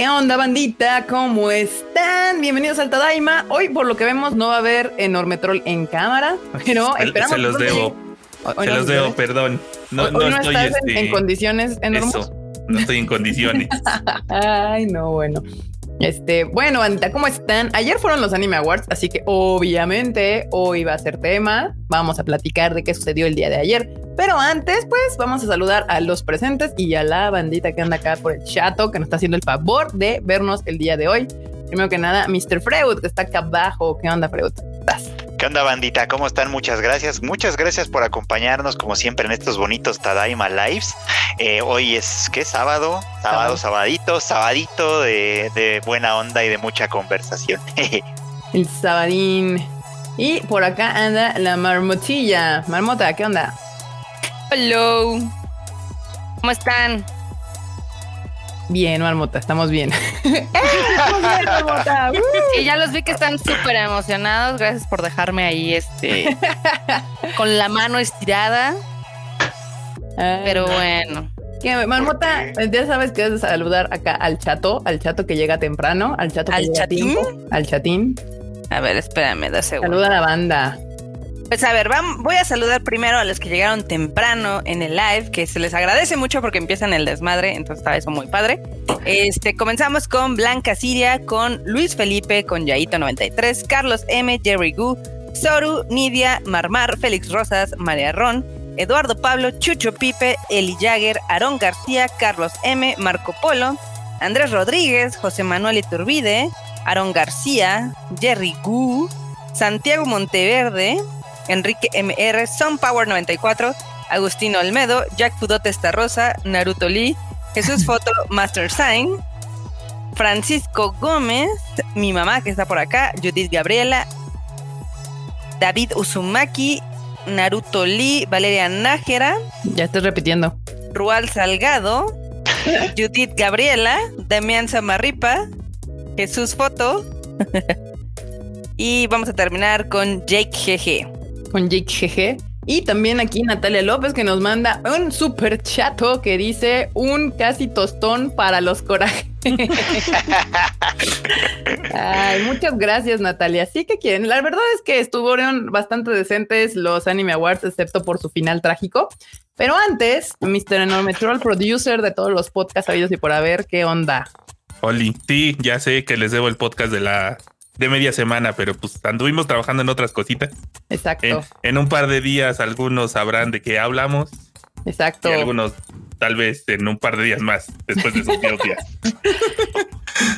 ¿Qué onda, bandita? ¿Cómo están? Bienvenidos al Tadaima. Hoy, por lo que vemos, no va a haber enorme troll en cámara, pero Se- esperamos. Se los debo. Se los debo, perdón. No, Hoy- no hoy no estoy estás en- este, en condiciones enormes. Eso. No estoy en condiciones. Ay, no, bueno. Este, bueno, bandita, ¿cómo están? Ayer fueron los Anime Awards, así que obviamente hoy va a ser tema. Vamos a platicar de qué sucedió el día de ayer. Pero antes, pues, vamos a saludar a los presentes y a la bandita que anda acá por el chato, que nos está haciendo el favor de vernos el día de hoy. Primero que nada, Mr. Freud, que está acá abajo. ¿Qué onda, Freud? ¿Cómo ¿Estás? ¿Qué onda, bandita? ¿Cómo están? Muchas gracias. Muchas gracias por acompañarnos, como siempre, en estos bonitos Tadaima Lives. Eh, hoy es, ¿qué? Sábado. Sábado. Sábado, sabadito, sabadito de, de buena onda y de mucha conversación. El Sabadín. Y por acá anda la marmotilla. Marmota, ¿qué onda? Hello. ¿Cómo están? Bien, Marmota, estamos bien. Estamos bien, Marmota. Sí, ya los vi que están súper emocionados. Gracias por dejarme ahí, este, con la mano estirada. Ay, Pero no. bueno. ¿Qué, Marmota, ya sabes que debes saludar acá al chato, al chato que llega temprano, al chato que ¿Al llega chatín? tiempo, al chatín. A ver, espérame, da segundo. Saluda a la banda. Pues a ver, voy a saludar primero a los que llegaron temprano en el live, que se les agradece mucho porque empiezan el desmadre, entonces está eso muy padre. Este, comenzamos con Blanca Siria, con Luis Felipe, con Yaito93, Carlos M, Jerry Gu, Soru, Nidia, Marmar, Félix Rosas, María Ron, Eduardo Pablo, Chucho Pipe, Eli Jagger, Aarón García, Carlos M, Marco Polo, Andrés Rodríguez, José Manuel Iturbide, Aarón García, Jerry Gu, Santiago Monteverde, Enrique MR, Son Power 94, Agustino Olmedo, Jack Pudote Rosa, Naruto Lee, Jesús Foto, Master Sign, Francisco Gómez, mi mamá que está por acá, Judith Gabriela, David Uzumaki, Naruto Lee, Valeria Nájera, Ya estoy repitiendo. Rual Salgado, Judith Gabriela, Damián Samarripa, Jesús Foto. y vamos a terminar con Jake GG. Con Jake GG. Y también aquí Natalia López que nos manda un super chato que dice un casi tostón para los corajes. Ay, muchas gracias Natalia. Sí que quieren. La verdad es que estuvieron bastante decentes los Anime Awards, excepto por su final trágico. Pero antes, Mr. Enorme Troll, producer de todos los podcasts habidos y por haber, ¿qué onda? Oli, sí, ya sé que les debo el podcast de la de media semana, pero pues anduvimos trabajando en otras cositas. Exacto, En, en un par de días algunos sabrán de qué hablamos exacto. y algunos tal vez en un par de días más después de sus dos días.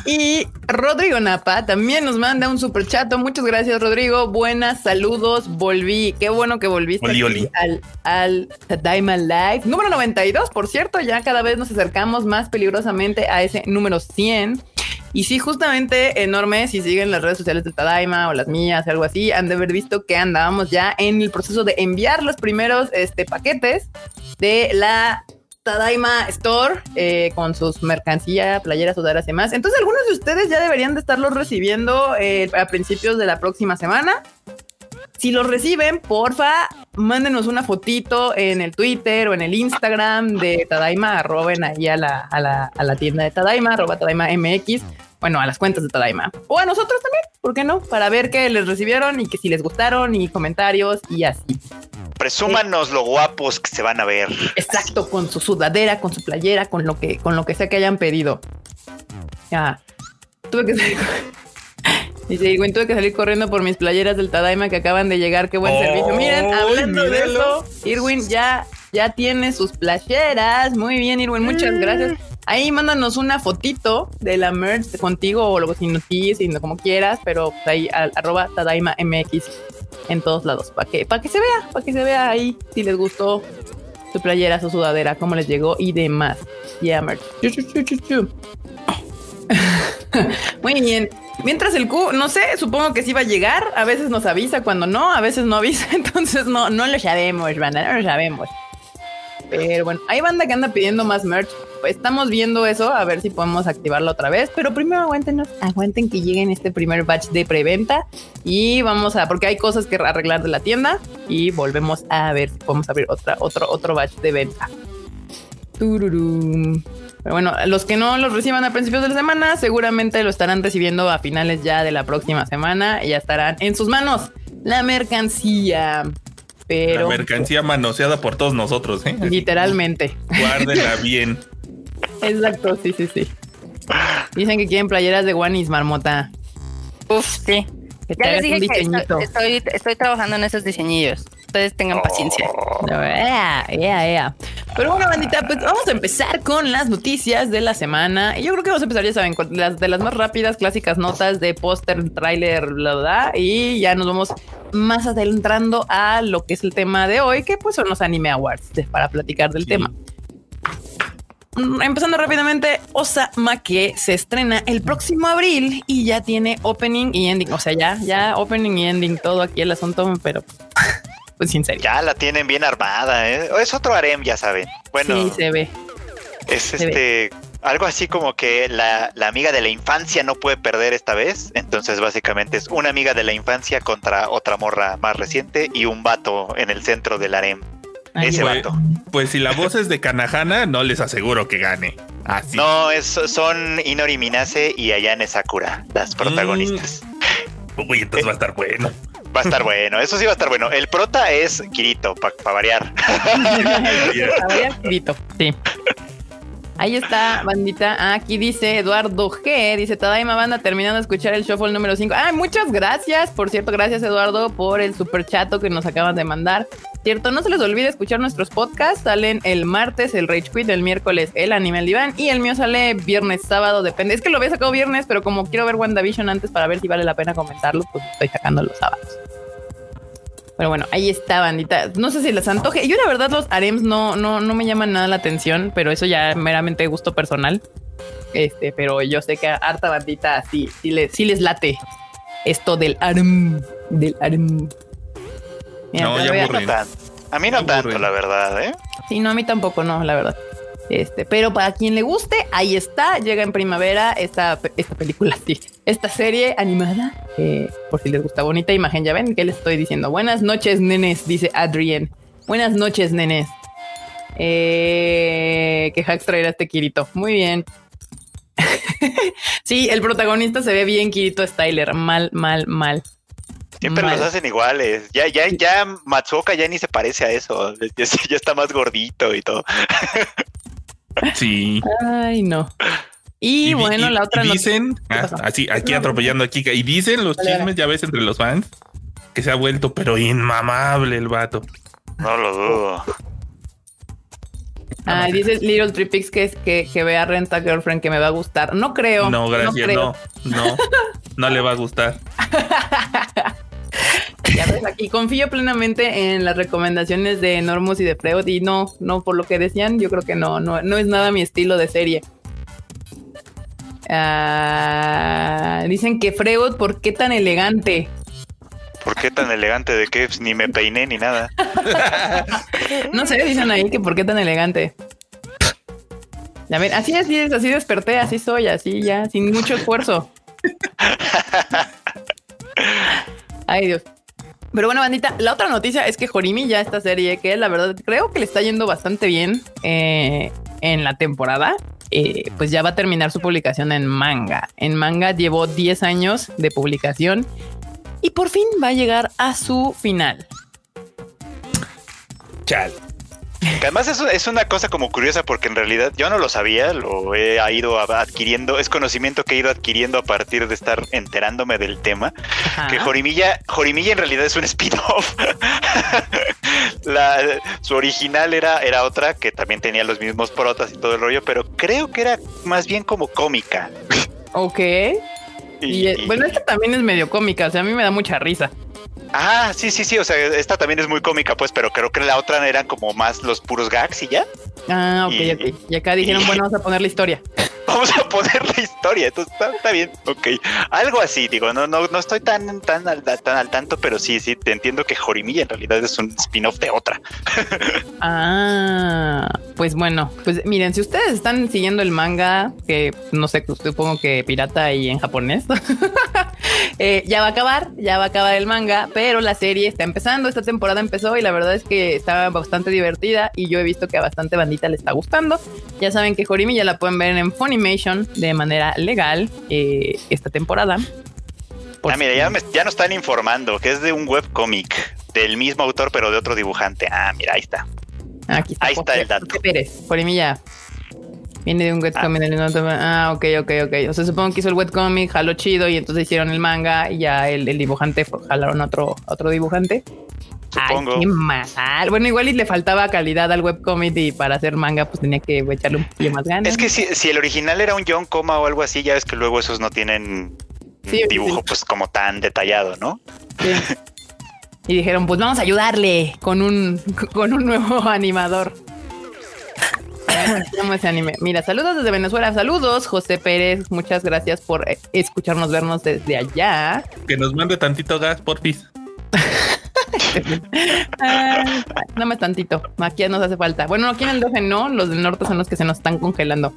Y Rodrigo Napa también nos manda un super chato. Muchas gracias, Rodrigo. Buenas, saludos. Volví. Qué bueno que volviste Oli, aquí oli. al, al Tadaima Live. Número 92, por cierto. Ya cada vez nos acercamos más peligrosamente a ese número 100. Y sí, justamente enorme, si siguen las redes sociales del Tadaima o las mías, algo así, han de haber visto que andábamos ya en el proceso de enviar los primeros este, paquetes de la Tadaima Store eh, con sus mercancía, playeras, sudaderas y demás. Entonces, algunos de ustedes ya deberían de estarlos recibiendo eh, a principios de la próxima semana. Si los reciben, porfa, mándenos una fotito en el Twitter o en el Instagram de Tadaima, arroben ahí a la, a la, a la tienda de Tadaima, arroba Tadaima MX, bueno, a las cuentas de Tadaima. O a nosotros también, ¿por qué no? Para ver que les recibieron y que si les gustaron y comentarios y así. Presúmanos lo guapos que se van a ver. Exacto, con su sudadera, con su playera, con lo que, con lo que sea que hayan pedido. Ya. Tuve que Dice Igwin, tuve que salir corriendo por mis playeras del Tadaima que acaban de llegar. Qué buen ¡Ay, servicio. Miren, hablando de eso, Irwin ya, ya tiene sus playeras. Muy bien, Irwin, muchas gracias. Ahí mándanos una fotito de la merch contigo o luego sin noticias, sin como quieras, pero pues ahí al, arroba Tadaima MX en todos lados para que, para que se vea, para que se vea ahí si les gustó su playera, su sudadera, cómo les llegó y demás. Ya, merch. Chu, chu, chu, chu, chu. Muy bien. Mientras el Q, no sé, supongo que sí va a llegar. A veces nos avisa, cuando no, a veces no avisa. Entonces no, no lo sabemos, banda, no lo sabemos. Pero bueno, hay banda que anda pidiendo más merch. Estamos viendo eso, a ver si podemos activarlo otra vez. Pero primero aguántenos, aguanten que lleguen este primer batch de preventa. Y vamos a, porque hay cosas que arreglar de la tienda. Y volvemos a ver si podemos abrir otra, otro, otro batch de venta. Tururum. Pero bueno, los que no los reciban a principios de la semana, seguramente lo estarán recibiendo a finales ya de la próxima semana y ya estarán en sus manos la mercancía. Pero La mercancía manoseada por todos nosotros, ¿eh? literalmente. Guárdenla bien. Exacto, sí, sí, sí. Dicen que quieren playeras de Guanis, marmota. Uf, sí. Que Ya les dije que estoy, estoy trabajando en esos diseñillos. Ustedes tengan paciencia. Pero bueno, bandita, pues vamos a empezar con las noticias de la semana. Y yo creo que vamos a empezar, ya saben, con las de las más rápidas, clásicas notas de póster, tráiler, bla, bla, bla. Y ya nos vamos más adentrando a lo que es el tema de hoy, que pues son los Anime Awards, de- para platicar del Sí. tema. Empezando rápidamente, Osama que se estrena el próximo abril y ya tiene opening y ending. O sea, ya, ya opening y ending, todo aquí el asunto, pero pues sin serio. Ya la tienen bien armada, ¿eh? Es otro harem, ya saben. Bueno, sí, se ve. es se este algo así como que la, la amiga de la infancia no puede perder esta vez. Entonces, básicamente es una amiga de la infancia contra otra morra más reciente y un vato en el centro del harem. Ay, Ese vato. Pues si la voz es de Kanahana, no les aseguro que gane. Así. No, es, son Inori Minase y Ayane Sakura, las protagonistas. Uy, entonces va a estar bueno. Va a estar bueno, eso sí va a estar bueno. El prota es Kirito, para variar. Escrito, Sí. Ahí está, bandita. Ah, aquí dice Eduardo G. Dice Tadaima Banda terminando de escuchar el shuffle número 5. Ay, muchas gracias. Por cierto, gracias Eduardo por el super chato que nos acaban de mandar. Cierto, no se les olvide escuchar nuestros podcasts. Salen el martes el Rage Quit, el miércoles el Anime al Diván y el mío sale viernes, sábado, depende. Es que lo había sacado viernes, pero como quiero ver WandaVision antes para ver si vale la pena comentarlo, pues estoy sacando los sábados. Pero bueno, ahí está, bandita. No sé si les antoje. Yo la verdad los harems no, no, no me llaman nada la atención, pero eso ya meramente gusto personal. Este, pero yo sé que a harta bandita sí, sí, les, sí les late esto del harem, del harem. Mira, No, ya voy a-. No tan- A mí no tanto, la verdad, ¿eh? Sí, no, a mí tampoco, no, la verdad. Este, pero para quien le guste, ahí está, llega en primavera esta, esta película, sí, esta serie animada, eh, por si les gusta, bonita imagen, ya ven que les estoy diciendo. Buenas noches, nenes, dice Adrien. Buenas noches, nenes. Eh, que hacks traerá este Kirito. Muy bien. sí, el protagonista se ve bien Kirito Styler, mal, mal, mal. Siempre Mal. los hacen iguales. Ya, ya, ya Matsuoka ya ni se parece a eso. Ya, ya está más gordito y todo. Sí. Ay, no. Y, bueno, la otra y no- dicen, ¿Qué ah, así, aquí atropellando aquí, y dicen los chismes, ya ves, entre los fans, que se ha vuelto, pero inmamable el vato. No lo dudo. Ah, dice Little Tripix que es que, que vea Renta Girlfriend que me va a gustar. No creo. No, gracias, creo. no, no, no le va a gustar. Ya ves, aquí confío plenamente en las recomendaciones de Normus y de Freud y no, no, por lo que decían, yo creo que no, no, no es nada mi estilo de serie. Ah, dicen que Freud, ¿por qué tan elegante? ¿Por qué tan elegante de que pues, ni me peiné ni nada? No sé, dicen ahí que por qué tan elegante. Ya ven, así, así es, así desperté, así soy, así ya, sin mucho esfuerzo. Ay, Dios. Pero bueno, bandita, la otra noticia es que Horimi ya esta serie, que la verdad creo que le está yendo bastante bien eh, en la temporada, eh, pues ya va a terminar su publicación en manga. En manga llevó 10 años de publicación y por fin va a llegar a su final. Chal. Que además es, es una cosa como curiosa porque en realidad yo no lo sabía, lo he ido adquiriendo, es conocimiento que he ido adquiriendo a partir de estar enterándome del tema. Ajá. Que Jorimilla, Jorimilla en realidad es un spin-off. La- su original era, era otra que también tenía los mismos protas y todo el rollo, pero creo que era más bien como cómica. Ok. Y, eh, bueno, esta también es medio cómica, o sea, a mí me da mucha risa. Ah, sí, sí, sí, o sea, esta también es muy cómica, pues, pero creo que la otra eran como más los puros gags y ya. Ah, ok, Y- ok. Y acá dijeron, y- bueno, vamos a poner la historia. Vamos a poner la historia, entonces está, está bien, ok. Algo así, digo, no, no, no estoy tan, tan, al, tan al tanto, pero sí, sí, te entiendo que Jorimilla en realidad es un spin-off de otra. Ah, pues bueno, pues miren, si ustedes están siguiendo el manga, que no sé, supongo que pirata y en japonés, Eh, ya va a acabar, ya va a acabar el manga, pero la serie está empezando. Esta temporada empezó y la verdad es que estaba bastante divertida y yo he visto que a bastante bandita le está gustando. Ya saben que Horimi ya la pueden ver en Funimation de manera legal eh, esta temporada. ah, mira, ya, me, ya nos están informando que es de un webcómic del mismo autor, pero de otro dibujante. Ah, mira, ahí está. Aquí está, ahí está el dato. Pérez, Horimi ya Viene de un webcomic. Ah. ah, ok, ok, ok. O sea, supongo que hizo el webcomic, jaló chido y entonces hicieron el manga y ya el, dibujante jalaron otro, otro dibujante. Supongo. Ay, qué mal. Bueno, igual y le faltaba calidad al webcomic y para hacer manga pues tenía que echarle un poquito más ganas. Es que si, si, el original era un John Coma o algo así, ya ves que luego esos no tienen dibujo pues como tan detallado, ¿no? Sí. y dijeron, pues vamos a ayudarle con un, con un nuevo animador. ese anime. Mira, saludos desde Venezuela. Saludos, José Pérez. Muchas gracias por eh, escucharnos, vernos desde allá. Que nos mande tantito gas, porfis. no más tantito. Aquí nos hace falta. Bueno, aquí en el DF no. Los del norte son los que se nos están congelando.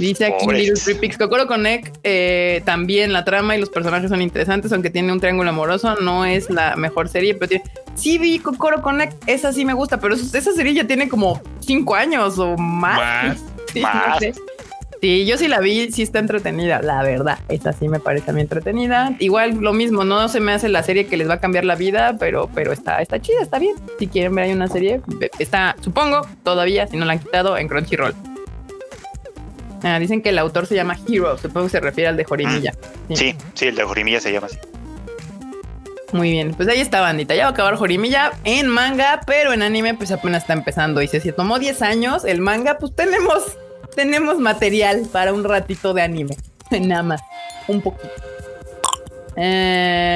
Dice aquí Little Tripix Kokoro Connect. Eh, también la trama y los personajes son interesantes, aunque tiene un triángulo amoroso. No es la mejor serie, pero tiene. Sí, vi Kokoro Connect. Esa sí me gusta, pero esa serie ya tiene como cinco años o más. Sí, yo sí la vi, sí está entretenida, la verdad. Esta sí me parece a mí entretenida. Igual lo mismo, no se me hace la serie que les va a cambiar la vida, pero, pero está, está chida, está bien. Si quieren ver ahí una serie, está, supongo, todavía, si no la han quitado, en Crunchyroll. Ah, dicen que el autor se llama Hero, supongo que se refiere al de Jorimilla. Mm. Sí. sí, el de Jorimilla se llama así. Muy bien, pues ahí está, bandita. Ya va a acabar Jorimilla en manga, pero en anime, pues apenas está empezando. Y si se tomó 10 años el manga, pues tenemos, tenemos material para un ratito de anime. Nada más, un poquito. Eh...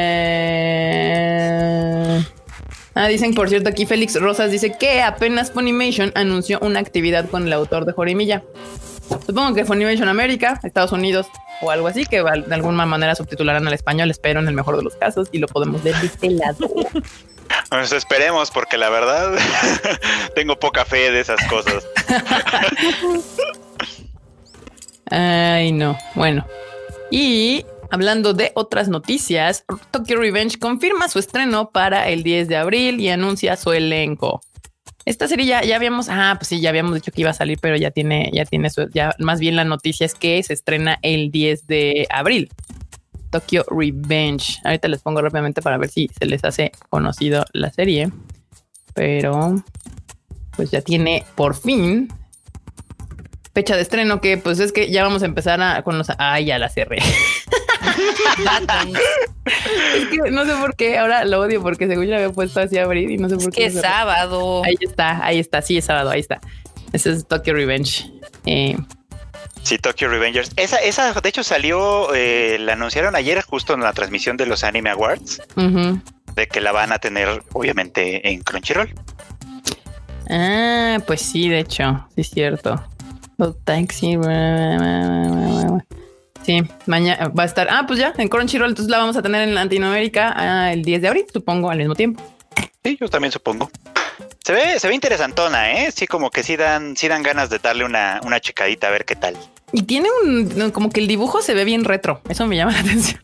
Ah, dicen, por cierto, aquí Félix Rosas dice que apenas Funimation anunció una actividad con el autor de Jorimilla. Supongo que Funimation América, Estados Unidos o algo así, que de alguna manera subtitularán al español, espero en el mejor de los casos, y lo podemos ver de este lado. Pues esperemos, porque la verdad tengo poca fe de esas cosas. Ay, no. Bueno. Y hablando de otras noticias, Tokyo Revenge confirma su estreno para el 10 de abril y anuncia su elenco. Esta serie ya, habíamos, ah, pues sí, ya habíamos dicho que iba a salir, pero ya tiene, ya tiene su, ya más bien la noticia es que se estrena el 10 de abril. Tokyo Revenge. Ahorita les pongo rápidamente para ver si se les hace conocido la serie. Pero pues ya tiene por fin fecha de estreno que pues es que ya vamos a empezar a, con los... Ah, ya la cerré. es que no sé por qué, ahora lo odio porque según yo había puesto así a abrir y no sé por qué. Es sábado. Ahí está, ahí está, sí es sábado, ahí está. Ese es Tokyo Revenge. Eh, sí, Tokyo Revengers. Esa, esa, de hecho, salió, eh, la anunciaron ayer justo en la transmisión de los Anime Awards, de que la van a tener, obviamente, en Crunchyroll. Ah, pues sí, de hecho, sí es cierto. Taxi. Sí, mañana va a estar. Ah, pues ya, en Crunchyroll, entonces la vamos a tener en Latinoamérica ah, el 10 de abril, supongo, al mismo tiempo. Sí, yo también supongo. Se ve, se ve interesantona, ¿eh? Sí, como que sí dan, sí dan ganas de darle una, una checadita a ver qué tal. Y tiene un, como que el dibujo se ve bien retro. Eso me llama la atención.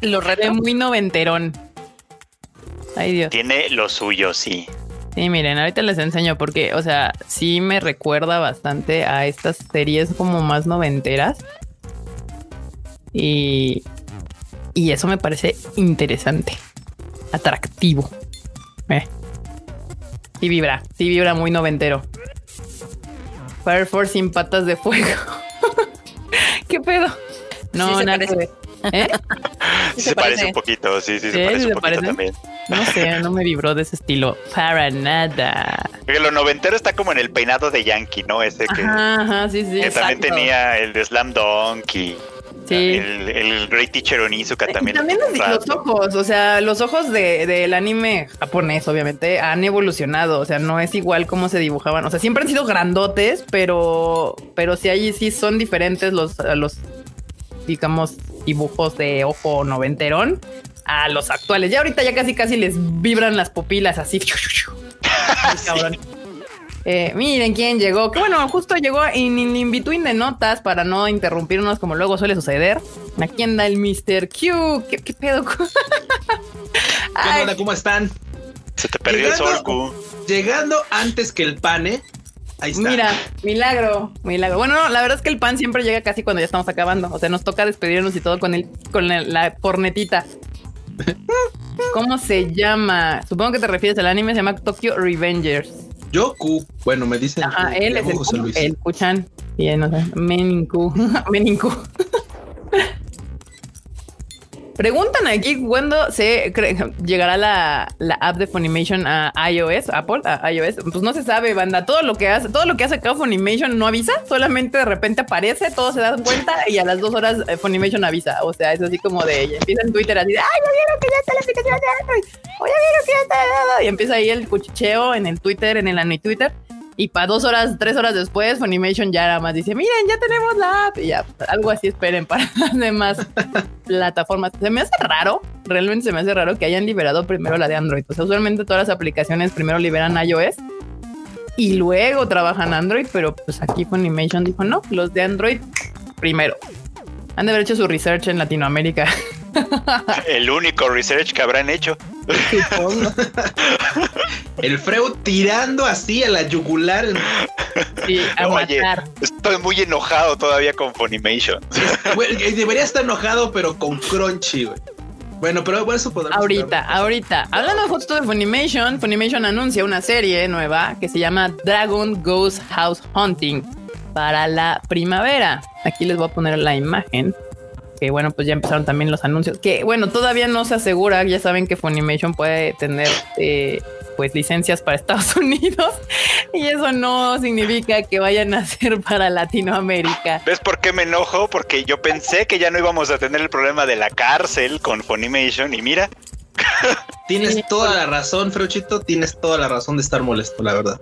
Lo retro. muy noventerón. Ay, Dios. Tiene lo suyo, sí. Sí, miren, ahorita les enseño porque, o sea, sí me recuerda bastante a estas series como más noventeras. Y, y eso me parece interesante, atractivo. Eh. Sí vibra, sí vibra muy noventero. Fire Force sin patas de fuego. ¿Qué pedo? No, nada ¿Eh? se, parece? un poquito, sí, sí, se parece un poquito también. No sé, no me vibró de ese estilo para nada. Porque lo noventero está como en el peinado de Yankee, ¿no? Ese que, ajá, sí, sí, que también tenía el de Slam Dunk y sí. el, el Great Teacher Onizuka también. Y también los, ojos, o sea, los ojos del de, anime japonés, obviamente, han evolucionado. O sea, no es igual como se dibujaban. O sea, siempre han sido grandotes, pero, pero sí, ahí sí son diferentes los, los digamos, dibujos de ojo noventerón a los actuales. Ya ahorita ya casi casi les vibran las pupilas así. Eh, miren quién llegó. Que bueno, justo llegó en in between de notas para no interrumpirnos como luego suele suceder. Aquí anda el Mr. Q. ¿Qué, qué pedo? ¿Qué onda? ¿Cómo están? Se te perdió el Llegando- sol, Q. Llegando antes que el pane. Ahí está. Mira, milagro, milagro. Bueno, no, la verdad es que el pan siempre llega casi cuando ya estamos acabando. O sea, nos toca despedirnos y todo con el, con el- la cornetita. ¿Cómo se llama? Supongo que te refieres al anime, se llama Tokyo Revengers. Yo, Q. Bueno, me dicen. Ajá, Q, él es el, José Luis. el Kuchan. Y no sé, Meninku. Meninku. Preguntan aquí cuándo se llegará la, la app de Funimation a iOS, Apple, a iOS. Pues no se sabe, banda. Todo lo que hace, todo lo que hace acá Funimation no avisa, solamente de repente aparece, todos se dan cuenta y a las dos horas eh, Funimation avisa. O sea, es así como de ella. Empieza en Twitter así de, ay, ya vieron que ya está la aplicación de Android. O ya vieron que ya está. Y empieza ahí el cuchicheo en el Twitter, en el Ani Twitter. Y para dos horas, tres horas después, Funimation ya nada más dice, miren, ya tenemos la app. Y ya, algo así esperen para las demás plataformas. Se me hace raro, realmente se me hace raro que hayan liberado primero la de Android. O sea, usualmente todas las aplicaciones primero liberan iOS y luego trabajan Android, pero pues aquí Funimation dijo, no, los de Android primero. Han de haber hecho su research en Latinoamérica. El único research que habrán hecho. El Freud tirando así a la yugular. Sí, a Oye. matar. Estoy muy enojado todavía con Funimation. Eh, debería estar enojado, pero con Crunchy, güey. Bueno, pero bueno, eso podemos Ahorita, hablar. ahorita. Hablando justo de Funimation, Funimation anuncia una serie nueva que se llama Dragon Ghost House Hunting para la primavera. Aquí les voy a poner la imagen. Que bueno, pues ya empezaron también los anuncios. Que bueno, todavía no se asegura. Ya saben que Funimation puede tener eh, pues licencias para Estados Unidos y eso no significa que vayan a ser para Latinoamérica. ¿Ves por qué me enojo? Porque yo pensé que ya no íbamos a tener el problema de la cárcel con Funimation y mira, Tienes toda la razón, Freuchito. Tienes toda la razón de estar molesto, la verdad.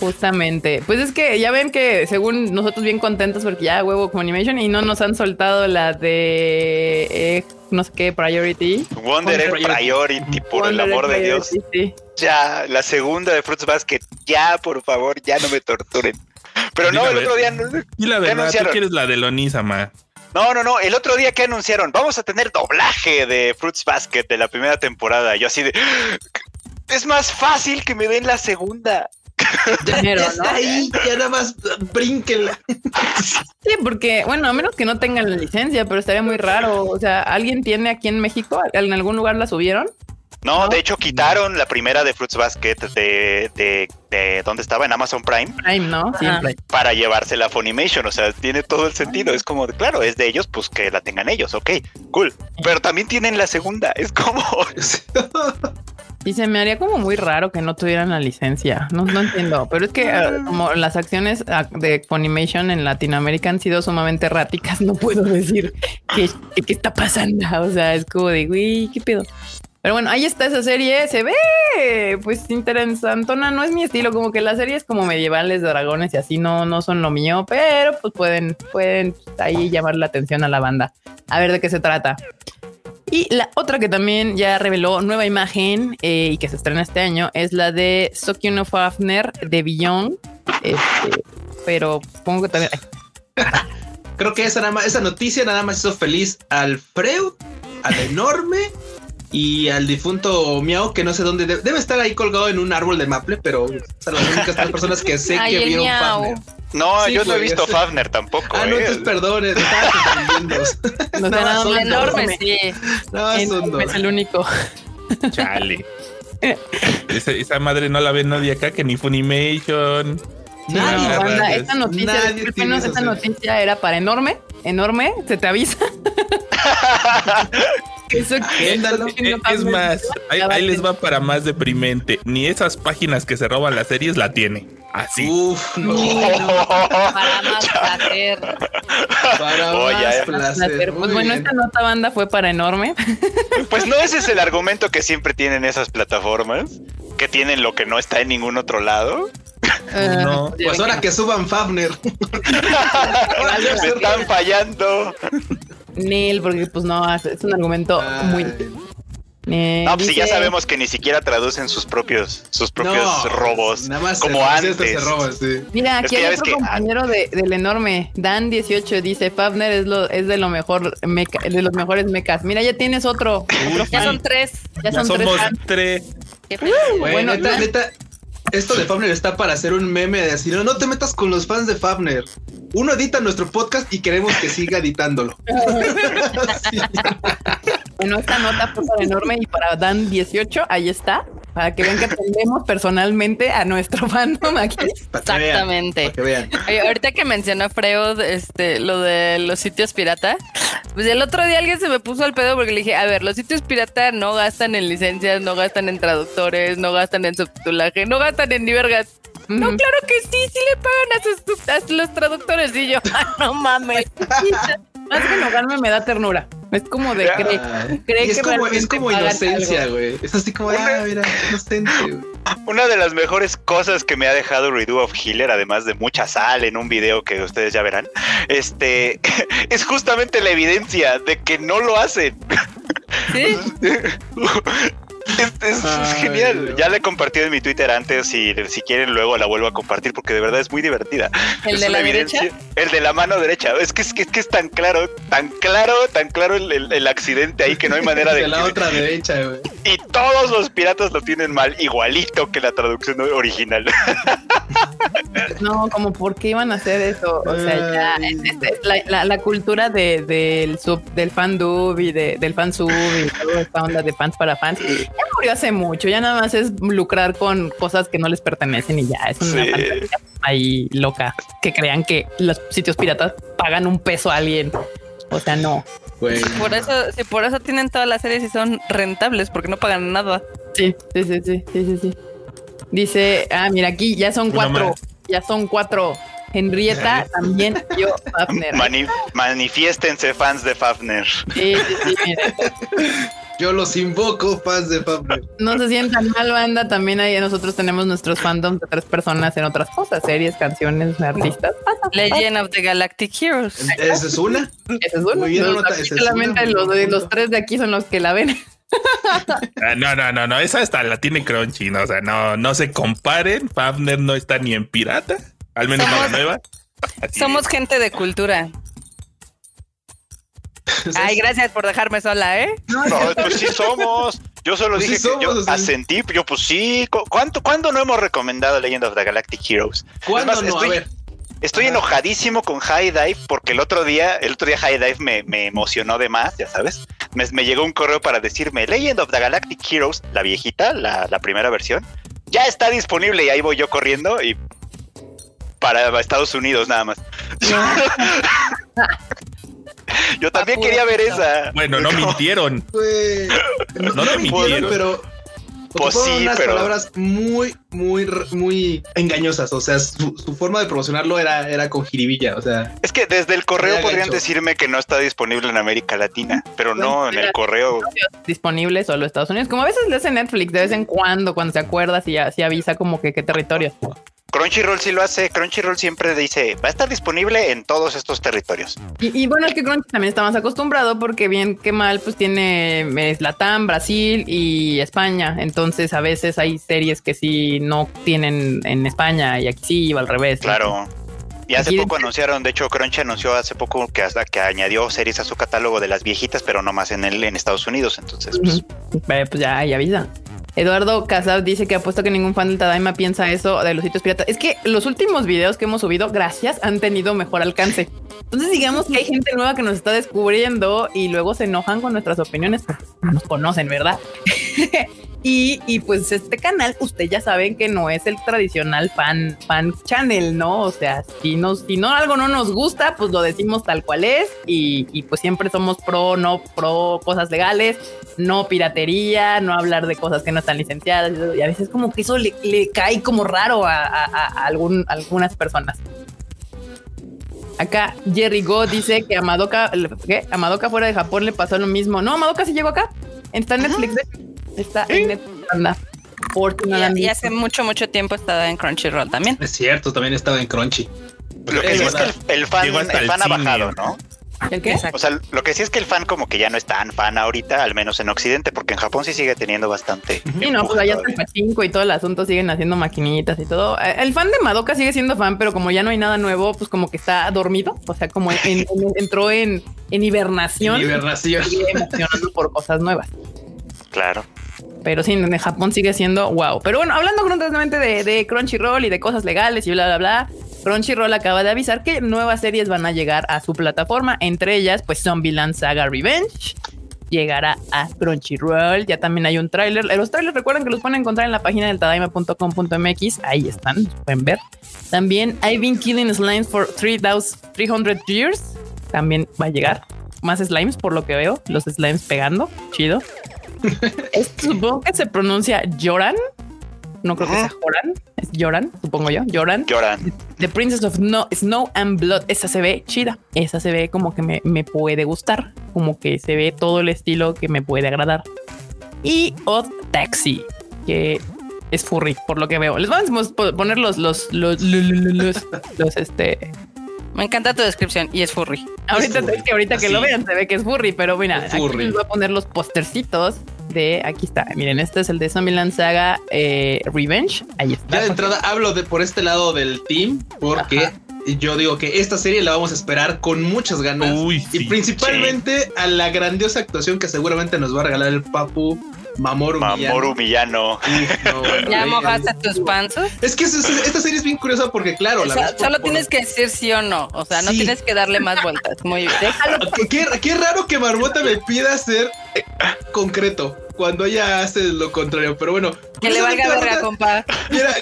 Justamente. Pues es que ya ven que según nosotros bien contentos porque ya huevo con Animation y no nos han soltado la de eh, no sé qué Priority. Wonder Egg Priority, por el amor de Dios. Priority, sí. Ya, la segunda de Fruits Basket, ya, por favor, ya no me torturen. Pero no, el ver. otro día no, Y la ¿Qué verdad, tú quieres la de Lonisama. no, no, no, el otro día que anunciaron, vamos a tener doblaje de Fruits Basket de la primera temporada. Yo así de, es más fácil que me den la segunda. Ya, está ahí, ya nada más brínquenla. Sí, porque bueno, a menos que no tengan la licencia, pero estaría muy raro. O sea, ¿alguien tiene aquí en México? ¿En algún lugar la subieron? No, ¿No? de hecho quitaron la primera de Fruits Basket de, de, de donde estaba en Amazon Prime Prime, ¿no? Siempre. para llevársela a Funimation. O sea, tiene todo el sentido. Es como, claro, es de ellos, pues que la tengan ellos, ok, cool. Pero también tienen la segunda. Es como, Y se me haría como muy raro que no tuvieran la licencia. No, no entiendo. Pero es que eh, como las acciones ah, de Funimation en Latinoamérica han sido sumamente erráticas, no puedo decir qué, qué, está pasando. O sea, es como de, güey, ¿qué pedo? Pero bueno, ahí está esa serie. Se ve, pues, interesantona. No es mi estilo, como que las series como medievales de dragones y así no, no son lo mío, pero pues pueden, pueden ahí llamar la atención a la banda. A ver de qué se trata. Y la otra que también ya reveló nueva imagen eh, y que se estrena este año es la de Sokino Fafner de Beyond. Este, pero supongo que también. Creo que esa, esa noticia nada más hizo feliz al Freud, al enorme y al difunto Miau, que no sé dónde debe, debe estar ahí colgado en un árbol de maple, pero son las únicas tres personas que sé Ay, que vieron Miau. Fafner. no, Sí, yo no he visto Fafner tampoco. Ah, no, eh. entonces perdón, estaba confundiendo. no No, son Enorme, sí. No, Enorme es el único. Chale. esa, esa madre no la ve nadie acá que ni Funimation. Nadie, No, Banda, esta noticia, Nadie esa noticia era para enorme, enorme, se te avisa. Eso que es más, ahí, ahí les va para más deprimente. Ni esas páginas que se roban las series la tiene. Así. Uf, no. Para más placer. Para Oye, más placer. Pues Muy bueno, bien. esta nota banda fue para enorme. Pues no ese es el argumento que siempre tienen esas plataformas, que tienen lo que no está en ningún otro lado. No. Eh, Pues ahora que suban Fafner. Me están fallando. Nel, porque pues no, es- un argumento muy. Ay. Eh, No, pues si ya dice- sabemos que ni siquiera traducen sus propios, sus propios No, robos. Nada más como antes. se roba, sí. Mira, Es aquí hay otro que- compañero de, del enorme, Dan18, dice, Fafner es, lo, es de lo mejor meca, de los mejores mecas. Mira, ya tienes otro. otro Ya son tres. Ya Ya son tres somos tres. Qué Güey, Bueno, neta, neta, esto de Fafner está para hacer un meme de decir, no, no te metas con los fans de Fafner. Uno edita nuestro podcast y queremos que siga editándolo. Sí. Bueno, esta nota fue enorme y para Dan18, ahí está, para que vean que atendemos personalmente a nuestro fandom aquí. Para que vean, Exactamente. que vean. Oye, ahorita que mencionó Freud, este, lo de los sitios pirata, pues el otro día alguien se me puso al pedo porque le dije, a ver, los sitios pirata no gastan en licencias, no gastan en traductores, no gastan en subtitulaje, no gastan en ni vergas. No, claro que sí, sí le pagan a, sus, a los traductores y yo, "Ah, no mames. Más que enojarme me da ternura. Es como de cree. Ay, cree es que como, es como inocencia, güey. Es así como, ah, mira, inocente, güey. Una de las mejores cosas que me ha dejado Redo of Healer, además de mucha sal en un video que ustedes ya verán, este es justamente la evidencia de que no lo hacen. ¿Sí? Es, es- Ay, genial. Dios. Ya la he compartido en mi Twitter antes y si quieren luego la vuelvo a compartir porque de verdad es muy divertida. ¿El Es de una la derecha? El de la mano derecha. Es que es, que, es que es tan claro, tan claro, tan claro el, el- el accidente ahí que no hay manera de... De la que- otra derecha, güey. Y todos los piratas lo tienen mal, igualito que la traducción original. No, como por qué iban a hacer eso. O sea, ya Ay. es, es- es la, la- la cultura de, del sub, del fan dub y de- del fan sub y toda esta onda de fans para fans. Ya murió hace mucho. Ya nada más es lucrar con cosas que no les pertenecen y ya es una Sí. fantasía ahí loca que crean que los sitios piratas pagan un peso a alguien. O sea, no. Por eso, sí, por eso tienen todas las series y son rentables, porque no pagan nada. Sí, sí, sí, sí, sí, sí, sí. Dice, ah, mira, aquí ya son cuatro. Ya son cuatro. Henrietta también yo Fafner. Mani- manifiéstense fans de Fafner. Sí, sí, sí, mira. Yo los invoco, fans de Fafner. No se sientan mal, banda. También ahí nosotros tenemos nuestros fandoms de tres personas en otras cosas, series, canciones, artistas. Legend of the Galactic Heroes. Esa es una. Ese es uno. Muy bien, esa es solamente una. los, de los tres de aquí son los que la ven. Ah, no, no, no, no. Esa hasta la tiene Crunchy, ¿no? O sea, no, no se comparen. Fafner no está ni en pirata. Al menos no la Somos- nueva. Somos gente de cultura. Ay, gracias por dejarme sola, ¿eh? No, pues sí somos. Yo solo Pues dije sí que yo somos, sí. asentí, yo pues sí. ¿Cu- ¿Cuánto, ¿Cuándo no hemos recomendado Legend of the Galactic Heroes? ¿Cuándo Es más, no? A estoy- ver. Estoy enojadísimo con High Dive porque el otro día, el otro día High Dive me, me emocionó de más, ya sabes. Me, me llegó un correo para decirme Legend of the Galactic Heroes, la viejita, la, la primera versión, ya está disponible y ahí voy yo corriendo y para Estados Unidos nada más. yo también quería ver esa. Bueno, no mintieron. Güey. No, No no te mintieron, mintieron. pero. Pues sí, unas pero- palabras muy, muy, r- muy engañosas. O sea, su, su forma de promocionarlo era, era con jiribilla. O sea, Es que desde el correo podrían decirme que no está disponible en América Latina, pero no en el correo. Disponible solo Estados Unidos. Como a veces le hace Netflix de vez en cuando, cuando se acuerda, si, si avisa como que qué territorio. Crunchyroll sí lo hace. Crunchyroll siempre dice, va a estar disponible en todos estos territorios. Y, y bueno, es que Crunchy también está más acostumbrado porque bien que mal, pues tiene es Latam, Brasil y España. Entonces a veces hay series que sí no tienen en España y aquí sí o al revés. Claro. Y hace poco anunciaron, de hecho, Crunchy anunció hace poco que hasta que añadió series a su catálogo de las viejitas, pero no más en el en Estados Unidos. Entonces, pues. Eh, pues ya, ya avisa. Eduardo Casab dice que apuesto que ningún fan del Tadaima piensa eso de los sitios piratas. Es que los últimos videos que hemos subido, gracias, han tenido mejor alcance. Entonces, digamos que hay gente nueva que nos está descubriendo y luego se enojan con nuestras opiniones, porque no nos conocen, ¿verdad? y, y pues este canal, ustedes ya saben que no es el tradicional fan, fan channel, ¿no? O sea, si, nos, si no algo no nos gusta, pues lo decimos tal cual es y, y pues siempre somos pro, no pro cosas legales no piratería, no hablar de cosas que no están licenciadas. Y a veces como que eso le, le cae como raro a, a- a- a algún, a algunas personas. Acá Jerry Go dice que a Madoka, ¿qué? A Madoka fuera de Japón le pasó lo mismo. No, Madoka sí llegó acá. Está en Netflix. hecho. Está en Netflix. Anda. Y, hace mucho, mucho tiempo estaba en Crunchyroll también. es cierto, también estaba en Crunchy. Lo que Es sí es que el, el fan, el el fan ha bajado, ¿no? ¿El qué? O sea, lo que sí es que el fan como que ya no es tan fan ahorita, al menos en Occidente, porque en Japón sí sigue teniendo bastante. Sí, no, pues allá está el pachinko y todo el asunto, siguen haciendo maquinitas y todo. Eh, El fan de Madoka sigue siendo fan, pero como ya no hay nada nuevo, pues como que está dormido. O sea, como en- en- entró en, en hibernación. Hibernación. y sigue emocionando por cosas nuevas. Claro. Pero sí, en Japón sigue siendo wow. Pero bueno, hablando constantemente de, de Crunchyroll y de cosas legales y bla, bla, bla. Crunchyroll acaba de avisar que nuevas series van a llegar a su plataforma. Entre ellas, pues Zombieland Saga Revenge llegará a Crunchyroll. Ya también hay un tráiler. Los trailers recuerden que los pueden encontrar en la página del tadaima.com.mx. Ahí están, pueden ver. También I've been killing slimes for 3000 300 years. También va a llegar. Más slimes por lo que veo. Los slimes pegando. Chido. Supongo que se pronuncia Joran. No creo que sea Joran. Es Joran, supongo yo. Joran. Lloran. The Princess of No- Snow and Blood. Esa se ve chida. Esa se ve como que me, me puede gustar. Como que se ve todo el estilo que me puede agradar. Y Odd Taxi, que es furry, por lo que veo. Les vamos a po- poner los, los, los, los, los, los- los, este. Me encanta tu descripción y es furry. Ahorita, furry. es que ahorita que lo vean se ve que es furry, pero mira, Es aquí furry. les voy a poner los postercitos de aquí está. Miren, este es el de Zombieland Saga eh, Revenge. Ahí está. Ya de entrada hablo de por este lado del team, porque Ajá. yo digo que esta serie la vamos a esperar con muchas ganas. Uy, y sí. principalmente a la grandiosa actuación que seguramente nos va a regalar el Papu Mamoru. Mamoru Miyano. Uf, no, ¿Ya mojaste tus panzos? Es que es- es- esta serie es bien curiosa porque, claro, la por- solo por- tienes que decir sí o no. O sea, no Sí. tienes que darle más vueltas. Muy bien. Qué, qué- qué raro que Marmota me pida ser concreto cuando ella hace lo contrario, pero bueno. Que le valga verga, compa. Mira,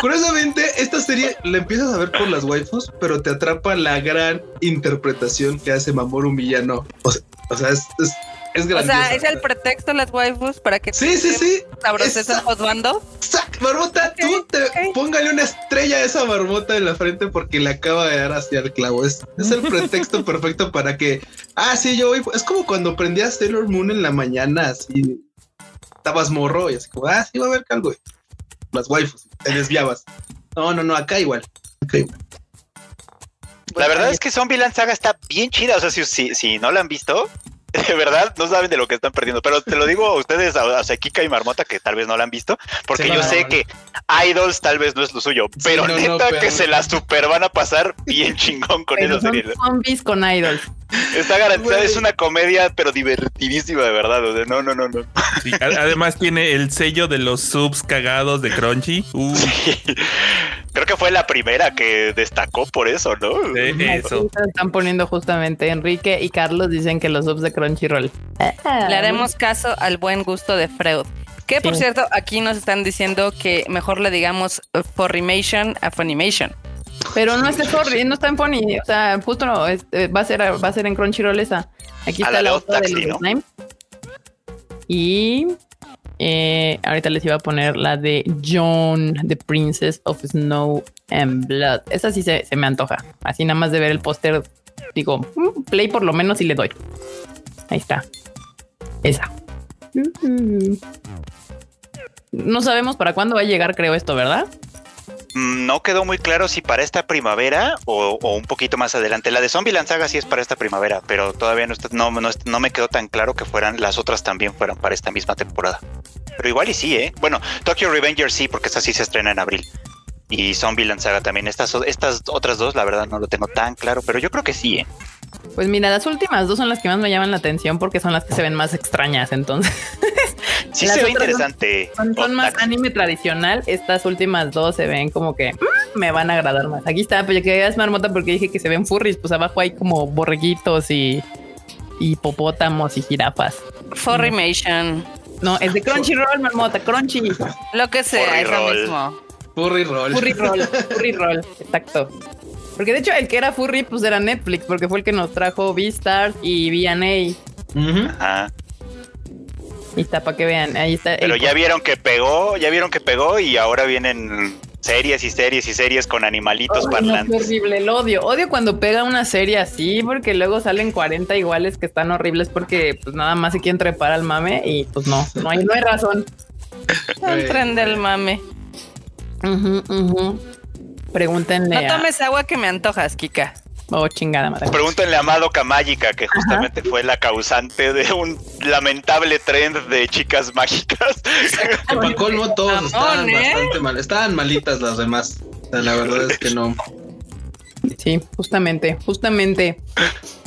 curiosamente, esta serie la empiezas a ver por las waifus, pero te atrapa la gran interpretación que hace Mamoru Miyano. O sea, o sea, es, es, es O sea, es el pretexto las waifus para que Sí, sí, sí. sabroses Esa- juzgando. Sac, Marmota, tú te póngale una estrella a esa marmota en la frente porque le acaba de dar hacia el clavo. Es, es el pretexto perfecto para que. Ah, sí, yo voy. Es como cuando prendías Sailor Moon en la mañana, así. Estabas morro y así como, ah, sí, va a haber algo. Las waifus, te desviabas. No, no, no, acá igual. Acá igual. La verdad es que Zombieland Saga está bien chida. O sea, si, si, si no la han visto, de verdad no saben de lo que están perdiendo. Pero te lo digo a ustedes, a, a Kika y Marmota, que tal vez no la han visto, porque Sí, yo no, sé no. que Idols tal vez no es lo suyo. Pero no, neta pero- que se la super van a pasar bien chingón con Pero esa son serie. zombies con idols. Está garantizada, es una comedia, pero divertidísima, de verdad. O sea, no, no, no, no. Sí, además tiene el sello de los subs cagados de Crunchy. Uh, Creo que fue la primera que destacó por eso, ¿no? de eso. Están poniendo justamente Enrique y Carlos dicen que los subs de Crunchyroll. Le haremos caso al buen gusto de Freud. Que por Sí. cierto, aquí nos están diciendo que mejor le digamos uh, Forrimation a Funimation. Pero no está Forry, no está en Pony. O sea, justo no, este, va a ser va a ser en Crunchyroll esa. Aquí A está la de otra de los. Y eh, ahorita les iba a poner la de John, The Princess of Snow and Blood. Esa sí se, se me antoja. Así nada más de ver el póster, digo, play por lo menos y le doy. Ahí está. Esa. Ujú. No sabemos para cuándo va a llegar, creo, esto, ¿verdad? Mm, No quedó muy claro si para esta primavera o, un poquito más adelante. La de Zombieland Saga sí es para esta primavera, pero todavía no, está- no, no, me quedó tan claro que fueran las otras también fueran para esta misma temporada. Pero igual y sí, ¿eh? Bueno, Tokyo Revenger sí, porque esta sí se estrena en abril. Y Zombieland Saga también. Estas, estas otras dos, la verdad, no lo tengo tan claro, pero yo creo que sí, ¿eh? Pues mira, las últimas dos son las que más me llaman la atención porque son las que se ven más extrañas. Entonces, Sí Las se ve interesante. son, son más anime tradicional. Estas últimas dos se ven como que mm, me van a agradar más. Aquí está, pues ya que es marmota porque dije que se ven furries. Pues abajo hay como borreguitos y hipopótamos y jirafas. Forrimation. No, es de Crunchyroll, marmota, Crunchy. Lo que sea, es lo mismo. Furry roll. Furry roll, furry roll, exacto. Porque de hecho el que era furry pues era Netflix porque fue el que nos trajo Beastars y V&A. Ujú. Ajá. Ahí está, para que vean. Ahí está. el Pero ya vieron que pegó, ya vieron que pegó y ahora vienen series y series y series con animalitos no, parlantes. qué horrible, el odio. Odio cuando pega una serie así, porque luego salen 40 iguales que están horribles porque pues nada más se quieren trepar al mame y pues no, no hay, no hay razón. El tren del mame. Ujú. Pregúntenle. No a- tomes agua que me antojas, Kika. Oh, chingada madre. Pregúntenle a Madoka Mágica, que justamente fue la causante de un lamentable trend de chicas mágicas. Que para colmo todos estaban ¿eh? bastante mal. Estaban malitas las demás. O sea, la verdad es que no. Sí, justamente, justamente.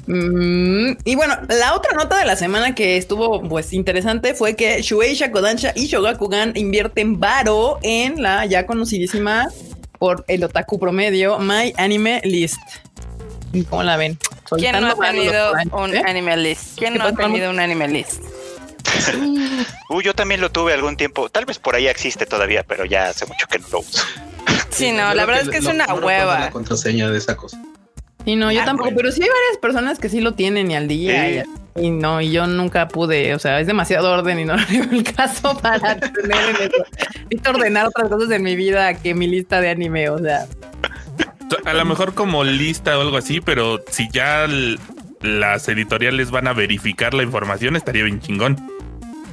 Mm, y bueno, la otra nota de la semana que estuvo pues interesante fue que Shueisha Kodansha y Shogakukan invierten varo en la ya conocidísima por el otaku promedio My Anime List. ¿Cómo la ven? ¿Quién no ha tenido un ¿eh? anime list? ¿Quién ¿Qué no ha tenido un anime list? Uh, yo también lo tuve algún tiempo. Tal vez por ahí existe todavía, pero ya hace mucho que no lo uso. Sí, no, Yo la verdad es que es no- una hueva. La contraseña de esa cosa. Sí, no, yo Ah, tampoco, bueno. pero sí hay varias personas que sí lo tienen y al día. Sí. Y, y no, y yo nunca pude, o sea, es demasiado orden y no le veo el caso para tener en eso. Ordenar otras cosas en mi vida que mi lista de anime, o sea. A lo mejor como lista o algo así, pero si ya las editoriales van a verificar la información, estaría bien chingón.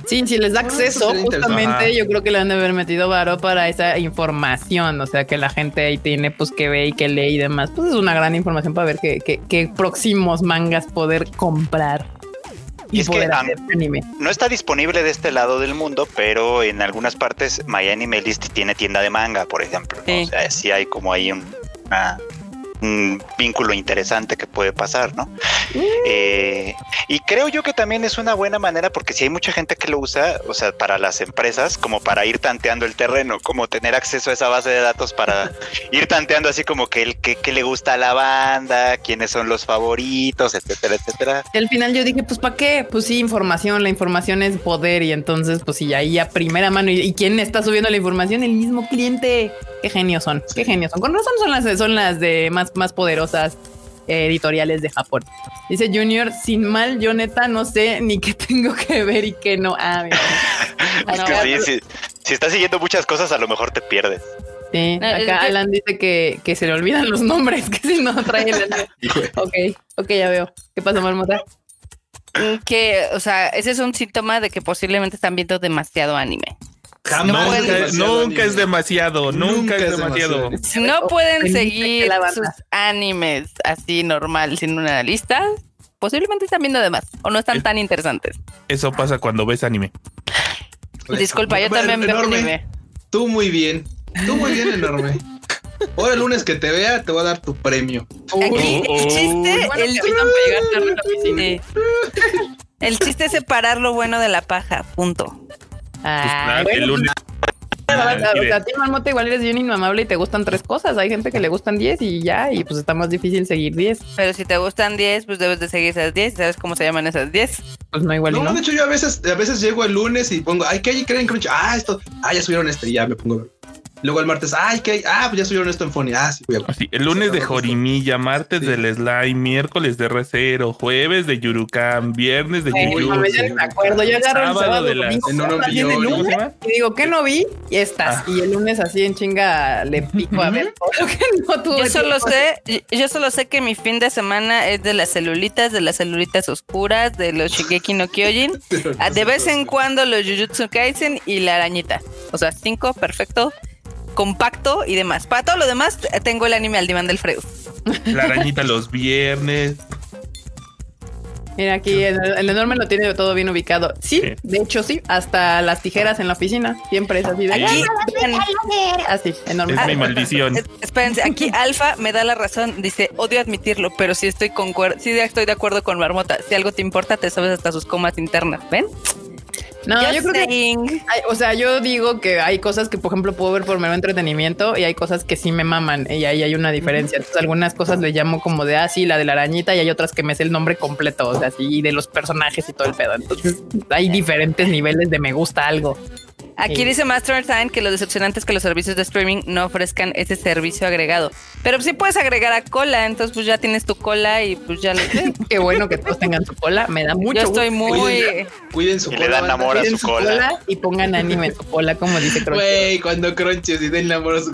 Sí, si les da Ah, eso acceso, justamente yo creo que le han de haber metido varo para esa información, o sea, que la gente ahí tiene pues que ve y que lee y demás. Pues es una gran información para ver qué, qué, qué próximos mangas poder comprar y, Y es que, poder hacer anime. No está disponible de este lado del mundo, pero en algunas partes My Anime List tiene tienda de manga, por ejemplo. ¿no? Sí. O sea, sí hay como ahí un, una- un vínculo interesante que puede pasar, ¿no? Eh, y creo yo que también es una buena manera porque si hay mucha gente que lo usa, o sea, para las empresas, como para ir tanteando el terreno, como tener acceso a esa base de datos para ir tanteando así como que el que, que le gusta a la banda, quiénes son los favoritos, etcétera, etcétera. Y al final yo dije, pues ¿para qué? Pues sí, información, la información es poder y entonces pues sí, ahí a primera mano. ¿Y, y quién está subiendo la información? El mismo cliente. Qué genios son, qué genios son. Con razón son las, son las de más, más poderosas editoriales de Japón. Dice Junior, sin mal, yo neta no sé ni qué tengo que ver y qué no. Ah, mira. Es Acá- que sí, sí, si estás siguiendo muchas cosas, a lo mejor te pierdes. sí, No, acá que- Alan dice que, que se le olvidan los nombres, que si no trae el... ok, ok, ya veo. ¿Qué pasa, Marmota? Mm, Que, o sea, ese es un síntoma de que posiblemente están viendo demasiado anime. Jamás es nunca, es demasiado, nunca, Nunca es demasiado. demasiado. Si no pueden seguir sus animes así normal sin una lista, posiblemente están viendo de más o no están Es- tan interesantes. Eso pasa cuando ves anime. Disculpa, yo también veo enorme. anime. Tú muy bien. Tú muy bien, enorme. Ahora el lunes que te vea, te voy a dar tu premio. Aquí Oh, el oh. chiste, Bueno, el, el chiste es separar lo bueno de la paja, punto. Pues, Ah, el lunes. Sea, a ti, Marmota, igual eres bien inmamable y te gustan tres cosas. Hay gente que le gustan 10 y ya, y pues está más difícil seguir 10. Pero si te gustan 10, pues debes de seguir esas 10. ¿Sabes cómo se llaman esas 10? Pues no, igual No, no. de hecho, yo a veces, a veces llego el lunes y pongo, ay, ¿qué hay creen Crunchy? Ah, esto, ah, ya subieron este, y ya me pongo. Luego el martes, ay, ¿qué hay? Ah, pues ya subieron esto en Funny. Ah, sí, voy a. Así, el lunes de Jorimilla, martes Sí. del Slime, miércoles de Recero, jueves de Yurukan, viernes de ni me acuerdo. Yo agarro el Sábado sábado, de las- domingo, en un cosas bien de millón, ¿Cómo se lunes, llama? y digo que no vi y estás. Ah. Y el lunes así en chinga le pico a ver todo lo que no tuve. Yo solo tiempo. sé, yo solo sé que mi fin de semana es de las celulitas, de las celulitas oscuras, de los Shigeki no Kyojin, de vez en cuando los Jujutsu Kaisen y la arañita. O sea, cinco, perfecto, compacto y demás. Para todo lo demás, tengo el anime al diván del Freud. La arañita los viernes. Mira, aquí el, el enorme lo tiene todo bien ubicado. Sí, Sí. de hecho sí, hasta las tijeras en la oficina. Siempre es así de Aquí, así, enorme. Es mi maldición. es- espérense, aquí Alfa me da la razón, dice, odio admitirlo, pero sí estoy, concuer- sí estoy de acuerdo con Marmota. Si algo te importa, te sabes hasta sus comas internas, ¿ven? No, Just yo creo que saying. Ay, o sea, yo digo que hay cosas que, por ejemplo, puedo ver por mero entretenimiento y hay cosas que sí me maman y ahí hay una diferencia. Entonces, algunas cosas le llamo como de, ah, sí, la de la arañita y hay otras que me sé el nombre completo, o sea, sí, de los personajes y todo el pedo. Entonces, hay diferentes niveles de me gusta algo. Aquí Sí. dice Master Time que lo decepcionante es que los servicios de streaming no ofrezcan ese servicio agregado. Pero sí puedes agregar a cola, entonces pues ya tienes tu cola y pues ya lo Qué bueno que todos tengan su cola, me da mucho Yo estoy gusto. muy... Cuiden, cuiden su Y le dan banda. amor a Cuiden su cola. y pongan anime en su cola, como dice Crunchy. Güey, cuando crunches y den amor a su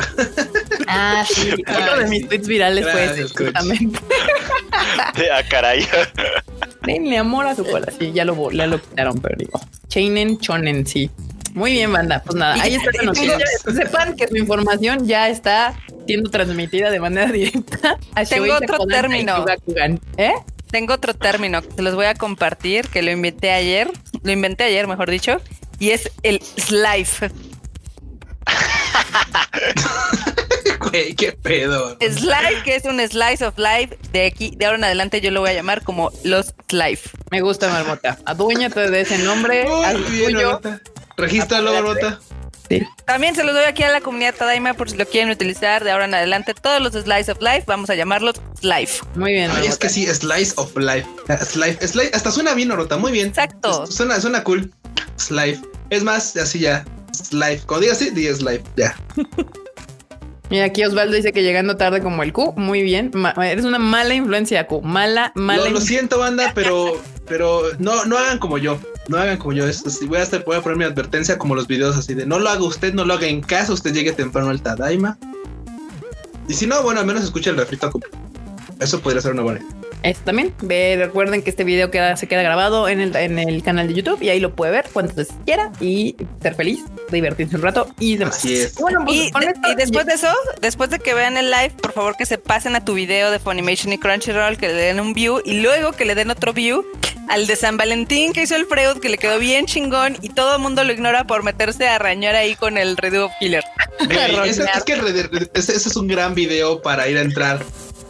Ah, sí. Otro de mis tweets virales fue ese, Crunchy. Ah, caray. Denle amor a su cola. Sí, ya lo, ya lo quitaron, pero digo. Chainen Chonen, sí. Muy bien, banda. Pues nada, ahí está la noticia. Sepan que su información ya está siendo transmitida de manera directa a Tengo otro término. ¿Eh? Tengo otro término que se los voy a compartir, que lo inventé ayer, lo inventé ayer, mejor dicho, y es el slife. Güey, qué pedo. Slife, que es un slice of life, de aquí, de ahora en adelante yo lo voy a llamar como los slife. Me gusta Marmota. Aduéñate de ese nombre. Muy bien, tuyo. Marmota. Regístralo. Marmota. Sí. También se los doy aquí a la comunidad Tadaima por si lo quieren utilizar de ahora en adelante. Todos los slice of life, vamos a llamarlos slife. Muy bien. Ay, es que sí, Slice of Life. Slice, Slice, hasta suena bien, Marmota. Muy bien. Exacto. Es- Suena, suena cool. Slife. Es más, así ya. Slife. Cuando digas así, di Slife. Ya. Mira, aquí Osvaldo dice que llegando tarde como el Q. Muy bien. Ma- eres una mala influencia, Q. Mala, mala. Lo, lo siento, banda, pero, pero no, no hagan como yo. No hagan como yo. Esto sí, voy a hacer, voy a poner mi advertencia como los videos así de no lo haga usted, no lo haga en casa, usted llegue temprano al Tadaima. Y si no, bueno, al menos escuche el refrito. Eso podría ser una buena idea. Esto también. Ve, recuerden que este video queda, se queda grabado en el, en el canal de YouTube y ahí lo puede ver cuantas veces quiera y ser feliz, divertirse un rato y demás. Así es. Bueno, pues, Y, con de- esto- y después de eso, después de que vean el live, por favor que se pasen a tu video de Funimation y Crunchyroll, que le den un view y luego que le den otro view al de San Valentín que hizo el Freud, que le quedó bien chingón y todo el mundo lo ignora por meterse a arañar ahí con el Redo of Killer. Ese, es que el Red- ese, ese es un gran video para ir a entrar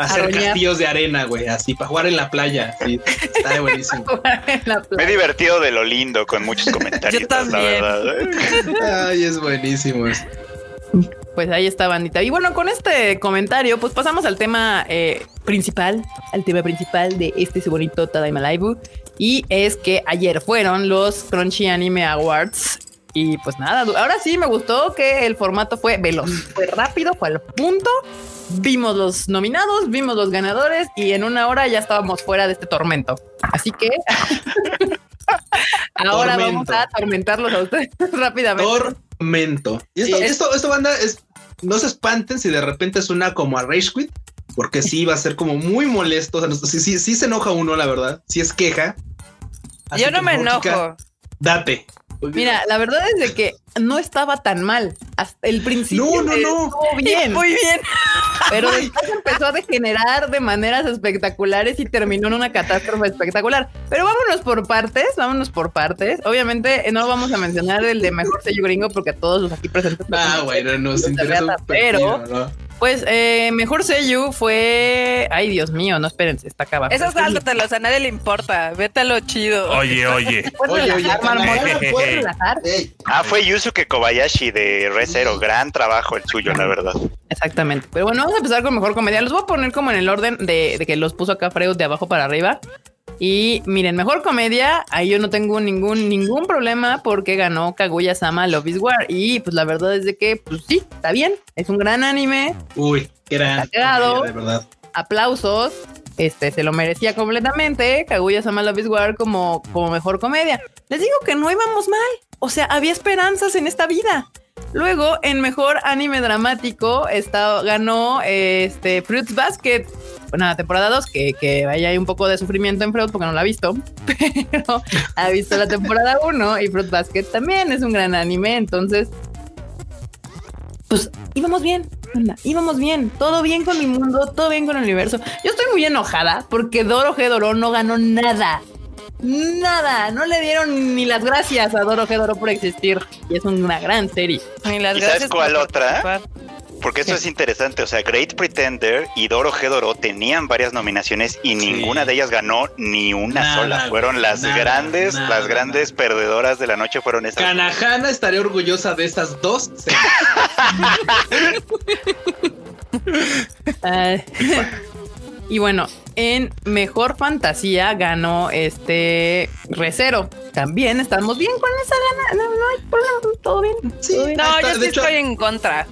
hacer castillos de arena, güey, así, para jugar en la playa. Sí, está buenísimo. en la Me he divertido de lo lindo con muchos comentarios. Yo también. La verdad. Ay, es buenísimo. Pues ahí está, bandita. Y bueno, con este comentario, pues pasamos al tema eh, principal, al tema principal de este su bonito Tadaima Live. Y es que ayer fueron los Crunchy Anime Awards. Y pues nada, ahora sí me gustó que el formato fue veloz, fue rápido, fue al punto. Vimos los nominados, vimos los ganadores y en una hora ya estábamos fuera de este tormento. Así que ahora Tormento. vamos a atormentarlos a ustedes rápidamente. Tormento. Y esto, Sí. esto, esto, banda, es, no se espanten si de repente suena como a Rage Quit, porque sí va a ser como muy molesto. O sea, sí, sí, sí se enoja uno, la verdad. Sí es queja. Así Yo que, no me chica, enojo. date. Mira, la verdad es de que no estaba tan mal. Hasta el principio No, no, no. estuvo bien, Muy bien. pero después empezó a degenerar de maneras espectaculares y terminó en una catástrofe espectacular. Pero vámonos por partes, vámonos por partes. Obviamente eh, no vamos a mencionar el de mejor sello gringo porque todos los aquí presentes. Ah, bueno, nos interesa Pero-. Pues eh, mejor sello fue, ay Dios mío, no espérense, está acá abajo. Eso sáltatelos, a nadie le importa. Vete a lo chido. Oye, oye. ¿Puedes Oye, Ah, fue Yusuke Kobayashi de Re Zero. Gran trabajo el suyo, la verdad. Exactamente. Pero bueno, vamos a empezar con mejor comedia. Los voy a poner como en el orden de, de que los puso acá Freud de abajo para arriba. Y miren, mejor comedia, ahí yo no tengo ningún, ningún problema porque ganó Kaguya Sama Love is War. Y pues la verdad es de que, pues sí, está bien. Es un gran anime. Uy, gran. Cagado. De verdad. Aplausos. Este se lo merecía completamente. Kaguya Sama Love is War como, como mejor comedia. Les digo que no íbamos mal. O sea, había esperanzas en esta vida. Luego, en mejor anime dramático, está, ganó este Fruits Basket. Bueno, temporada 2, que, que vaya hay un poco de sufrimiento en Fruit porque no la ha visto, pero ha visto la temporada 1 y Fruit Basket también es un gran anime. Entonces, pues íbamos bien, íbamos bien, todo bien con mi mundo, todo bien con el universo. Yo estoy muy enojada porque Doro Hedoro no ganó nada. Nada, no le dieron ni las gracias a Doro Hedoro por existir. Y es una gran serie. Ni las ¿Y sabes gracias cuál por otra? participar. Porque esto es interesante. O sea, Great Pretender y Doro Hedoro tenían varias nominaciones y ninguna de ellas ganó ni una Nada, sola. Fueron las nada, grandes, nada, las grandes perdedoras de la noche fueron esas. Kanahana estaría orgullosa de estas dos. series. Ah, y bueno, en mejor fantasía ganó este Recero. También estamos bien con esa gana. No, no hay problema, todo bien. Sí, todo bien. No, Hasta, yo sí hecho, estoy en contra.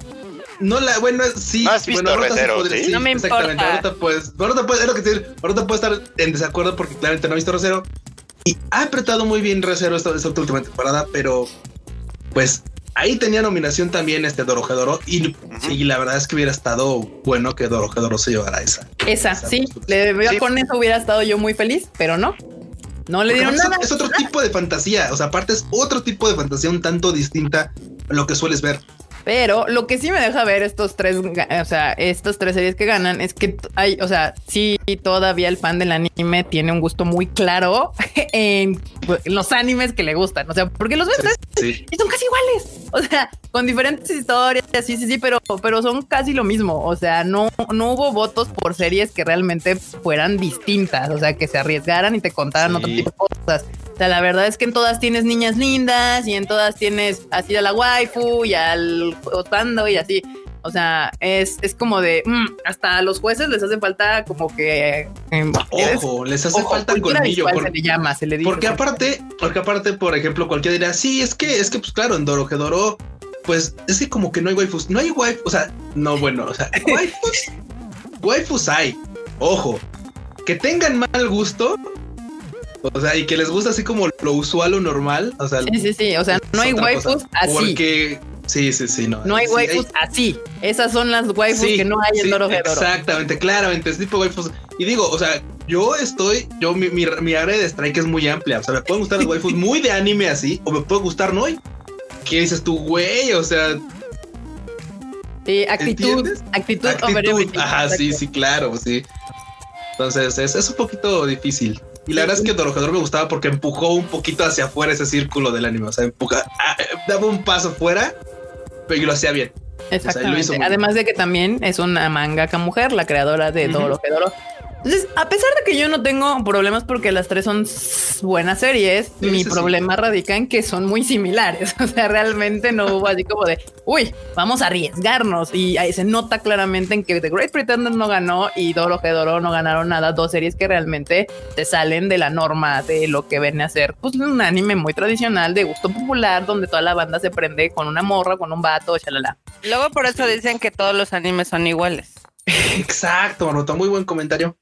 No la, bueno, sí. ¿No has visto bueno, ahorita Recero, podría- sí? No me Exactamente. importa. Ahorita puedes, ahorita puedes, es lo que te digo, ahorita puedes estar en desacuerdo porque claramente no ha visto Recero. Y ha apretado muy bien Recero esta, esta última temporada, pero pues ahí tenía nominación también este Dorojedoro. Y, y la verdad es que hubiera estado bueno que Dorojedoro se llevara esa. Esa, Esa sí. Le, Sí. con eso hubiera estado yo muy feliz, pero no. No le dieron nada. es, es otro tipo de fantasía. O sea, aparte es otro tipo de fantasía un tanto distinta a lo que sueles ver. Pero lo que sí me deja ver estos tres, o sea, estas tres series que ganan es que hay, o sea, sí todavía el fan del anime tiene un gusto muy claro en, los animes que le gustan. O sea, porque los ves y son casi iguales. O sea, con diferentes historias, sí, sí, sí, pero, pero son casi lo mismo. O sea, no, no hubo votos por series que realmente fueran distintas. O sea, que se arriesgaran y te contaran otro tipo de cosas. O sea, la verdad es que en todas tienes niñas lindas y en todas tienes así a la waifu y al otando y así. O sea, es, es como de mm, hasta a los jueces les hace falta como que em, ojo, les hace falta el colmillo. se le llama, se le dice. Porque aparte, porque aparte, por ejemplo, cualquiera dirá, sí, es que, es que, pues claro, en Doro pues es que como que no hay waifus, no hay waifus, o sea, no, bueno, o sea, waifus, waifus hay, ojo, que tengan mal gusto, o sea, y que les gusta así como lo usual o normal. O sea, sí, sí, sí. O sea, no hay waifus así. Porque Sí, sí, sí, no. No hay waifus así. Esas son las waifus que no hay en Doro Exactamente, claramente, ese tipo waifus. Y digo, o sea, yo estoy, yo, mi, mi, mi área de strike es muy amplia. O sea, me pueden gustar las waifus muy de anime así, o me puede gustar no. ¿Qué dices tú, güey? O sea. Sí, actitud, actitud, actitud. Ajá, sí, sí, claro, sí. Entonces, es, es un poquito difícil. Y la verdad es que Dorohedoro me gustaba porque empujó un poquito hacia afuera ese círculo del anime. O sea, empuja, ah, daba un paso fuera pero lo hacía bien. Exactamente. Además de que también es una mangaka mujer, la creadora de todo lo que Doro. Entonces, a pesar de que yo no tengo problemas porque las tres son buenas series, mi problema radica en que son muy similares. O sea, realmente no hubo así como de, uy, vamos a arriesgarnos. Y ahí se nota claramente en que The Great Pretender no ganó y Doro Doro no ganaron nada. Dos series que realmente te salen de la norma de lo que ven a ser pues, un anime muy tradicional de gusto popular donde toda la banda se prende con una morra, con un vato, chalala. Luego por eso dicen que todos los animes son iguales. Exacto, Maroto, muy buen comentario.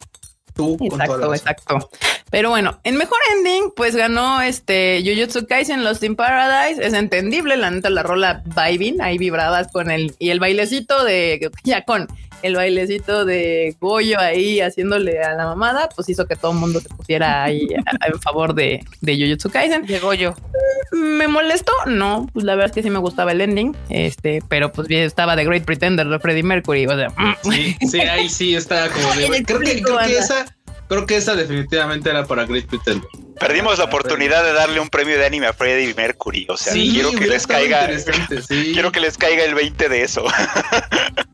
Tú exacto, exacto. Pero bueno, en mejor ending, pues ganó este Jujutsu Kaisen Lost in Paradise. Es entendible, la neta, la rola vibing, ahí vibradas con el y el bailecito de ya con el bailecito de Goyo ahí haciéndole a la mamada, pues hizo que todo el mundo se pusiera ahí en favor de, de Jujutsu Kaisen. De Goyo. ¿Me molestó? No, pues la verdad es que sí me gustaba el ending, este, pero pues bien estaba The Great Pretender de Freddie Mercury, o sea. Sí, sí, ahí sí está como de... creo, que, creo que esa... Creo que esa definitivamente era para Great Pretender. Perdimos la oportunidad de darle un premio de anime a Freddie Mercury. O sea, quiero que les caiga. Quiero que les caiga el 20 de eso.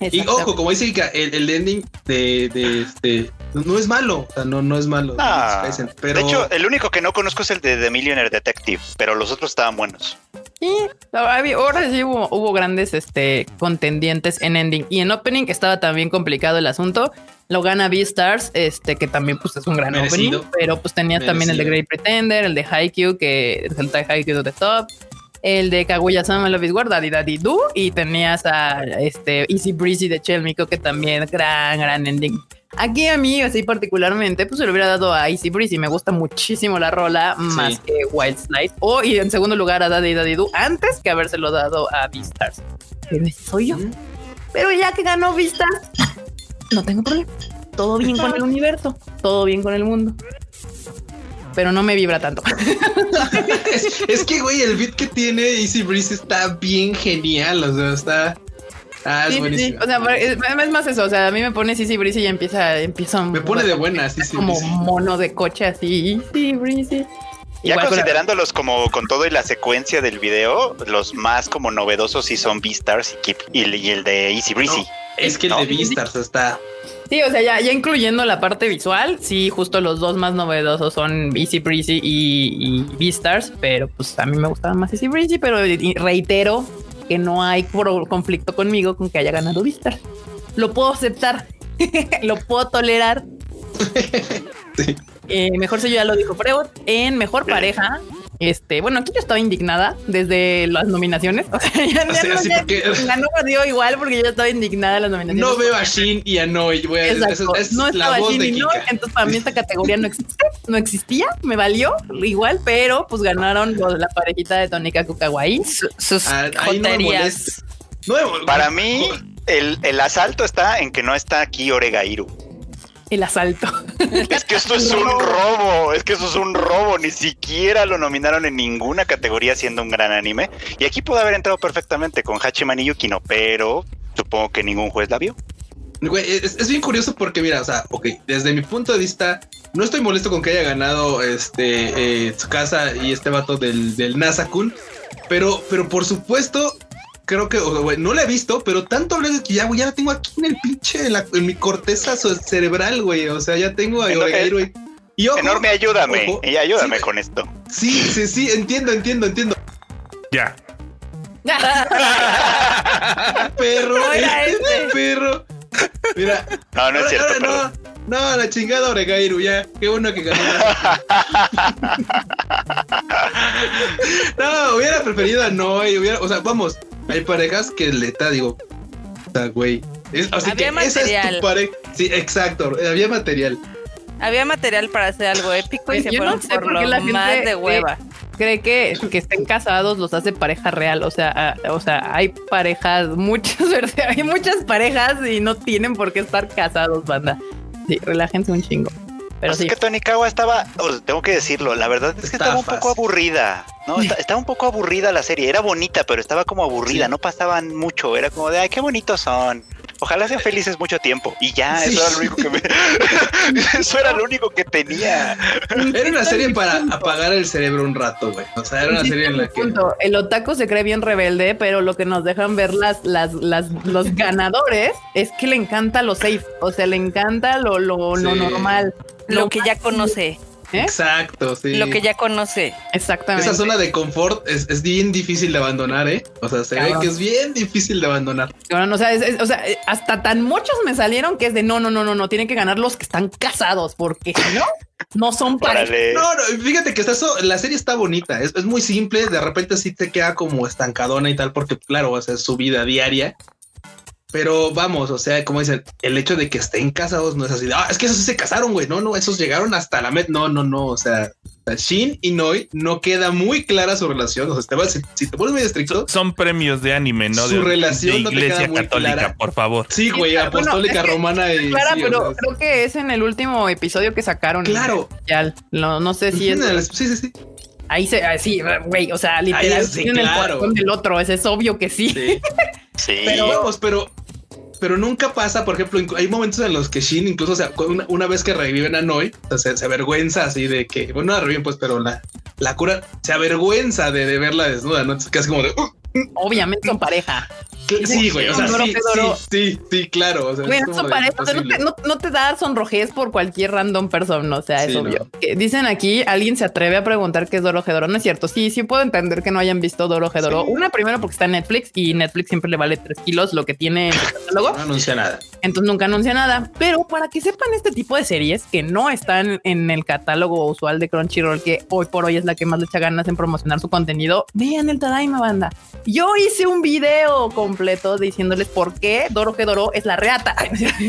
Y ojo, como dice Ika, el, ending de, de, este no es malo, o sea, no, no es malo. Ah, pero... De hecho, el único que no conozco es el de The Millionaire Detective, pero los otros estaban buenos. Sí, ahora sí hubo, hubo grandes este, contendientes en ending y en opening estaba también complicado el asunto. Lo gana Beastars, este, que también pues, es un gran opening, pero pues tenía también el de Great Pretender, el de Haikyuu, que es el de Haikyuu de Top el de Kaguya-sama Love is War, Daddy Daddy Do, y tenías a este Easy Breezy de Chelmico, que también gran, gran ending. Aquí a mí, así particularmente, pues se lo hubiera dado a Easy Breezy. Me gusta muchísimo la rola, más que Wild Slide. O, y en segundo lugar, a Daddy Daddy Do, antes que habérselo dado a Beastars. Pero soy yo. Pero ya que ganó Beastars, no tengo problema. Todo bien con el universo, todo bien con el mundo pero no me vibra tanto. es, que, güey, el beat que tiene Easy Breeze está bien genial. O sea, está. Ah, es buenísimo. O sea, es, más eso. O sea, a mí me pone Easy Breezy y empieza, empieza Me pone de buena, sí, sí. Como mono de coche así, Easy Breezy. Ya considerándolos como con todo y la secuencia del video, los más como novedosos sí son Beastars y, y, el de Easy Breezy. es que el de Beastars está Sí, o sea, ya, ya incluyendo la parte visual, sí, justo los dos más novedosos son Easy Breezy y, y Beastars, pero pues a mí me gustaba más Easy Breezy, pero reitero que no hay conflicto conmigo con que haya ganado Beastars. Lo puedo aceptar, lo puedo tolerar. Eh, mejor si yo ya lo dijo Freud. En mejor pareja, este, bueno, aquí yo estaba indignada desde las nominaciones. O sea, ya, no, me dio igual porque yo estaba indignada de las nominaciones. No veo a Shin y a Noi. no estaba Shin y Noi, entonces para mí esta categoría no existe, no existía, me valió igual, pero pues ganaron la parejita de Tonika Kukawai. Sus ah, joterías. para mí, el, el, asalto está en que no está aquí Oregairu. El asalto. Es que esto es un robo, es que eso es un robo, ni siquiera lo nominaron en ninguna categoría siendo un gran anime. Y aquí pudo haber entrado perfectamente con Hachiman y Yukino, pero supongo que ningún juez la vio. Güey, es, es bien curioso porque, mira, o sea, ok, desde mi punto de vista, no estoy molesto con que haya ganado este eh, Tsukasa y este vato del, del NASA-kun, pero, pero por supuesto, creo que, o sea, güey, no la he visto, pero tanto hablé de que ya, güey, ya la tengo aquí en el pinche, en, la- en mi corteza cerebral, güey, o sea, ya tengo a Oregairo, güey. Y ojo, Enorme, ayúdame, ojo, y ayúdame sí, con esto. Sí, sí, sí, entiendo, entiendo, entiendo. Ya. Perro, No era este perro. Mira, No, no es ahora- cierto, ahora perdón. no, no, la chingada Oregairu, ya. Qué bueno que ganó. no, hubiera preferido a Noé, hubiera, o sea, vamos, hay parejas que neta digo, o sea, güey. es- o sea, Había que esa es material. tu pareja. Sí, exacto, había material. Había material para hacer algo épico y Eh, se yo fueron no sé por por lo la gente, más de eh, hueva. Cree que, que estén casados los hace pareja real. O sea, ah, o sea, hay parejas, muchas, hay muchas parejas y no tienen por qué estar casados, banda. Sí, relájense un chingo. Pero Pues sí. Es que Tonikawa estaba, tengo que decirlo, la verdad es que Está estaba un poco aburrida, ¿no? Está- estaba un poco aburrida la serie, era bonita, pero estaba como aburrida, Sí. no pasaban mucho, era como de, ay, qué bonitos son. Ojalá sean felices mucho tiempo. Y ya, Sí. eso era lo único que me... eso era lo único que tenía. Era una serie para apagar el cerebro un rato, güey. O sea, era una serie en la que. El otaku se cree bien rebelde, pero lo que nos dejan ver las, las, las, los ganadores es que le encanta lo safe. O sea, le encanta lo, lo, lo normal. Lo que ya conoce. ¿Eh? Exacto, sí. Lo que ya conoce. Exactamente. Esa zona de confort es, es bien difícil de abandonar, ¿eh? O sea, se ve que es bien difícil de abandonar. O sea, es- es- o sea, hasta tan muchos me salieron que es de no, no, no, no, no, tienen que ganar los que están casados, porque no, no son pareja. No, no, fíjate que está eso, la serie está bonita, es, es muy simple, de repente sí te queda como estancadona y tal, porque claro, o sea, es su vida diaria. Pero vamos, o sea, como dicen, el hecho de que estén casados no es así. de, Ah, es que esos sí se casaron, güey. No, no, esos llegaron hasta la met. No, no, no. O sea, Shin y Noi no queda muy clara su relación. O sea, te vas- si, si te pones muy estricto, Son premios de anime, ¿no? Su de, relación de no te iglesia queda muy católica, clara. por favor. sí, güey, bueno, apostólica es que- romana y. Clara, sí, o pero sea, creo que es en el último episodio que sacaron. Claro. Ya, no, no sé si es. Sí, sí, sí. Ahí se, ah, sí, güey, o sea, literal, es, sí, tienen claro. el corazón del otro, ese es obvio que sí. sí. Sí. Pero vamos, pero, pero nunca pasa, por ejemplo, hay momentos en los que Shin incluso, o sea, cu- una, una vez que reviven a Noi, o sea, se, se avergüenza así de que, bueno, no la reviven pues, pero la, la cura se avergüenza de, de verla desnuda, ¿no? Entonces, casi como de, "Uh, Obviamente son pareja. Sí, güey, o sea, Doro, sí, Doro. sí, sí, sí, claro. O sea, es Bueno, como son de pareja, no te, no, no te da sonrojez por cualquier random person, o sea, es Sí, obvio. no. Dicen aquí, alguien se atreve a preguntar qué es Doro Hedoro. No es cierto. Sí, sí puedo entender que no hayan visto Doro Hedoro. Sí. Una, primero porque está en Netflix y Netflix siempre le vale 3 kilos lo que tiene en su catálogo. No anuncia nada. Entonces nunca anuncia nada. Pero para que sepan este tipo de series que no están en el catálogo usual de Crunchyroll, que hoy por hoy es la que más le echa ganas en promocionar su contenido, vean el Tadaima Banda. Yo hice un video completo diciéndoles por qué Doro Hedoro es la reata.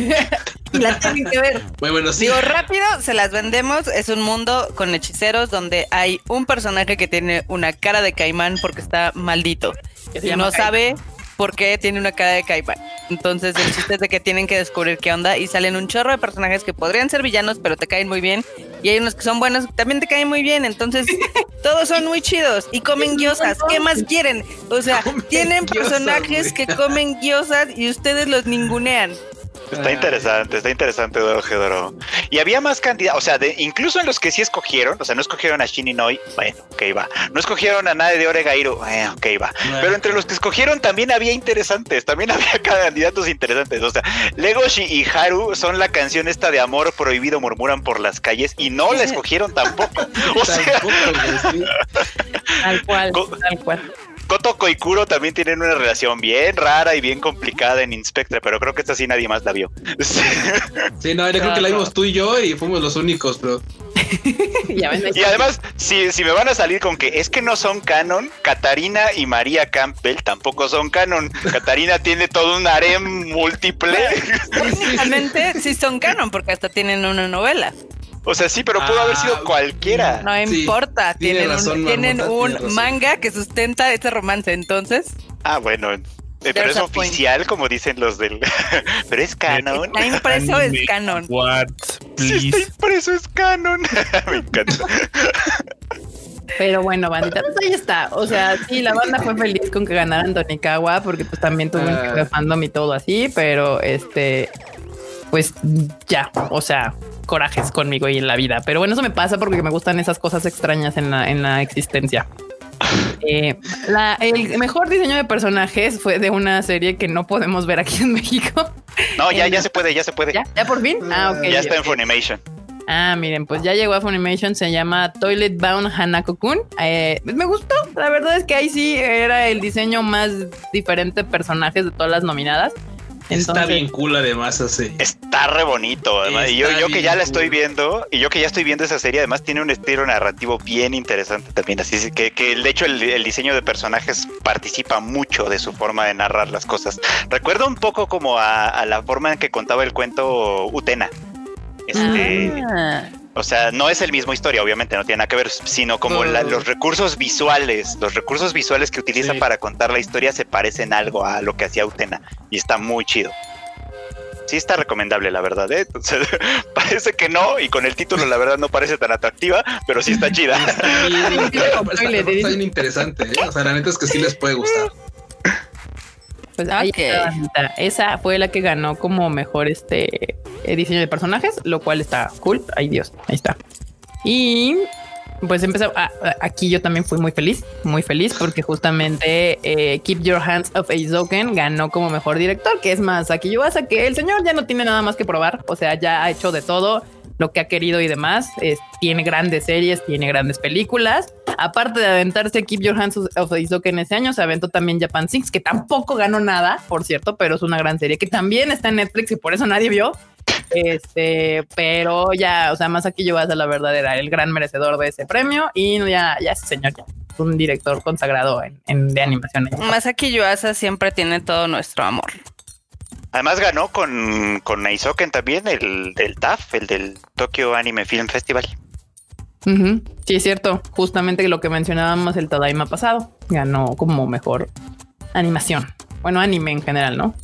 y la tienen que ver. Muy bueno, sí. Digo, rápido, se las vendemos. Es un mundo con hechiceros donde hay un personaje que tiene una cara de caimán porque está maldito. Que se Y llama no Kai. sabe por qué tiene una cara de caimán. Entonces, el chiste es de que tienen que descubrir qué onda y salen un chorro de personajes que podrían ser villanos, pero te caen muy bien. Y hay unos que son buenos que también te caen muy bien. Entonces, todos son muy chidos y comen guiosas. ¿Qué más quieren? O sea, tienen personajes que comen guiosas y ustedes los ningunean. Está interesante, está interesante Doro Hedoro. Y había más candidatos, o sea, de, incluso en los que sí escogieron, o sea, no escogieron a Shin y Noi, bueno, ok, va. No escogieron a nadie de Oregairu, bueno, ok, va. Pero entre los que escogieron también había interesantes, también había candidatos interesantes. O sea, Legoshi y Haru son la canción esta de amor prohibido murmuran por las calles y no la escogieron tampoco. O sea. Tal cual, tal cual. Kotoko y Kuro también tienen una relación bien rara y bien complicada en Inspectre, pero creo que esta sí nadie más la vio. Sí, no, yo creo que la vimos tú y yo y fuimos los únicos, pero Ya Y además, si, si me van a salir con que es que no son canon, Katarina y María Campbell tampoco son canon. Katarina tiene todo un harem múltiple. Técnicamente sí son canon porque hasta tienen una novela. O sea, sí, pero pudo haber sido Ah, cualquiera. No Sí, importa, tiene tienen razón, un, tienen Marmota, un tiene razón. manga que sustenta este romance. Entonces, Ah, bueno. pero There's es point. oficial, como dicen los del. pero es canon. Está impreso, es canon. What? Sí, está Please. impreso, es canon. Me encanta. Pero bueno, bandita, pues ahí está. O sea, sí, la banda fue feliz con que ganara Antonikawa porque pues también tuvo un Ah. fandom y todo así, pero este, pues ya, o sea, corajes conmigo y en la vida. Pero bueno, eso me pasa porque me gustan esas cosas extrañas en la, en la existencia. Eh, la- el mejor diseño de personajes fue de una serie que no podemos ver aquí en México. No, ya, ya se puede, ya se puede. ¿Ya? ¿Ya por fin? Ah, ok. Ya está en. Funimation. Ah, miren, pues ya llegó a Funimation, se llama Toilet Bound Hanako-kun. Eh, pues me gustó, la verdad es que ahí sí era el diseño más diferente de personajes de todas las nominadas. Está bien cool además así. Está re bonito, además. Y yo, yo que ya la estoy viendo, y yo que ya estoy viendo esa serie, además tiene un estilo narrativo bien interesante también. Así es que, que de hecho el, el diseño de personajes participa mucho de su forma de narrar las cosas. Recuerda un poco como a, a la forma en que contaba el cuento Utena. Este, Ah, O sea, no es el mismo historia, obviamente, no tiene nada que ver, sino como No. la- los recursos visuales, los recursos visuales que utiliza Sí. para contar la historia se parecen algo a lo que hacía Utena y está muy chido. Sí está recomendable, la verdad, ¿eh? Entonces, parece que no, y con el título la verdad no parece tan atractiva, pero sí está chida. Está bien, está- bien interesante. ¿eh? O sea, la neta es que sí les puede gustar. Pues ahí Ok. está, bandita. Esa fue la que ganó como mejor este eh, diseño de personajes, lo cual está cool. Ay Dios, ahí está. Y pues empezó. ah, ah, aquí yo también fui muy feliz, muy feliz porque justamente eh, Keep Your Hands Off Aizoken ganó como mejor director, que es más aquí Yuasa, que el señor ya no tiene nada más que probar. O sea, ya ha hecho de todo lo que ha querido y demás. Es- tiene grandes series, tiene grandes películas. Aparte de aventarse Keep Your Hands Off Aizoken ese año, se aventó también Japan Six, que tampoco ganó nada, por cierto, pero es una gran serie que también está en Netflix y por eso nadie vio. Este, pero ya, o sea, más aquí yo vas a la verdad era el gran merecedor de ese premio y ya, ya ese señor ya es un director consagrado en, en- de animación. Masaki Yuasa siempre tiene todo nuestro amor. Además ganó con, con Aizoken también, el del TAF, el del Tokyo Anime Film Festival. Ujú. Sí, es cierto. Justamente lo que mencionábamos el Tadaima pasado ganó como mejor animación. Bueno, anime en general, ¿no?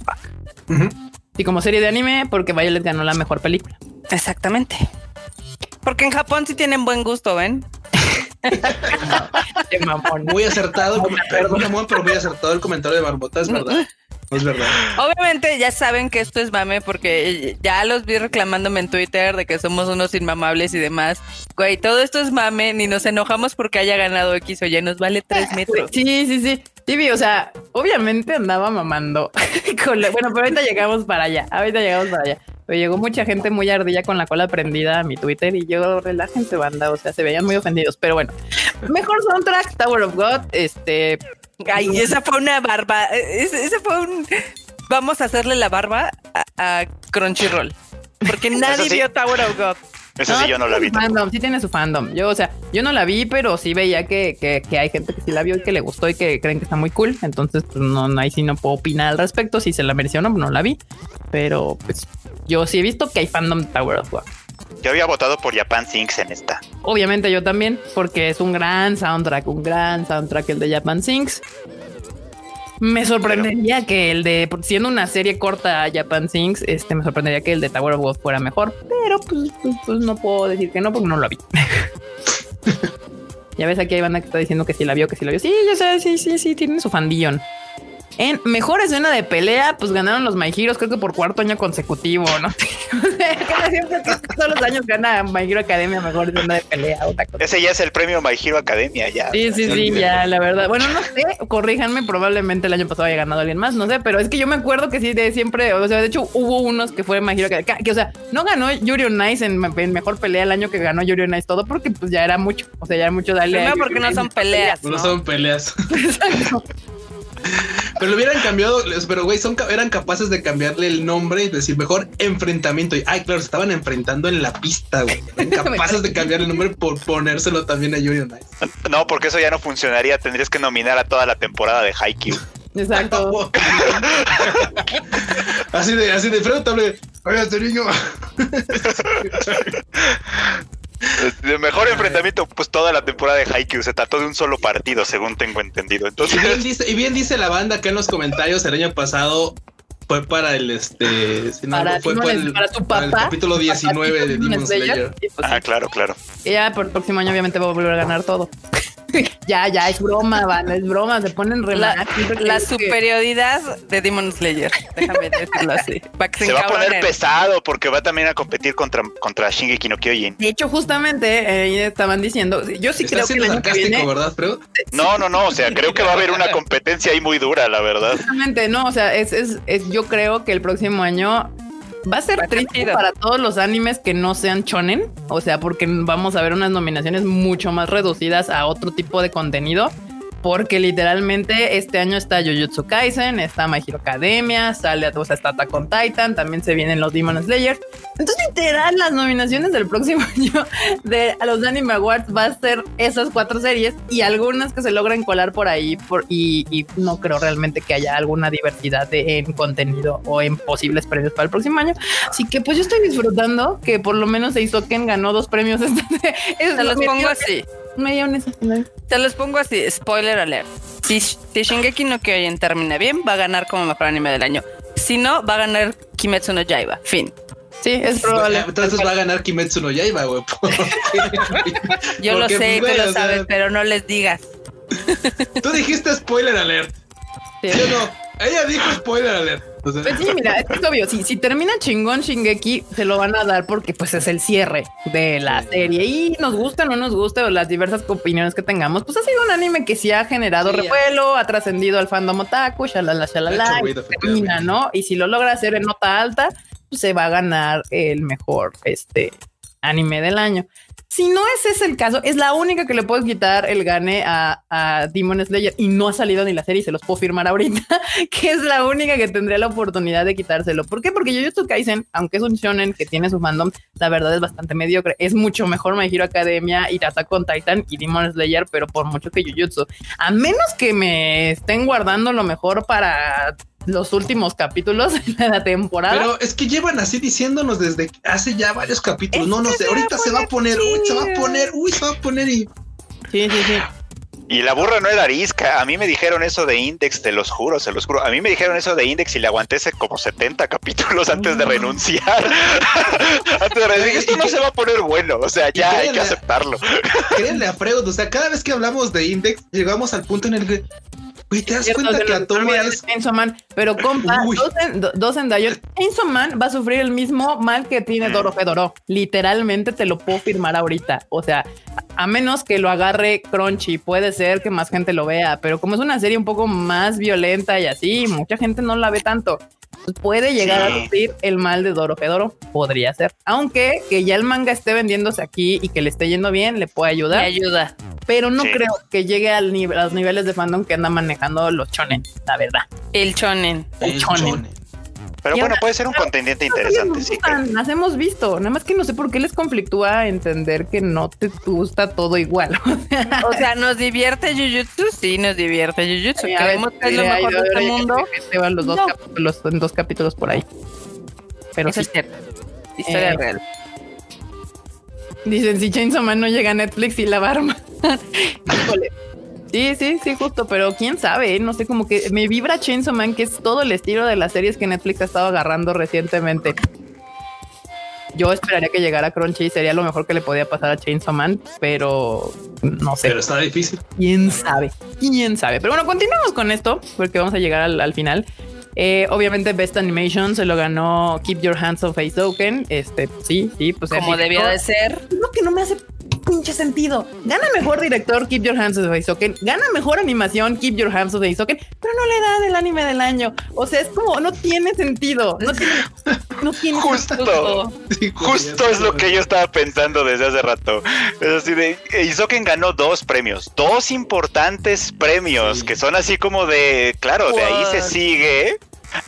Y como serie de anime, porque Violet ganó la mejor película. Exactamente. Porque en Japón sí tienen buen gusto, ¿ven? Muy acertado. Perdón, pero muy acertado el comentario de Barbota. Es verdad. Es verdad. Obviamente ya saben que esto es mame porque ya los vi reclamándome en Twitter de que somos unos inmamables y demás. Güey, todo esto es mame, ni nos enojamos porque haya ganado X o Y, nos vale tres metros. Sí, sí, sí. Vi, o sea, obviamente andaba mamando. con la- bueno, pero ahorita llegamos para allá. Ahorita llegamos para allá. Pero llegó mucha gente muy ardilla con la cola prendida a mi Twitter y yo, relájense, banda. O sea, se veían muy ofendidos. Pero bueno, mejor soundtrack, Tower of God. Este, Ay, esa fue una barba. Ese, ese fue un. Vamos a hacerle la barba a, a Crunchyroll. Porque nadie sí. vio Tower of God. Eso sí, yo no la vi. fandom, sí tiene su fandom. Yo, o sea, yo no la vi, pero sí veía que, que, que hay gente que sí la vio y que le gustó y que creen que está muy cool. Entonces, pues no, ahí sí no puedo opinar al respecto. Si se la mereció o no, no la vi. Pero pues yo sí he visto que hay fandom de Tower of God. Yo había votado por Japan Sinks en esta. Obviamente yo también, porque es un gran soundtrack, un gran soundtrack el de Japan Sings. Me sorprendería que el de, siendo una serie corta Japan Sings, este, me sorprendería que el de Tower of God fuera mejor, pero pues, pues, pues, no puedo decir que no porque no lo vi. ya ves aquí hay banda que está diciendo que sí la vio, que sí la vio. Sí, yo sé, sí, sí, sí, tiene su fandillón. En mejor escena de pelea, pues ganaron los My Heroes, creo que por cuarto año consecutivo, ¿no? O sea, casi siempre todos los años gana My Hero Academia mejor escena de pelea, otra cosa. Ese ya es el premio My Hero Academia, ya. Sí, sí, sí, ya, la verdad. Bueno, no sé, corríjanme, probablemente el año pasado haya ganado alguien más, no sé, pero es que yo me acuerdo que sí, de siempre, o sea, de hecho hubo unos que fue My Hero Academia, que, o sea, no ganó Yuri on Ice en, en mejor pelea el año que ganó Yuri on Ice todo, porque pues ya era mucho, o sea, ya era mucho darle. Primero porque no son peleas. No, ¿no? son peleas. Exacto. Pero lo hubieran cambiado, pero güey, son, eran capaces de cambiarle el nombre y decir mejor enfrentamiento. Y, ay, claro, se estaban enfrentando en la pista, güey. Eran capaces de cambiar el nombre por ponérselo también a Yuri. No, porque eso ya no funcionaría. Tendrías que nominar a toda la temporada de Haikyuu. Exacto. así de, así de pregúntale. Oiga, este niño. El mejor enfrentamiento, pues toda la temporada de Haikyuu se trató de un solo partido, según tengo entendido. Y Entonces, bien, dice, y bien dice la banda que en los comentarios el año pasado fue para el este si no, Para fue para el, para tu para el papá, capítulo tu papá 19 de Demon Slayer. y pues, ah, claro, claro. y ya por el próximo año obviamente va a volver a ganar todo. ya, ya, es broma, van, es broma, se ponen re La, la que- superioridad de Demon Slayer. Déjame decirlo así. Se, Se va a poner pesado porque va también a competir contra, contra Shingeki no Kyojin. De hecho, justamente eh, estaban diciendo, yo sí creo que el siendo año que sarcástico, viene, ¿verdad, Freud? No, no, no. O sea, creo que va a haber una competencia ahí muy dura, la verdad. Justamente, no, o sea, es, es, es- yo creo que el próximo año va a ser Va triste para todos los animes que no sean shonen, o sea, porque vamos a ver unas nominaciones mucho más reducidas a otro tipo de contenido. Porque literalmente este año está Jujutsu Kaisen, está My Hero Academia, sale, o sea, está Attack on Titan, también se vienen los Demon Slayer. Entonces, literal, las nominaciones del próximo año de a los Anime Awards va a ser esas cuatro series y algunas que se logran colar por ahí por, y, y no creo realmente que haya alguna diversidad de, en contenido o en posibles premios para el próximo año. Así que pues yo estoy disfrutando que por lo menos Eisoken ganó dos premios. Este, es, Se los pongo así. Me dio honesta, ¿no? Se los pongo así. Spoiler alert. Si, si Shingeki no Kyojin termina bien, va a ganar como mejor anime del año. Si no, va a ganar Kimetsu no Yaiba. Fin. Sí, es probable. Entonces va a ganar Kimetsu no Yaiba, güey. Yo lo sé, pues, tú lo o sea, sabes, pero no les digas. Tú dijiste spoiler alert. Sí. ¿Sí o no? Ella dijo spoiler alert. O sea, Pues sí, mira, es es obvio, si, si termina chingón Shingeki, se lo van a dar porque pues es el cierre de la serie y nos gusta o no nos gusta o las diversas opiniones que tengamos, pues ha sido un anime que sí ha generado Sí, ya. revuelo, ha trascendido al fandom otaku, shalala, Ha shalala, hecho termina, ¿no? Y si lo logra hacer en nota alta, pues se va a ganar el mejor este anime del año. Si no ese es el caso, es la única que le puedes quitar el gane a, a Demon Slayer y no ha salido ni la serie, se los puedo firmar ahorita, que es la única que tendría la oportunidad de quitárselo. ¿Por qué? Porque Jujutsu Kaisen, aunque es un shonen que tiene su fandom, la verdad es bastante mediocre. Es mucho mejor My Hero Academia y Attack on Titan y Demon Slayer, pero por mucho que Jujutsu. A menos que me estén guardando lo mejor para los últimos capítulos de la temporada. Pero es que llevan así diciéndonos desde hace ya varios capítulos. Es No, no que sé, ahorita se va a poner, uy, se va a poner, uy, se va a poner y sí, sí, sí. Y la burra no era arisca. A mí me dijeron eso de Index, te los juro, se los juro. A mí me dijeron eso de Index y le aguanté ese como 70 capítulos antes de renunciar. antes de renunciar. Esto no se va a poner bueno. O sea, ya hay que aceptarlo. créanle a Freud. O sea, cada vez que hablamos de Index, llegamos al punto en el que, güey, te das cuenta que nos a toma es Chainsaw Man, pero compa, dos en. Chainsaw Man va a sufrir el mismo mal que tiene Mm. Doro Fedoro. Literalmente te lo puedo firmar ahorita. O sea, a menos que lo agarre Crunchy, puede ser que más gente lo vea, pero como es una serie un poco más violenta y así, mucha gente no la ve tanto. Puede llegar Sí. a sufrir el mal de Doro Fedoro, podría ser. Aunque que ya el manga esté vendiéndose aquí y que le esté yendo bien, le puede ayudar ayuda. pero no Sí. creo que llegue al nivel, a los niveles de fandom que andan manejando los chonen, la verdad. El shonen. el chonen. chonen. Pero Y bueno, ahora- puede ser un contendiente interesante. Nos Sí, gustan, las hemos visto, nada más que no sé por qué les conflictúa entender que no te gusta todo igual. O sea, nos divierte Jujutsu, sí, nos divierte Jujutsu. Creemos que es lo mejor de este mundo. que se van los dos No. capítulos, en dos capítulos por ahí. Pero Eso sí, es cierto. Historia Eh, real. dicen si Chainsaw Man no llega a Netflix y la va a armar. Híjole. Sí, sí, sí, justo, pero quién sabe, no sé, como que me vibra Chainsaw Man, que es todo el estilo de las series que Netflix ha estado agarrando recientemente. Yo esperaría que llegara Crunchy, sería lo mejor que le podía pasar a Chainsaw Man, pero no sé. Pero está difícil. quién sabe, quién sabe. Pero bueno, continuamos con esto, porque vamos a llegar al, al final. Eh, obviamente, Best Animation se lo ganó Keep Your Hands Off Aizoken. Este, sí, sí, pues Como debía de ser. lo que no me hace pinche sentido. Gana mejor director Keep Your Hands Off Aizoken, gana mejor animación Keep Your Hands Off Aizoken, pero no le dan el anime del año. O sea, es como no tiene sentido. No tiene, no tiene Justo. sentido. Sí, Justo es lo que yo estaba pensando desde hace rato. Es así de. Isoken ganó dos premios, dos importantes premios Sí. que son así como de. Claro, de ahí se sigue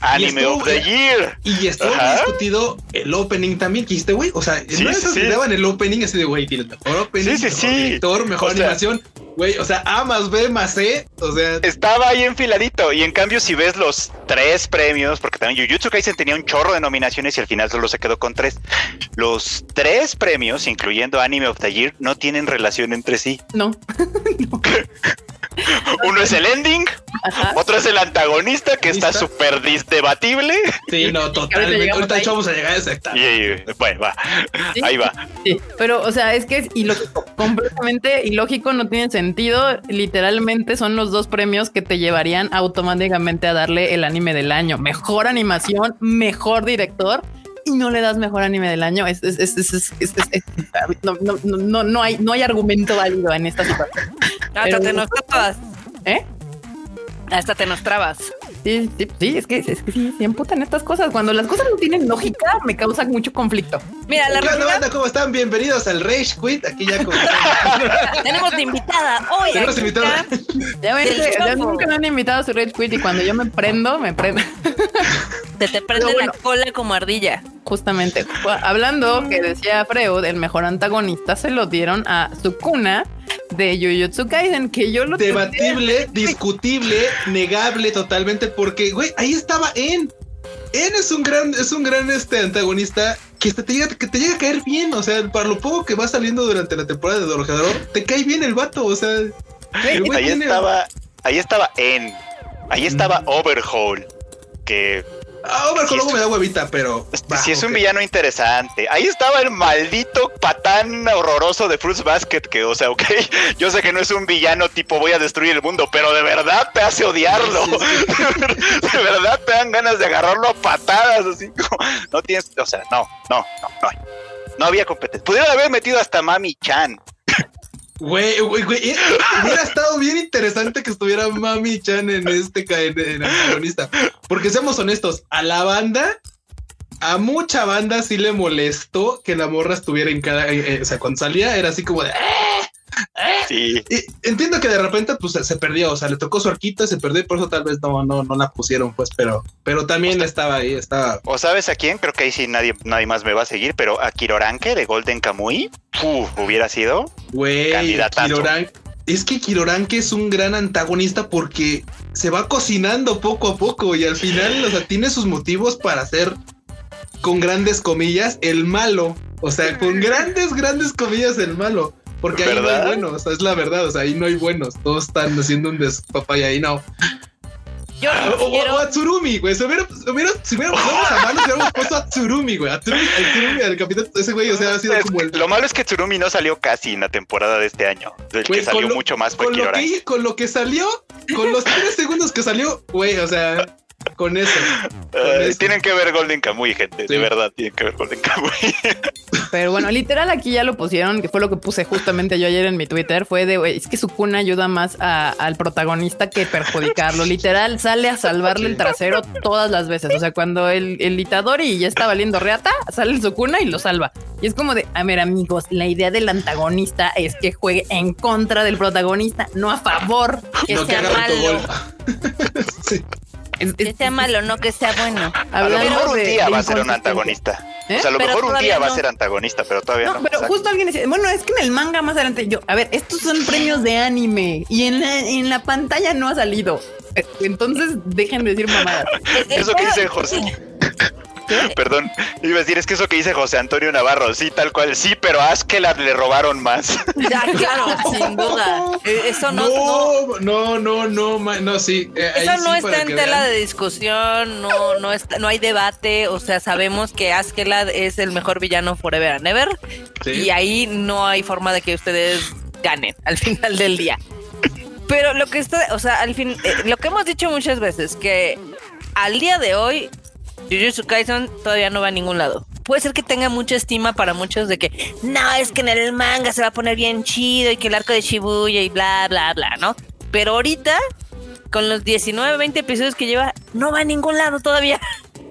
Anime estuvo- of the Year. Y estuvo Ajá. discutido el opening también, que dijiste, güey, o sea, Sí, no sí, sí. daban el opening así de, güey, tienes mejor opening, Sí, sí, mejor sí. director, mejor O sea, animación. Güey, o sea, A más B más C, o sea, Estaba ahí enfiladito. Y en cambio, si ves los tres premios, porque también Jujutsu Kaisen tenía un chorro de nominaciones y al final solo se quedó con tres. Los tres premios, incluyendo Anime of the Year, no tienen relación entre sí. No. Uno es el ending, Ajá. otro es el antagonista, que está ¿Lista? súper dis- debatible. sí, no, totalmente. Ahorita ahí. de hecho vamos a llegar a ese Y, y- bueno, va. Sí. Ahí va. Sí, pero, o sea, es que es ilógico, completamente ilógico, no tiene sentido. Literalmente son los dos premios que te llevarían automáticamente a darle el anime del año. Mejor animación, mejor director. Y no le das mejor anime del año. Es, es, es, no, no hay, no hay argumento válido en esta situación. Hasta Pero- te nos trabas. ¿Eh? Hasta te nos trabas. Sí, sí, sí, es que, es que sí, se emputan estas cosas. Cuando las cosas no tienen lógica, me causa mucho conflicto. Mira, la ¿Qué onda, realidad banda? ¿Cómo están? Bienvenidos al Rage Quit. Aquí ya tenemos de invitada hoy. Tenemos invitada. Ya ya nunca me han invitado a su Red Quit y cuando yo me prendo, me prendo. Se te prende bueno. la cola como ardilla. Justamente, Ju- hablando que decía Freud, el mejor antagonista se lo dieron a Sukuna de Jujutsu Kaisen, que yo lo debatible, discutible, negable totalmente, porque, güey, ahí estaba En. En es un gran, es un gran este antagonista que te llega, que te llega a caer bien. O sea, para lo poco que va saliendo durante la temporada de Dorojador, te cae bien el vato. O sea, el güey Ahí tiene- estaba, ahí estaba En. Ahí estaba Overhaul. Que Ah, luego es- me da huevita, pero. sí es un villano interesante. Ahí estaba el maldito patán horroroso de Fruits Basket. Que, o sea, ok, yo sé que no es un villano tipo voy a destruir el mundo, pero de verdad te hace odiarlo. Sí, de verdad te dan ganas de agarrarlo a patadas. Así como, no tienes, o sea, no, no, no. No había competencia. Pudieron haber metido hasta Mami Chan. Güey, güey, güey. eh, Hubiera estado bien interesante que estuviera Mami Chan en este en, en antagonista. Porque seamos honestos, a la banda, a mucha banda sí le molestó que la morra estuviera en cada. eh, eh, o sea, cuando salía era así como de. "Eh". Sí. Y entiendo que de repente pues se, perdió, o sea, le tocó su arquito y se perdió y por eso tal vez no, no, no la pusieron, pues, pero, pero también estaba ahí, estaba. ¿O sabes a quién? Creo que ahí sí nadie, nadie más me va a seguir, pero a Kiroranke de Golden Kamuy uf, hubiera sido. Güey, Candidatazo. Kiroran. Es que Kiroranke es un gran antagonista porque se va cocinando poco a poco y al final, o sea, tiene sus motivos para ser con grandes comillas el malo. O sea, con grandes, grandes comillas el malo. Porque ahí no hay buenos, o sea, es la verdad, o sea, ahí no hay buenos. Todos están haciendo un despapaya ahí no. Yo O, o- o a Tsurumi, güey. Si hubiera, si hubiera, si hubiéramos vamos a malos, hubiéramos puesto a Tsurumi, güey. A Tsurumi, al Tsurumi, al capitán, ese güey, o sea, ha sido Es- como el. Lo malo es que Tsurumi no salió casi en la temporada de este año. El Güey, que salió lo- mucho más fue con lo, que, con lo que salió, con los tres segundos que salió, güey, o sea, con eso. con eso. tienen que ver Golden Kamuy, gente. Sí. De verdad, tienen que ver Golden Kamuy. Pero bueno, literal aquí ya lo pusieron, que fue lo que puse justamente yo ayer en mi Twitter, fue de, güey, es que Sukuna ayuda más a- al protagonista que perjudicarlo. Literal, sale a salvarle el trasero todas las veces. O sea, cuando el, el Itadori ya está valiendo reata, sale el Sukuna y lo salva. Y es como de, a ver amigos, la idea del antagonista es que juegue en contra del protagonista, no a favor. que no sea malo. sí. Es- Que sea malo, no que sea bueno. A lo mejor un día va a ser un antagonista. ¿Eh? O sea, a lo Pero mejor un día va a ser antagonista, pero todavía no. No, pero Exacto. justo alguien decía, bueno, es que en el manga más adelante, yo, a ver, estos son premios de anime y en la, en la pantalla no ha salido. Eh, Entonces dejen de decir mamadas. Eso que dice José. Perdón, iba a decir, es que eso que dice José Antonio Navarro, sí, tal cual, sí, pero a Askeladd le robaron más. Ya, claro, sin duda. Eh, Eso no, no, No, no, no, no, no, sí. eh, eso sí, no está en que tela vean. de discusión, no, no está, no hay debate, o sea, sabemos que Askeladd es el mejor villano forever and ever, Sí. y ahí no hay forma de que ustedes ganen al final del día. Pero lo que está, o sea, al fin, eh, lo que hemos dicho muchas veces, que al día de hoy, Jujutsu Kaisen todavía no va a ningún lado. Puede ser que tenga mucha estima para muchos de que no, es que en el manga se va a poner bien chido y que el arco de Shibuya y bla, bla, bla, ¿no? Pero ahorita, con los 19, 20 episodios que lleva, no va a ningún lado todavía.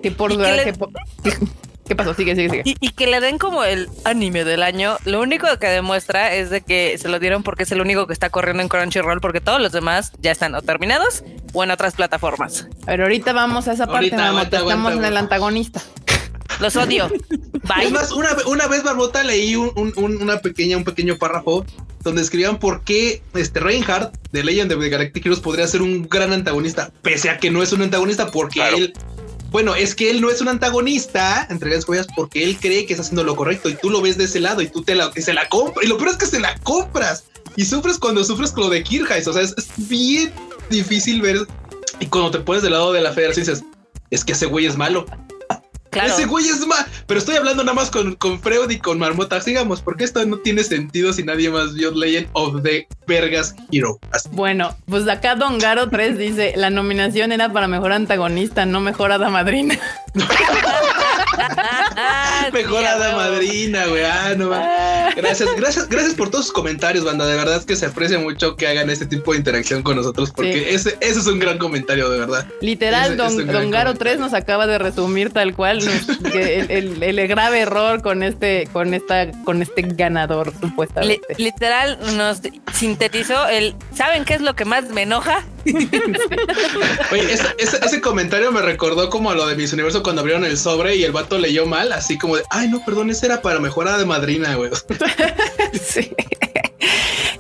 Que por ¿Y qué le- que por- ¿Qué pasó? Sigue, sigue, sigue. Y, y que le den como el anime del año, lo único que demuestra es de que se lo dieron porque es el único que está corriendo en Crunchyroll, porque todos los demás ya están o terminados o en otras plataformas. Pero ahorita vamos a esa parte, Ahorita, aguanta, estamos aguanta, en el antagonista. Los odio. Bye. Es más, una, una vez, Barbota, leí un, un- un- una pequeña, un pequeño párrafo donde escribían por qué este Reinhardt de Legend of the Galactic Heroes podría ser un gran antagonista, pese a que no es un antagonista, porque Claro. él, bueno, es que él no es un antagonista, entre las comillas, porque él cree que está haciendo lo correcto y tú lo ves de ese lado y tú te la, se la compras. Y lo peor es que se la compras y sufres cuando sufres con lo de Kirchheis. O sea, es, es bien difícil ver. Y cuando te pones del lado de la federación dices, es que ese güey es malo. Claro. Ese güey es más. Pero estoy hablando nada más con, con Freud y con Marmota. Sigamos, porque esto no tiene sentido si nadie más vio Legend of the Vergas Hero. Así. Bueno, pues acá Don Garo 3 dice la nominación era para mejor antagonista, no mejor hada madrina. Mejor hada madrina, güey. Ah, no va. Gracias, gracias, gracias por todos sus comentarios, banda. De verdad es que se aprecia mucho que hagan este tipo de interacción con nosotros, porque Sí. ese, ese es un gran comentario, de verdad. Literal, Ese- Don, ese Don Garo comentario. 3 nos acaba de resumir tal cual nos- el, el- el grave error con este, con esta, con este ganador, Li- supuestamente. literal nos sintetizó el ¿saben qué es lo que más me enoja? Oye, ese, comentario me recordó como a lo de Miss Universo cuando abrieron el sobre y el vato leyó mal, así como de, ay, no, perdón, ese era para mejora de madrina, güey. Sí.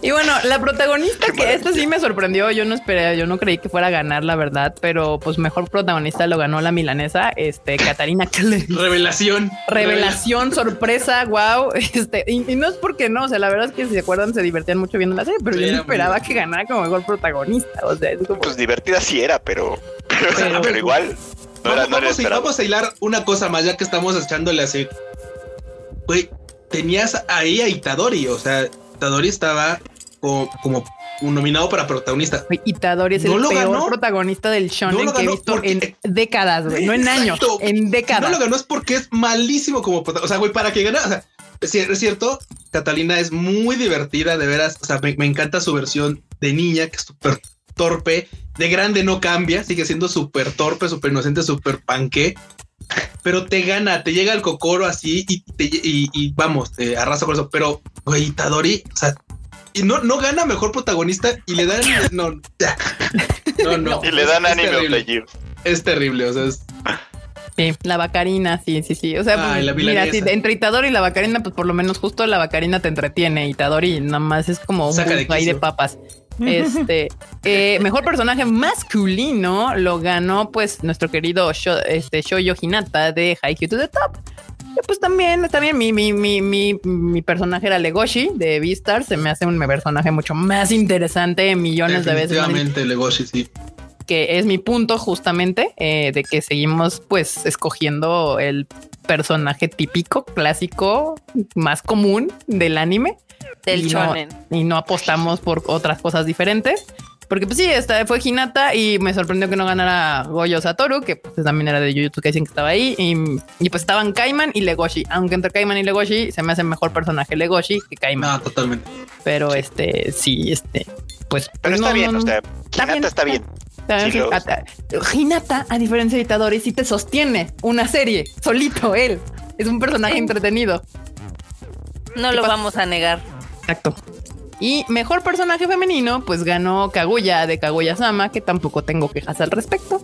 Y bueno, la protagonista que esto sí me sorprendió, yo no esperé, yo no creí que fuera a ganar, la verdad, pero pues mejor protagonista lo ganó la milanesa, este, Catarina. Revelación. Revelación, sorpresa, wow. Este, y, y no es porque no, o sea, la verdad es que si se acuerdan, se divertían mucho viendo la serie, pero yo no esperaba que ganara como mejor protagonista. O sea, es como Pues divertida sí era, pero, pero, Pero- pero igual. No era, vamos, no era vamos a, esperado. vamos a hilar una cosa más, ya que estamos echándole así. Güey, tenías ahí a Itadori, o sea, Itadori estaba como, como un nominado para protagonista. Itadori es ¿No el peor ganó? protagonista del shonen No que he visto porque- en décadas, güey. No en años, en Si no décadas. lo ganó es porque es malísimo como protagonista. O sea, güey, para que gane, o sea, es cier- es cierto, Catalina es muy divertida, de veras. O sea, me, me encanta su versión de niña, que es súper torpe. De grande no cambia, sigue siendo súper torpe, súper inocente, súper panque. Pero te gana, te llega el cocoro así y, te- y- y vamos, te arrasa con eso. Pero, güey, Itadori, o sea, y no, no gana mejor protagonista y le dan. No, ya. no, no. Y le dan es anime of terrible. Es terrible, o sea, es, Sí, la bacarina, sí, sí, sí. O sea, Ay, pues, la mira, sí, entre Itadori y la bacarina, pues por lo menos justo la bacarina te entretiene. Itadori nada más es como un Saca de ahí de papas. Este eh, mejor personaje masculino lo ganó, pues, nuestro querido Sho, este, Shoyo Hinata de Haikyuu to the Top. Que, pues también, está bien. Mi, mi, mi, mi, mi personaje era Legoshi de Beastar. Se me hace un personaje mucho más interesante millones de veces. definitivamente Legoshi, sí. que es mi punto justamente eh, de que seguimos pues escogiendo el personaje típico, clásico, más común del anime Del Y no- y no apostamos por otras cosas diferentes. Porque pues sí, esta fue Hinata y me sorprendió que no ganara Goyo Satoru, que pues, también era de Jujutsu Kaisen que estaba ahí. Y, y, pues estaban Kaiman y Legoshi. Aunque entre Kaiman y Legoshi se me hace mejor personaje Legoshi que Kaiman. No, totalmente. Pero este, sí, este, pues... Pero está no, bien, no, o sea, Está Hinata bien, está bien. Sí, lo- Hinata, Hinata, a diferencia de Itadori, sí te sostiene una serie solito él. Es un personaje entretenido. No ¿Qué lo pasa? vamos a negar. Exacto. Y mejor personaje femenino, pues ganó Kaguya de Kaguya-sama, que tampoco tengo quejas al respecto.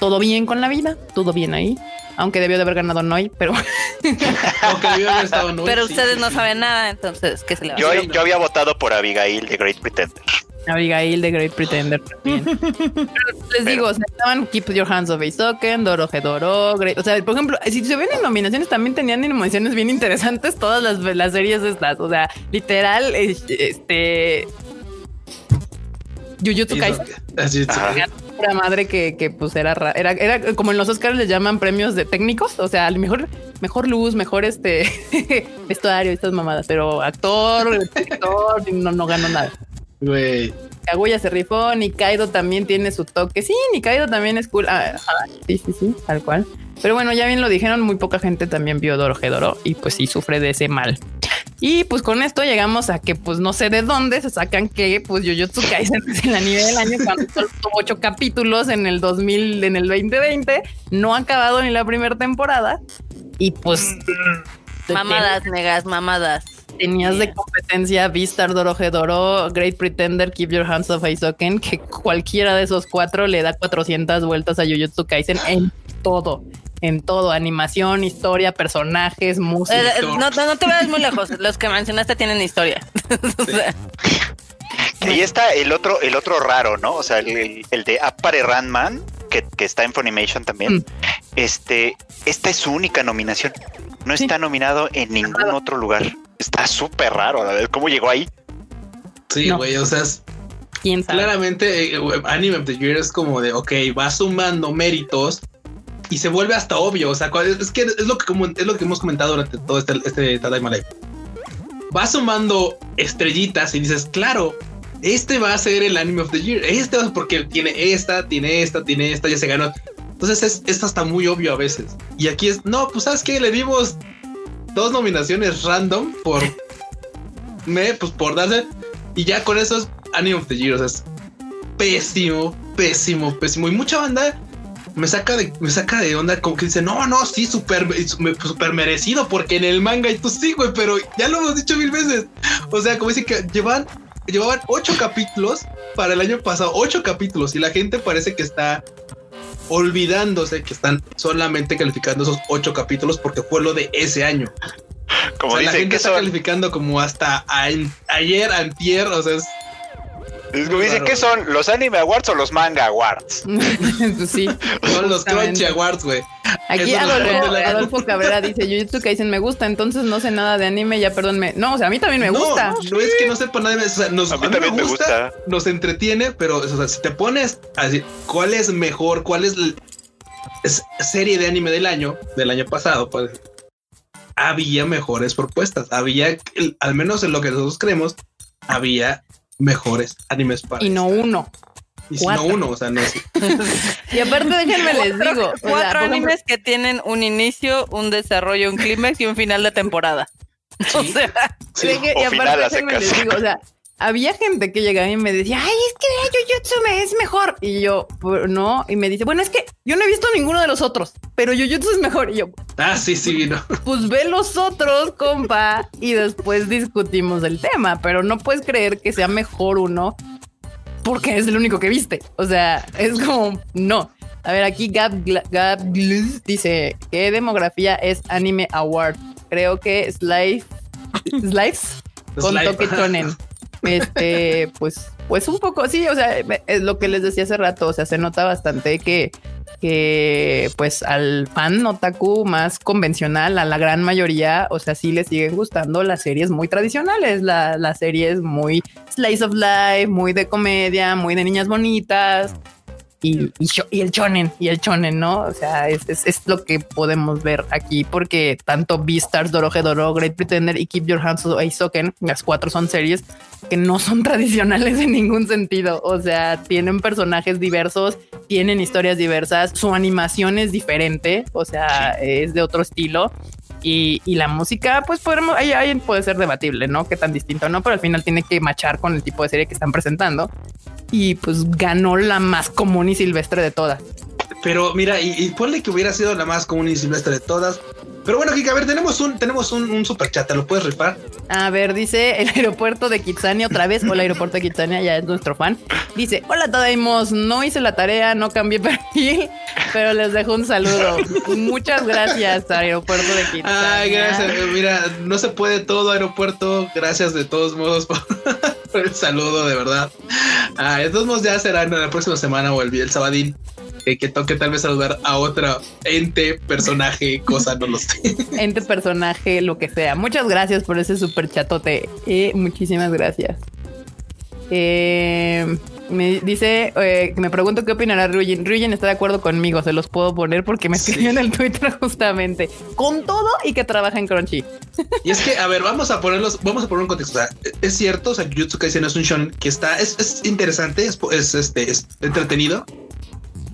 Todo bien con la vida, todo bien ahí. Aunque debió de haber ganado Noi, pero Aunque debió haber estado en un- Pero sí, ustedes sí, no sí. saben nada, entonces, ¿qué se le va a hacer? yo había votado por Abigail de Great Pretender. Abigail de Great Pretender también. Pero les digo, o sea, estaban Keep Your Hands Off Isoken, Doro Hedoro, Great- O sea, por ejemplo, si se ven en nominaciones, también tenían nominaciones bien interesantes todas las, las series estas. O sea, literal, es- este. Jujutsu Kaisen. Era madre que, que pues era, ra- era era como en los Oscars les llaman premios de técnicos, o sea, a lo mejor mejor luz, mejor este vestuario, estas mamadas, pero actor, director, no no ganó nada. Güey. Kaguya se rifó, Nikaido también tiene su toque. Sí, Nikaido también es cool. Ah, sí, sí, sí, tal cual. Pero bueno, ya bien lo dijeron, muy poca gente también vio Dorohedoro y pues sí sufre de ese mal. Y pues con esto llegamos a que pues no sé de dónde se sacan que pues Jujutsu Kaisen es el anime del año cuando solo tuvo ocho capítulos en el 2000, en el 2020, no ha acabado ni la primera temporada y pues Mamadas, negas, mamadas. Tenías de competencia Vistar, Dorohedoro, Great Pretender, Keep Your Hands Off Isoken, que cualquiera de esos cuatro le da 400 vueltas a Jujutsu Kaisen en todo. en todo, animación, historia, personajes, música. Eh, no, no, no te vayas muy lejos. Los que mencionaste tienen historia. O sea, Que ahí está el otro, el otro raro, ¿no? O sea, el, el- de Appare Randman, que, que está en Funimation también. Mm. Este, esta es su única nominación. No Sí. está nominado en ningún otro lugar. Está súper raro, la verdad. ¿Cómo llegó ahí? Sí, No. güey. O sea, es- ¿Quién sabe? claramente eh, Anime of the Year es como de, ok, va sumando méritos y se vuelve hasta obvio. O sea, es que es lo que, como, es lo que hemos comentado durante todo este, este Tadaima Live. Va sumando estrellitas y dices, claro, este va a ser el Anime of the Year. Este va porque tiene esta, tiene esta, tiene esta, ya se ganó. Entonces es, esto está muy obvio a veces. Y aquí es, no, pues sabes que le dimos dos nominaciones random por me, pues por darse. Y ya con eso es Anime of the Year. O sea, es pésimo, pésimo, pésimo. Y mucha banda me saca de, me saca de onda como que dice, no, no, sí, súper super merecido, porque en el manga y tú sí, güey, pero ya lo hemos dicho mil veces. O sea, como dicen que llevan, llevaban ocho capítulos para el año pasado, ocho capítulos, y la gente parece que está olvidándose que están solamente calificando esos ocho capítulos porque fue lo de ese año. Como o sea, la gente que está son, calificando como hasta a- ayer, antier, o sea, es es como dicen raro. que son los Anime Awards o los Manga Awards. Pues sí. son los. Crunchy Awards, güey. Aquí Adolfo, la- Adolfo Cabrera dice, Jujutsu Kaisen me gusta, entonces no sé nada de anime, ya perdónme. No, o sea, a mí también me no, gusta. No es que no sepa nada de eso. O sea, nos, A mí también me gusta. nos entretiene, pero o sea, si te pones a decir cuál es mejor, cuál es la serie de anime del año, del año pasado, pues había mejores propuestas. Había, al menos en lo que nosotros creemos, había mejores animes para Y no uno. Y si no cuatro. uno, o sea, no es. Y aparte déjenme les digo. o sea, Cuatro animes que tienen un inicio, un desarrollo, un clímax y un final de temporada. O sea, Sí. y O final aparte déjenme les digo, o sea, había gente que llegaba y me decía, ay, es que Jujutsu me es mejor. Y yo, "Pues, no, y me dice, bueno, es que yo no he visto ninguno de los otros, pero Jujutsu es mejor. Y yo, Ah, sí, sí, no. pues ve los otros, compa, y después discutimos el tema, pero no puedes creer que sea mejor uno porque es el único que viste. O sea, es como, no. A ver, aquí Gab, Gab dice, ¿qué demografía es Anime Award? Creo que Slice, Slice con toque. Este, pues, pues un poco, sí, o sea, es lo que les decía hace rato, o sea, se nota bastante que, que pues al fan otaku más convencional, a la gran mayoría, o sea, sí le siguen gustando las series muy tradicionales, la- las series muy slice of life, muy de comedia, muy de niñas bonitas. Y, y, y el chonen, y el chonen, ¿no? O sea, es, es, es lo que podemos ver aquí, porque tanto Beastars, Doroje Doro, Great Pretender y Keep Your Hands Off Aizoken, las cuatro son series que no son tradicionales en ningún sentido. O sea, tienen personajes diversos, tienen historias diversas, su animación es diferente, o sea, es de otro estilo. Y, la música, pues podremos, ahí, ahí puede ser debatible, ¿no? Qué tan distinto, ¿no? Pero al final tiene que machar con el tipo de serie que están presentando. Y pues ganó la más común y silvestre de todas. Pero mira, y, y ponle que hubiera sido la más común y silvestre de todas. Pero bueno, Kika, a ver, tenemos un, tenemos un, un super chat, ¿te lo puedes rifar? A ver, dice el aeropuerto de Kitsania otra vez. Hola, aeropuerto de Kitsania, ya es nuestro fan. Dice: Hola, Tadaimos. No hice la tarea, no cambié perfil, pero les dejo un saludo. Muchas gracias, aeropuerto de Kitsania. Ay, gracias. Mira, no se puede todo, aeropuerto. Gracias de todos modos por, por el saludo, de verdad. Ah, de todos modos, ya será en la próxima semana o el, el sabadín eh, que toque tal vez saludar a otra ente, personaje, cosa, no lo sé. Ente, personaje, lo que sea. Muchas gracias por ese super chatote. Eh, muchísimas gracias. Eh, me dice eh, me pregunto qué opinará Ryujin. Ryujin está de acuerdo conmigo, se los puedo poner porque me escribió en el Twitter justamente. Con todo y que trabaja en Crunchy. Y es que, a ver, vamos a ponerlos, vamos a poner un contexto. O sea, es cierto, o sea, Jujutsu Kaisen es un shonen que está, es, es interesante, es, es, este, es entretenido.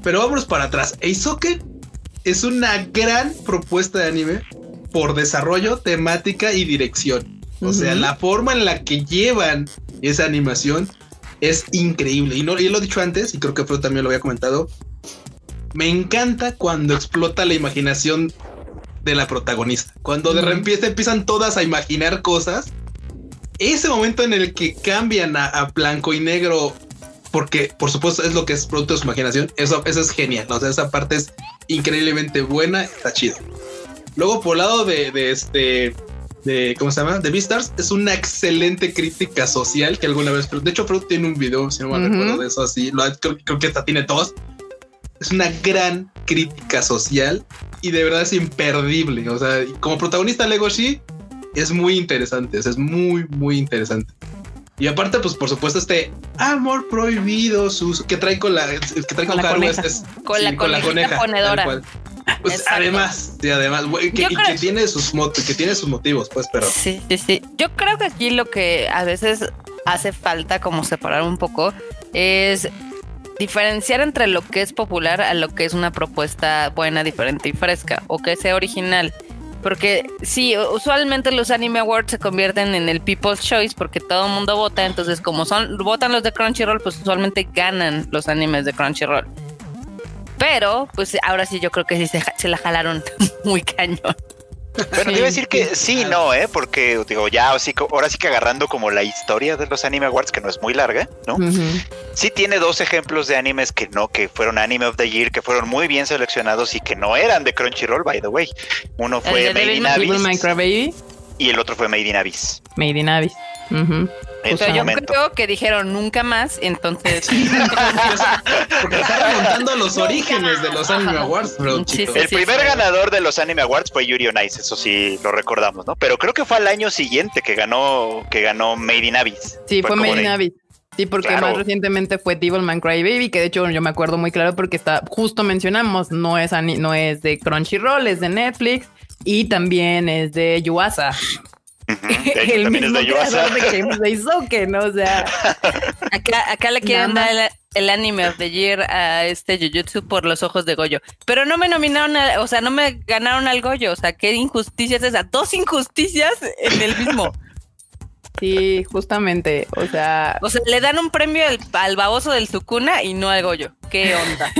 Pero vámonos para atrás. Eisoken es una gran propuesta de anime por desarrollo, temática y dirección. O sea, la forma en la que llevan esa animación es increíble. Y no, y lo he dicho antes, y creo que Fred también lo había comentado. Me encanta cuando explota la imaginación de la protagonista. Cuando de repente empiezan todas a imaginar cosas. Ese momento en el que cambian a, a blanco y negro, porque por supuesto es lo que es producto de su imaginación, eso, eso es genial. O sea, esa parte es increíblemente buena, está chido. Luego, por el lado de, de este, de, ¿cómo se llama? De Beastars, es una excelente crítica social que alguna vez, de hecho, Freud tiene un video, si no me Ujú. recuerdo de eso así, lo, creo, creo que hasta tiene dos. Es una gran crítica social y de verdad es imperdible. O sea, como protagonista Legoshi es muy interesante, o sea, es muy, muy interesante. Y aparte, pues por supuesto, este amor prohibido, sus que trae con la que trae con, la Haru coneja. es- es- Con la ponedora. cual. Pues Exacto. además, sí, además, que, y que tiene sus mot- que tiene sus motivos, pues, pero Sí, sí, sí. Yo creo que aquí lo que a veces hace falta como separar un poco es diferenciar entre lo que es popular a lo que es una propuesta buena, diferente y fresca o que sea original. Porque sí, usualmente los Anime Awards se convierten en el People's Choice porque todo el mundo vota, entonces como son votan los de Crunchyroll, pues usualmente ganan los animes de Crunchyroll. Pero, pues ahora sí yo creo que sí se, se la jalaron muy cañón. Bueno, Sí, te iba a decir que sí, no, ¿eh? Porque, digo, ya así, ahora sí que agarrando como la historia de los Anime Awards, que no es muy larga, ¿no? Sí tiene dos ejemplos de animes que no, que fueron Anime of the Year, que fueron muy bien seleccionados y que no eran de Crunchyroll, by the way. Uno fue de Made in Abyss y el otro fue Made in Abyss. Made in Abyss. O sea, su yo momento. creo que dijeron nunca más, entonces porque está remontando los orígenes de los Anime Awards, bro, Sí, chito. sí, El sí, primer sí. ganador de los Anime Awards fue Yuri on Ice, eso sí lo recordamos, ¿no? Pero creo que fue al año siguiente que ganó, que ganó Made in Abyss. Sí, fue como Made in Abyss. Sí, porque Claro. más recientemente fue Devil May Cry Baby, que de hecho yo me acuerdo muy claro porque está, justo mencionamos, no es, ani- no es de Crunchyroll, es de Netflix y también es de Yuasa. De el también es mismo de creador de Games de Isoken, ¿no? O sea, acá, acá le quieren Nada dar el, el anime of the year a este Jujutsu por los ojos de Goyo. Pero no me nominaron, a- o sea, no me ganaron al Goyo. O sea, qué injusticia es esa. Dos injusticias en el mismo. sí, justamente, o sea, O sea, le dan un premio al, al baboso del Sukuna y no al Goyo. ¿Qué onda?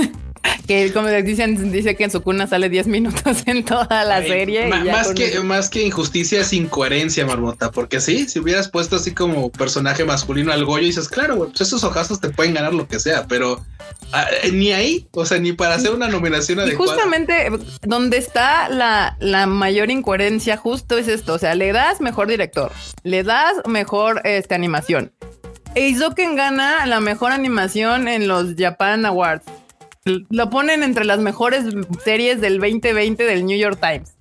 Que como dicen, dice que en su cuna sale 10 minutos en toda la Ay, serie. y ma- ya más, que, más que injusticia es incoherencia, Marmota. Porque sí, si hubieras puesto así como personaje masculino al Goyo, dices, claro, pues esos ojazos te pueden ganar lo que sea, pero ah, eh, ni ahí, o sea, ni para hacer una nominación Y adecuada. justamente donde está la, la mayor incoherencia justo es esto, o sea, le das mejor director, le das mejor este, animación. Eizoken gana la mejor animación en los Japan Awards. Lo ponen entre las mejores series del 2020 del New York Times.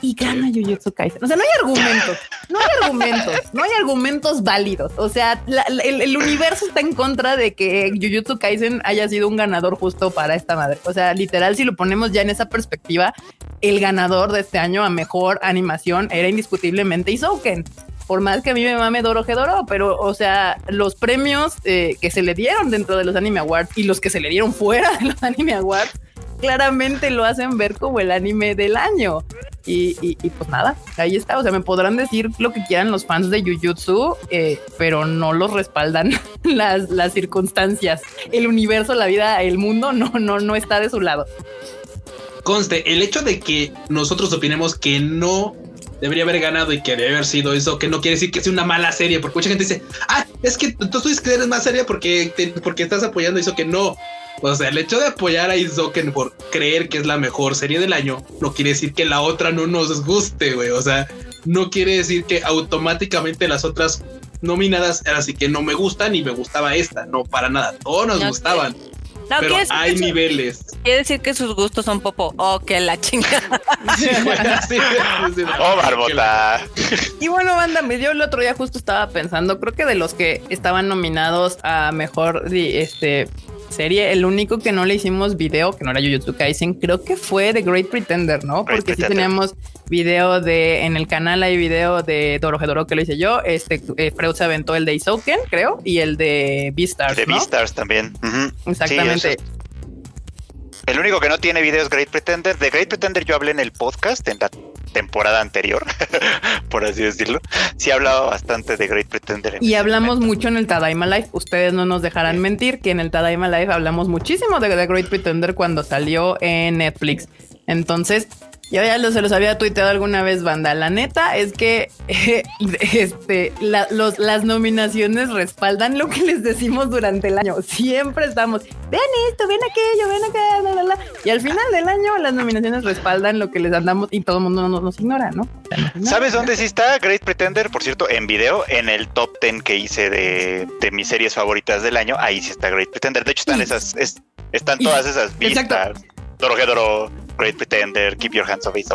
Y gana Jujutsu Kaisen. O sea, no hay argumentos, no hay argumentos, no hay argumentos válidos. O sea, la- la- el, el universo está en contra de que Jujutsu Kaisen haya sido un ganador justo para esta madre. O sea, literal, si lo ponemos ya en esa perspectiva, el ganador de este año a mejor animación era indiscutiblemente Isouken. Por más que a mí me mame Doro Doro, pero o sea, los premios eh, que se le dieron dentro de los Anime Awards y los que se le dieron fuera de los Anime Awards claramente lo hacen ver como el anime del año. Y, y- y, pues nada, ahí está. O sea, me podrán decir lo que quieran los fans de Jujutsu, eh, pero no los respaldan las, las circunstancias. El universo, la vida, el mundo no, no, no está de su lado. Conste, el hecho de que nosotros opinemos que no debería haber ganado y que debe haber sido eso, que no quiere decir que sea una mala serie, porque mucha gente dice, ah, es que tú dices que eres más seria porque, te- porque estás apoyando eso que no. O sea, el hecho de apoyar a Isoken por creer que es la mejor serie del año, no quiere decir que la otra no nos guste, güey. O sea, no quiere decir que automáticamente las otras nominadas, así que no me gustan y me gustaba esta. No, para nada. Todos nos No, gustaban, No, pero quiere decir, hay niveles. quiere decir que sus gustos son popo. Oh, que la chingada. Sí, sí, sí. Oh, Barbota. Y bueno, banda, yo el otro día justo estaba pensando, creo que de los que estaban nominados a mejor este serie, el único que no le hicimos video, que no era Jujutsu Kaisen, creo que fue The Great Pretender, ¿no? Great Porque sí teníamos video de en el canal hay video de Dorohedoro que lo hice yo, este eh, Freud se aventó el de Isouken, creo, y el de Beastars, De ¿no? Beastars también. Exactamente. Sí. El único que no tiene videos Great Pretender. De Great Pretender yo hablé en el podcast en la temporada anterior, por así decirlo. Sí hablaba bastante de Great Pretender. en Y hablamos momento. mucho en el Tadaima Life. Ustedes no nos dejarán mentir que en el Tadaima Life hablamos muchísimo de The Great Pretender cuando salió en Netflix. Entonces, Yo ya lo, se los había tuiteado alguna vez, banda. La neta es que eh, este, la- los, las nominaciones respaldan lo que les decimos durante el año. Siempre estamos, vean esto, vean aquello, vean acá, bla, bla, bla. Y al final del año las nominaciones respaldan lo que les andamos y todo el mundo nos, nos ignora, ¿no? ¿Sabes dónde sí está Great Pretender? Por cierto, en video, en el top 10 que hice de, de mis series favoritas del año, ahí sí está Great Pretender. De hecho, están esas, es- están todas esas exacto. vistas. Great Pretender, Keep Your Hands Off It.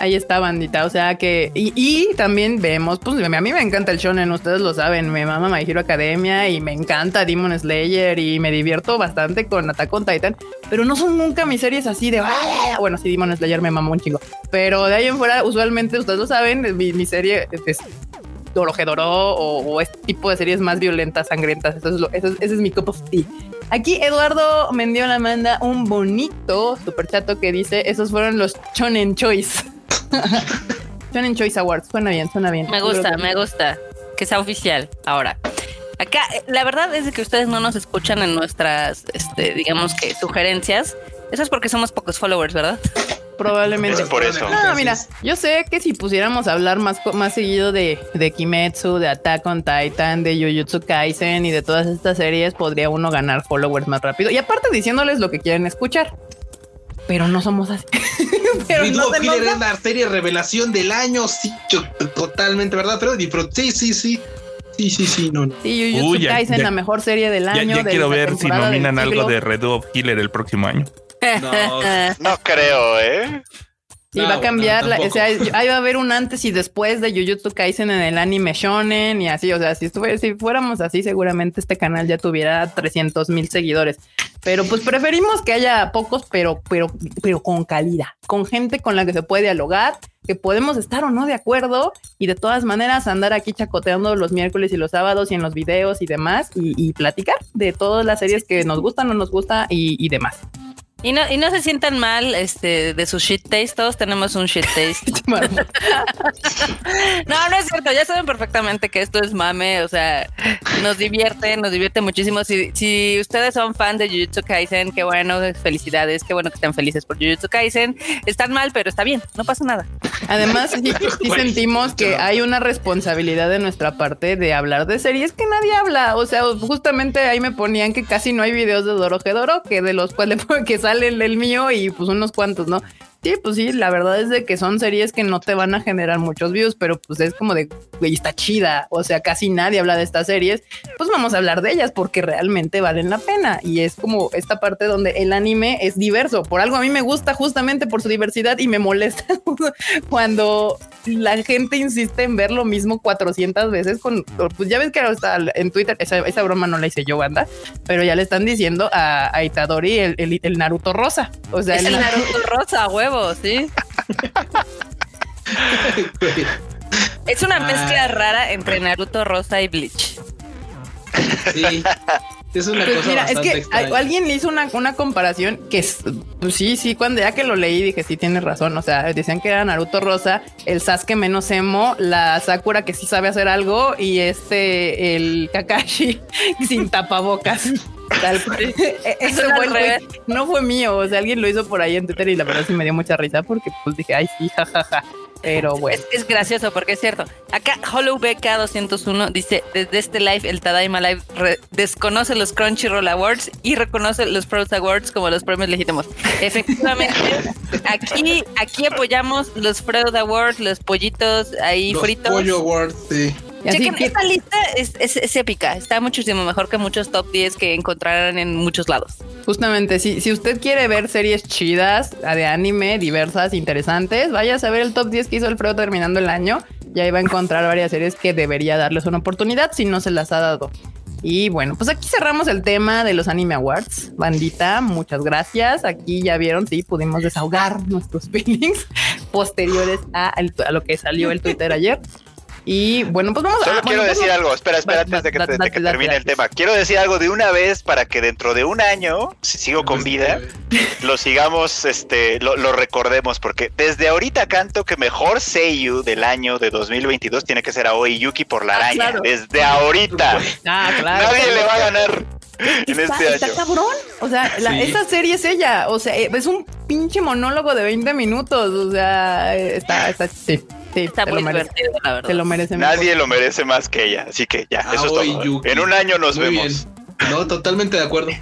Ahí está, bandita. O sea que, y, también vemos, pues a mí me encanta el shonen, ustedes lo saben. Me mama My Hero Academia y me encanta Demon Slayer y me divierto bastante con Attack on Titan, pero no son nunca mis series así de. "Ah". Bueno, sí, Demon Slayer me mamó un chingo, pero de ahí en fuera, usualmente ustedes lo saben, mi, mi serie es Dorohedoro o, o este tipo de series más violentas, sangrientas. Eso es lo, eso es- ese es mi cup of tea. Aquí Eduardo Mendiola manda un bonito superchato que dice: Esos fueron los Shonen Choice. Shonen Choice Awards. Suena bien, suena bien. Me gusta, me gusta. Que sea oficial ahora. Acá, la verdad es que ustedes no nos escuchan en nuestras, este, digamos que sugerencias. Eso es porque somos pocos followers, ¿verdad? Probablemente. Es por eso. No, mira, yo sé que si pusiéramos a hablar más, más seguido de, de Kimetsu, de Attack on Titan, de Jujutsu Kaisen y de todas estas series, podría uno ganar followers más rápido. Y aparte diciéndoles lo que quieren escuchar. Pero no somos así. Pero no Killer es la serie revelación del año. Sí, yo- totalmente verdad, pero. Sí, sí, sí. Sí, sí, sí, no, no. Sí, Jujutsu Kaisen, ya- la mejor serie del año. ya de quiero ver si nominan algo de Red Killer el próximo año. No, No creo, ¿eh? Y No, va a cambiar, no, la- o sea, ahí va a haber un antes y después de Jujutsu Kaisen en el anime shonen y así, o sea, si, estuve, si fuéramos así, seguramente este canal ya tuviera 300 mil seguidores. Pero pues preferimos que haya pocos, pero, pero, pero con calidad, con gente con la que se puede dialogar, que podemos estar o no de acuerdo y de todas maneras andar aquí chacoteando los miércoles y los sábados y en los videos y demás y, y platicar de todas las series que nos gustan, no nos gusta y, y demás. Y no, y no se sientan mal este, de su shit taste. Todos tenemos un shit taste. No, no es cierto. Ya saben perfectamente que esto es mame. O sea, nos divierte, nos divierte muchísimo. Si, si ustedes son fan de Jujutsu Kaisen, qué bueno, felicidades. Qué bueno que estén felices por Jujutsu Kaisen. Están mal, pero está bien. No pasa nada. Además, sí, sentimos que hay una responsabilidad de nuestra parte de hablar de series que nadie habla. O sea, justamente ahí me ponían que casi no hay videos de Dorohedoro, que de los cuales que sale el, el mío y pues unos cuantos, ¿no? Sí, pues sí, la verdad es de que son series que no te van a generar muchos views, pero pues es como de, güey, está chida. O sea, casi nadie habla de estas series. Pues vamos a hablar de ellas porque realmente valen la pena. Y es como esta parte donde el anime es diverso. Por algo a mí me gusta justamente por su diversidad y me molesta cuando la gente insiste en ver lo mismo 400 veces con, pues ya ves que hasta en Twitter, esa, esa broma no la hice yo, banda, pero ya le están diciendo a, a Itadori el, el- el Naruto rosa. O sea, Es el Naruto rosa, huevo, ¿sí? Güey. Es una Ah. mezcla rara entre Naruto rosa y Bleach. Sí. Es una Pues cosa mira, es que extraña. alguien le hizo una, una comparación que es, pues sí, sí, cuando ya que lo leí dije, sí, tienes razón. O sea, decían que era Naruto Rosa, el Sasuke menos emo, la Sakura que sí sabe hacer algo y este, el Kakashi sin tapabocas. Tal cual. E- Ese Son fue no fue mío. O sea, alguien lo hizo por ahí en Twitter y la verdad sí me dio mucha risa porque pues dije, ay, sí, jajaja. Pero bueno. Es, es gracioso porque es cierto. Acá Hollow BK 201 dice, desde este live, el Tadaima Live re- desconoce los Crunchyroll Awards y reconoce los Pros Awards como los premios legítimos. Efectivamente, aquí, aquí apoyamos los Freud Awards, los pollitos ahí Los fritos. Pollo Awards, sí. Chequen, que- esta lista es, es- es épica, está muchísimo mejor que muchos top 10 que encontrarán en muchos lados. Justamente, si, si usted quiere ver series chidas de anime, diversas, interesantes, vaya a ver el top 10 que hizo Alfredo terminando el año. Y ahí va a encontrar varias series que debería darles una oportunidad si no se las ha dado. Y bueno, pues aquí cerramos el tema de los Anime Awards. Bandita, muchas gracias. Aquí ya vieron, sí, pudimos desahogar nuestros feelings posteriores a, el- a lo que salió el Twitter ayer. Y bueno, pues vamos Solo a... quiero bueno, decir vamos- algo, espera, espera, antes de que, va- de date, que date, termine el tema. Quiero decir algo de una vez para que dentro de un año, si sigo con vida, lo sigamos, este, lo, lo recordemos, porque desde ahorita canto que mejor Seiyu del año de 2022 tiene que ser Aoi Yuki por la Ah, araña. claro. Desde ahorita. Ah, claro. Nadie le va a ganar. en está, este está año. cabrón. O sea, la- Sí. esa serie es ella. O sea, eh, es un pinche monólogo de 20 minutos. O sea, eh, está, está, sí, sí, Está muy lo merece. divertido, la verdad. Se lo merece. Nadie lo merece más que ella. Así que ya, eso es todo. Yuki. En un año nos Muy vemos. bien. No, totalmente de acuerdo.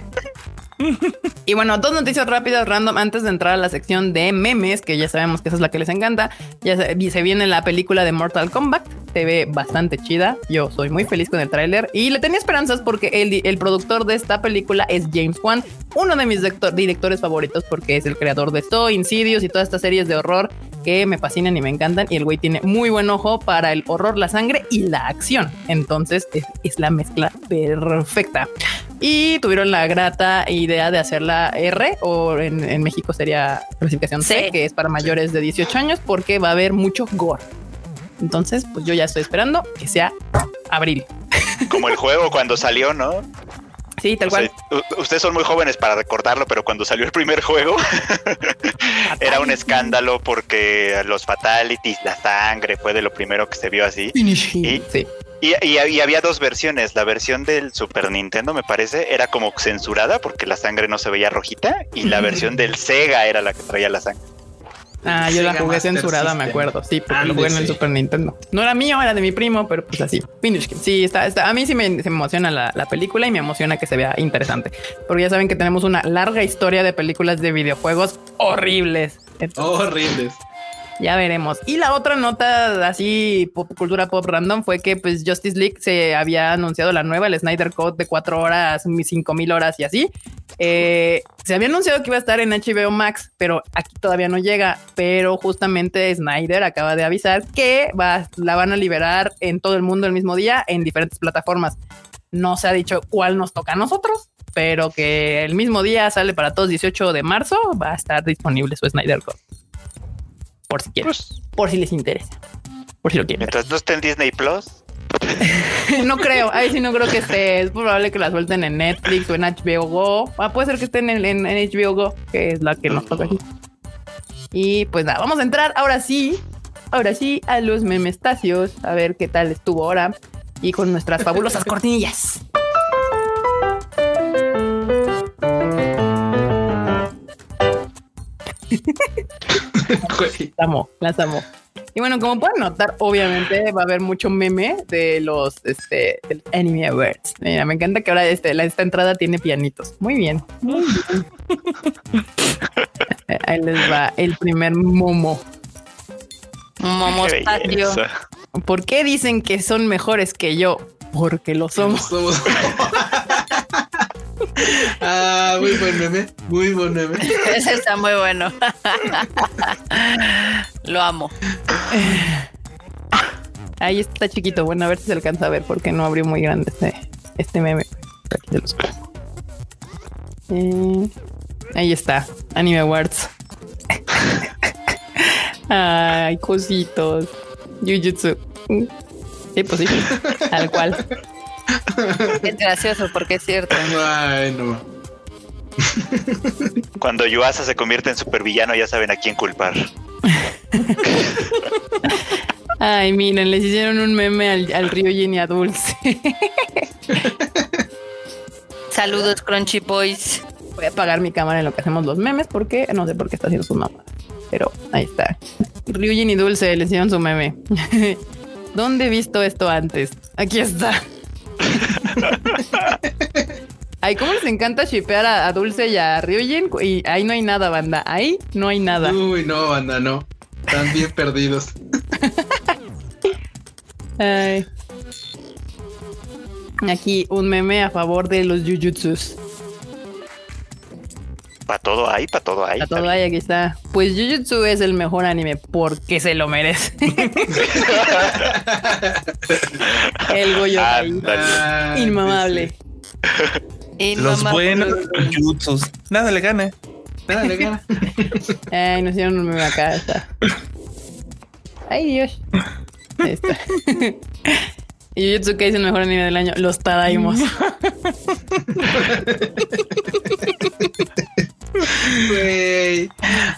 Y bueno, dos noticias rápidas, random, antes de entrar a la sección de memes, que ya sabemos que esa es la que les encanta. Ya se, y se viene la película de Mortal Kombat. Se ve bastante chida. Yo soy muy feliz con el tráiler y le tenía esperanzas porque el, el productor de esta película es James Wan, uno de mis director- directores favoritos porque es el creador de Saw, Insidious y todas estas series de horror que me fascinan y me encantan. Y el güey tiene muy buen ojo para el horror, la sangre y la acción. Entonces es, es la mezcla perfecta. Y tuvieron la grata idea de hacerla R o en, en México sería clasificación C, Sí. que es para mayores de 18 años porque va a haber mucho gore. Entonces, pues yo ya estoy esperando que sea abril. Como el juego cuando salió, ¿no? Sí, tal cual. u- ustedes son muy jóvenes para recordarlo, pero cuando salió el primer juego era un escándalo porque los fatalities, la sangre, fue de lo primero que se vio así. Sí. Y, y- y había dos versiones. La versión del Super Nintendo, me parece, era como censurada porque la sangre no se veía rojita. Y la versión del Sega era la que traía la sangre. Ah, yo la jugué Master censurada, me System. acuerdo. Sí, porque lo jugué en el. Super Nintendo. No era mío, era de mi primo, pero pues así. Finish. Sí, está, está. A mí sí me, se me emociona la, la película y me emociona que se vea interesante. Porque ya saben que tenemos una larga historia de películas de videojuegos horribles. Entonces, Horribles. Ya veremos. Y la otra nota así, pop- cultura pop random, fue que pues Justice League se había anunciado la nueva, el Snyder Code de cuatro horas, cinco mil horas y así. Eh, se había anunciado que iba a estar en HBO Max, pero aquí todavía no llega. Pero justamente Snyder acaba de avisar que va, la van a liberar en todo el mundo el mismo día en diferentes plataformas. No se ha dicho cuál nos toca a nosotros, pero que el mismo día sale para todos 18 de marzo, va a estar disponible su Snyder Code. Por si quieren Pues, por si les interesa. Por si lo quieren. ver. mientras no esté en Disney Plus, no creo, ahí sí no creo que esté. Es probable que la suelten en Netflix o en HBO Go. Ah, puede ser que estén en, en- en HBO Go, que es la que nos toca aquí. Y pues nada, vamos a entrar ahora sí, ahora sí a los memestacios, a ver qué tal estuvo ahora y con nuestras fabulosas cortinillas. Las amo, las amo. Y bueno, como pueden notar, obviamente va a haber mucho meme de los este, del Anime Awards. Mira, me encanta que ahora este, la, esta entrada tiene pianitos. Muy bien, muy bien. Ahí les va el primer momo. belleza. ¿Por qué dicen que son mejores que yo? Porque lo somos. Ah, muy buen meme. Muy buen meme. Ese está muy bueno. Lo amo. Ahí está chiquito. Bueno, a ver si se alcanza a ver porque no abrió muy grande este, este meme. Aquí se los pongo. Eh, ahí está. Anime Awards. Ay, cositos. Jujutsu. Sí, pues sí. Tal cual. Es gracioso porque es cierto. Ay, no. Cuando Yuasa se convierte en supervillano, ya saben a quién culpar. Ay, miren, les hicieron un meme al, al Ryujin y a Dulce. Saludos, Crunchy Boys. Voy a apagar mi cámara en lo que hacemos los memes porque no sé por qué está haciendo su mamá. Pero ahí está. Ryujin y Dulce le hicieron su meme. ¿Dónde he visto esto antes? Aquí está. Ay, cómo les encanta shipear a, a Dulce y a Ryujin. Y ahí no hay nada, banda. Ahí no hay nada. Uy, no, banda, no. Están bien perdidos. Ay. Aquí un meme a favor de los Jujutsus. Para todo hay, para todo hay. A todo ahí, aquí está. Pues Jujutsu es el mejor anime porque se lo merece. el Goyo ahí. Ah, Inmamable. Y Los buenos jutsus. Nada le gana. sí, sí. Nada, le gana. Ay, nos hicieron un meme acá. Está. Ay, Dios. Ahí está. Y Jujutsu que es el mejor anime del año. Los Tadaimos. Wey.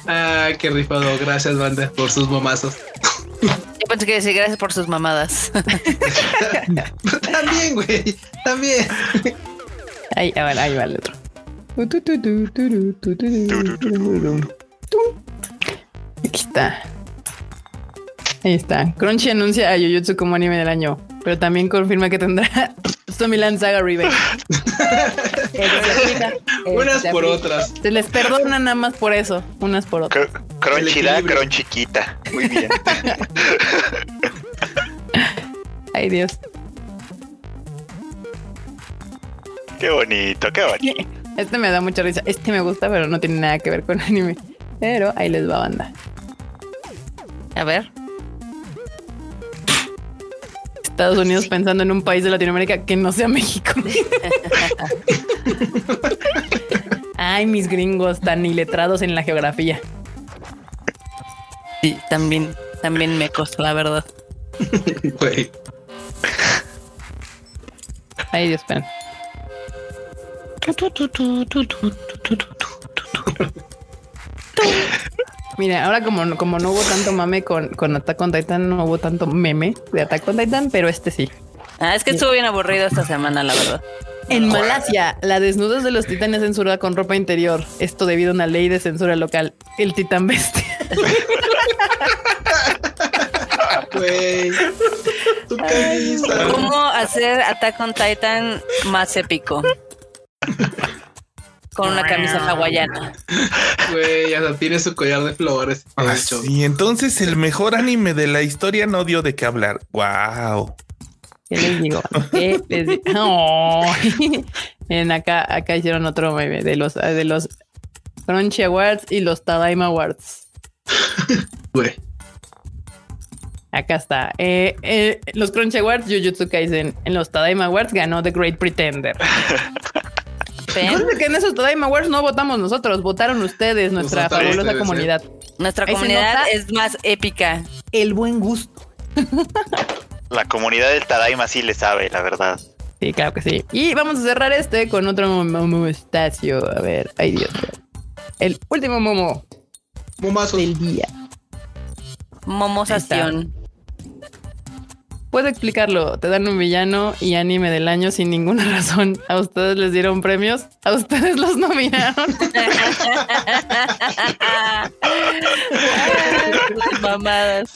Ah, qué rifado. Gracias, banda, por sus momazos. Yo pensé que decir gracias por sus mamadas. también, güey. También. Ahí, a ver, ahí va el otro. Aquí está. Ahí está. Crunchy anuncia a Jujutsu como anime del año pero también confirma que tendrá Zombieland Saga Remake. Unas por otras. Se les perdona nada más por eso, unas por otras. Cr- Crunchy da, equilibrio. crunchy quita. Muy bien. Ay, Dios. Qué bonito, qué bonito. Este me da mucha risa. Este me gusta, pero no tiene nada que ver con anime. Pero ahí les va banda. A ver. Estados Unidos pensando en un país de Latinoamérica que no sea México. Ay, mis gringos tan iletrados en la geografía. Sí, también, también mecos, la verdad. Güey. Ay, Dios, esperen. Mira, ahora como, como no hubo tanto mame con, con Attack on Titan, no hubo tanto meme de Attack on Titan, pero este sí. Ah, es que estuvo bien aburrido esta semana, la verdad. En Malasia, la desnudez de los titanes censurada con ropa interior. Esto debido a una ley de censura local. El titán bestia. Camisa. ¿Cómo hacer Attack on Titan más épico? Con una camisa hawaiana. Güey, hasta tiene su collar de flores. Y entonces el mejor anime de la historia no dio de qué hablar. Wow. ¿Qué les digo? ¿Qué les digo? Oh. Miren, acá, acá hicieron otro meme de los, de los Crunchy Awards y los Tadaima Awards. Güey. Acá está. Eh, eh, los Crunchy Awards, Jujutsu Kaisen. En los Tadaima Awards ganó The Great Pretender. ¿Ven? Recuerden que en esos Tadaima Awards no votamos nosotros, votaron ustedes, nuestra votaron fabulosa ustedes, ¿eh? comunidad. Nuestra Ahí comunidad es más épica. El buen gusto. La comunidad del Tadaima sí le sabe, la verdad. Sí, claro que sí. Y vamos a cerrar este con otro momo estacio. A ver, ay Dios. El último momo Momazos. del día. Momosación. Puedo explicarlo. Te dan un villano y anime del año sin ninguna razón. A ustedes les dieron premios. A ustedes los nominaron. Las mamadas.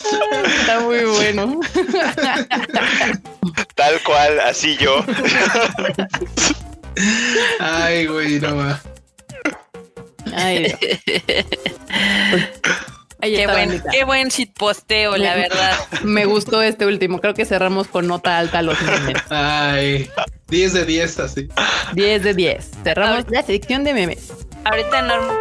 Está muy bueno. Tal cual, así yo. Ay, güey, no va. Ay. Ahí Qué buen, qué buen shitposteo, la verdad. Me gustó este último. Creo que cerramos con nota alta los memes. Ay. 10 de 10 así. 10 de 10. Cerramos la sección de memes. Ahorita Norma.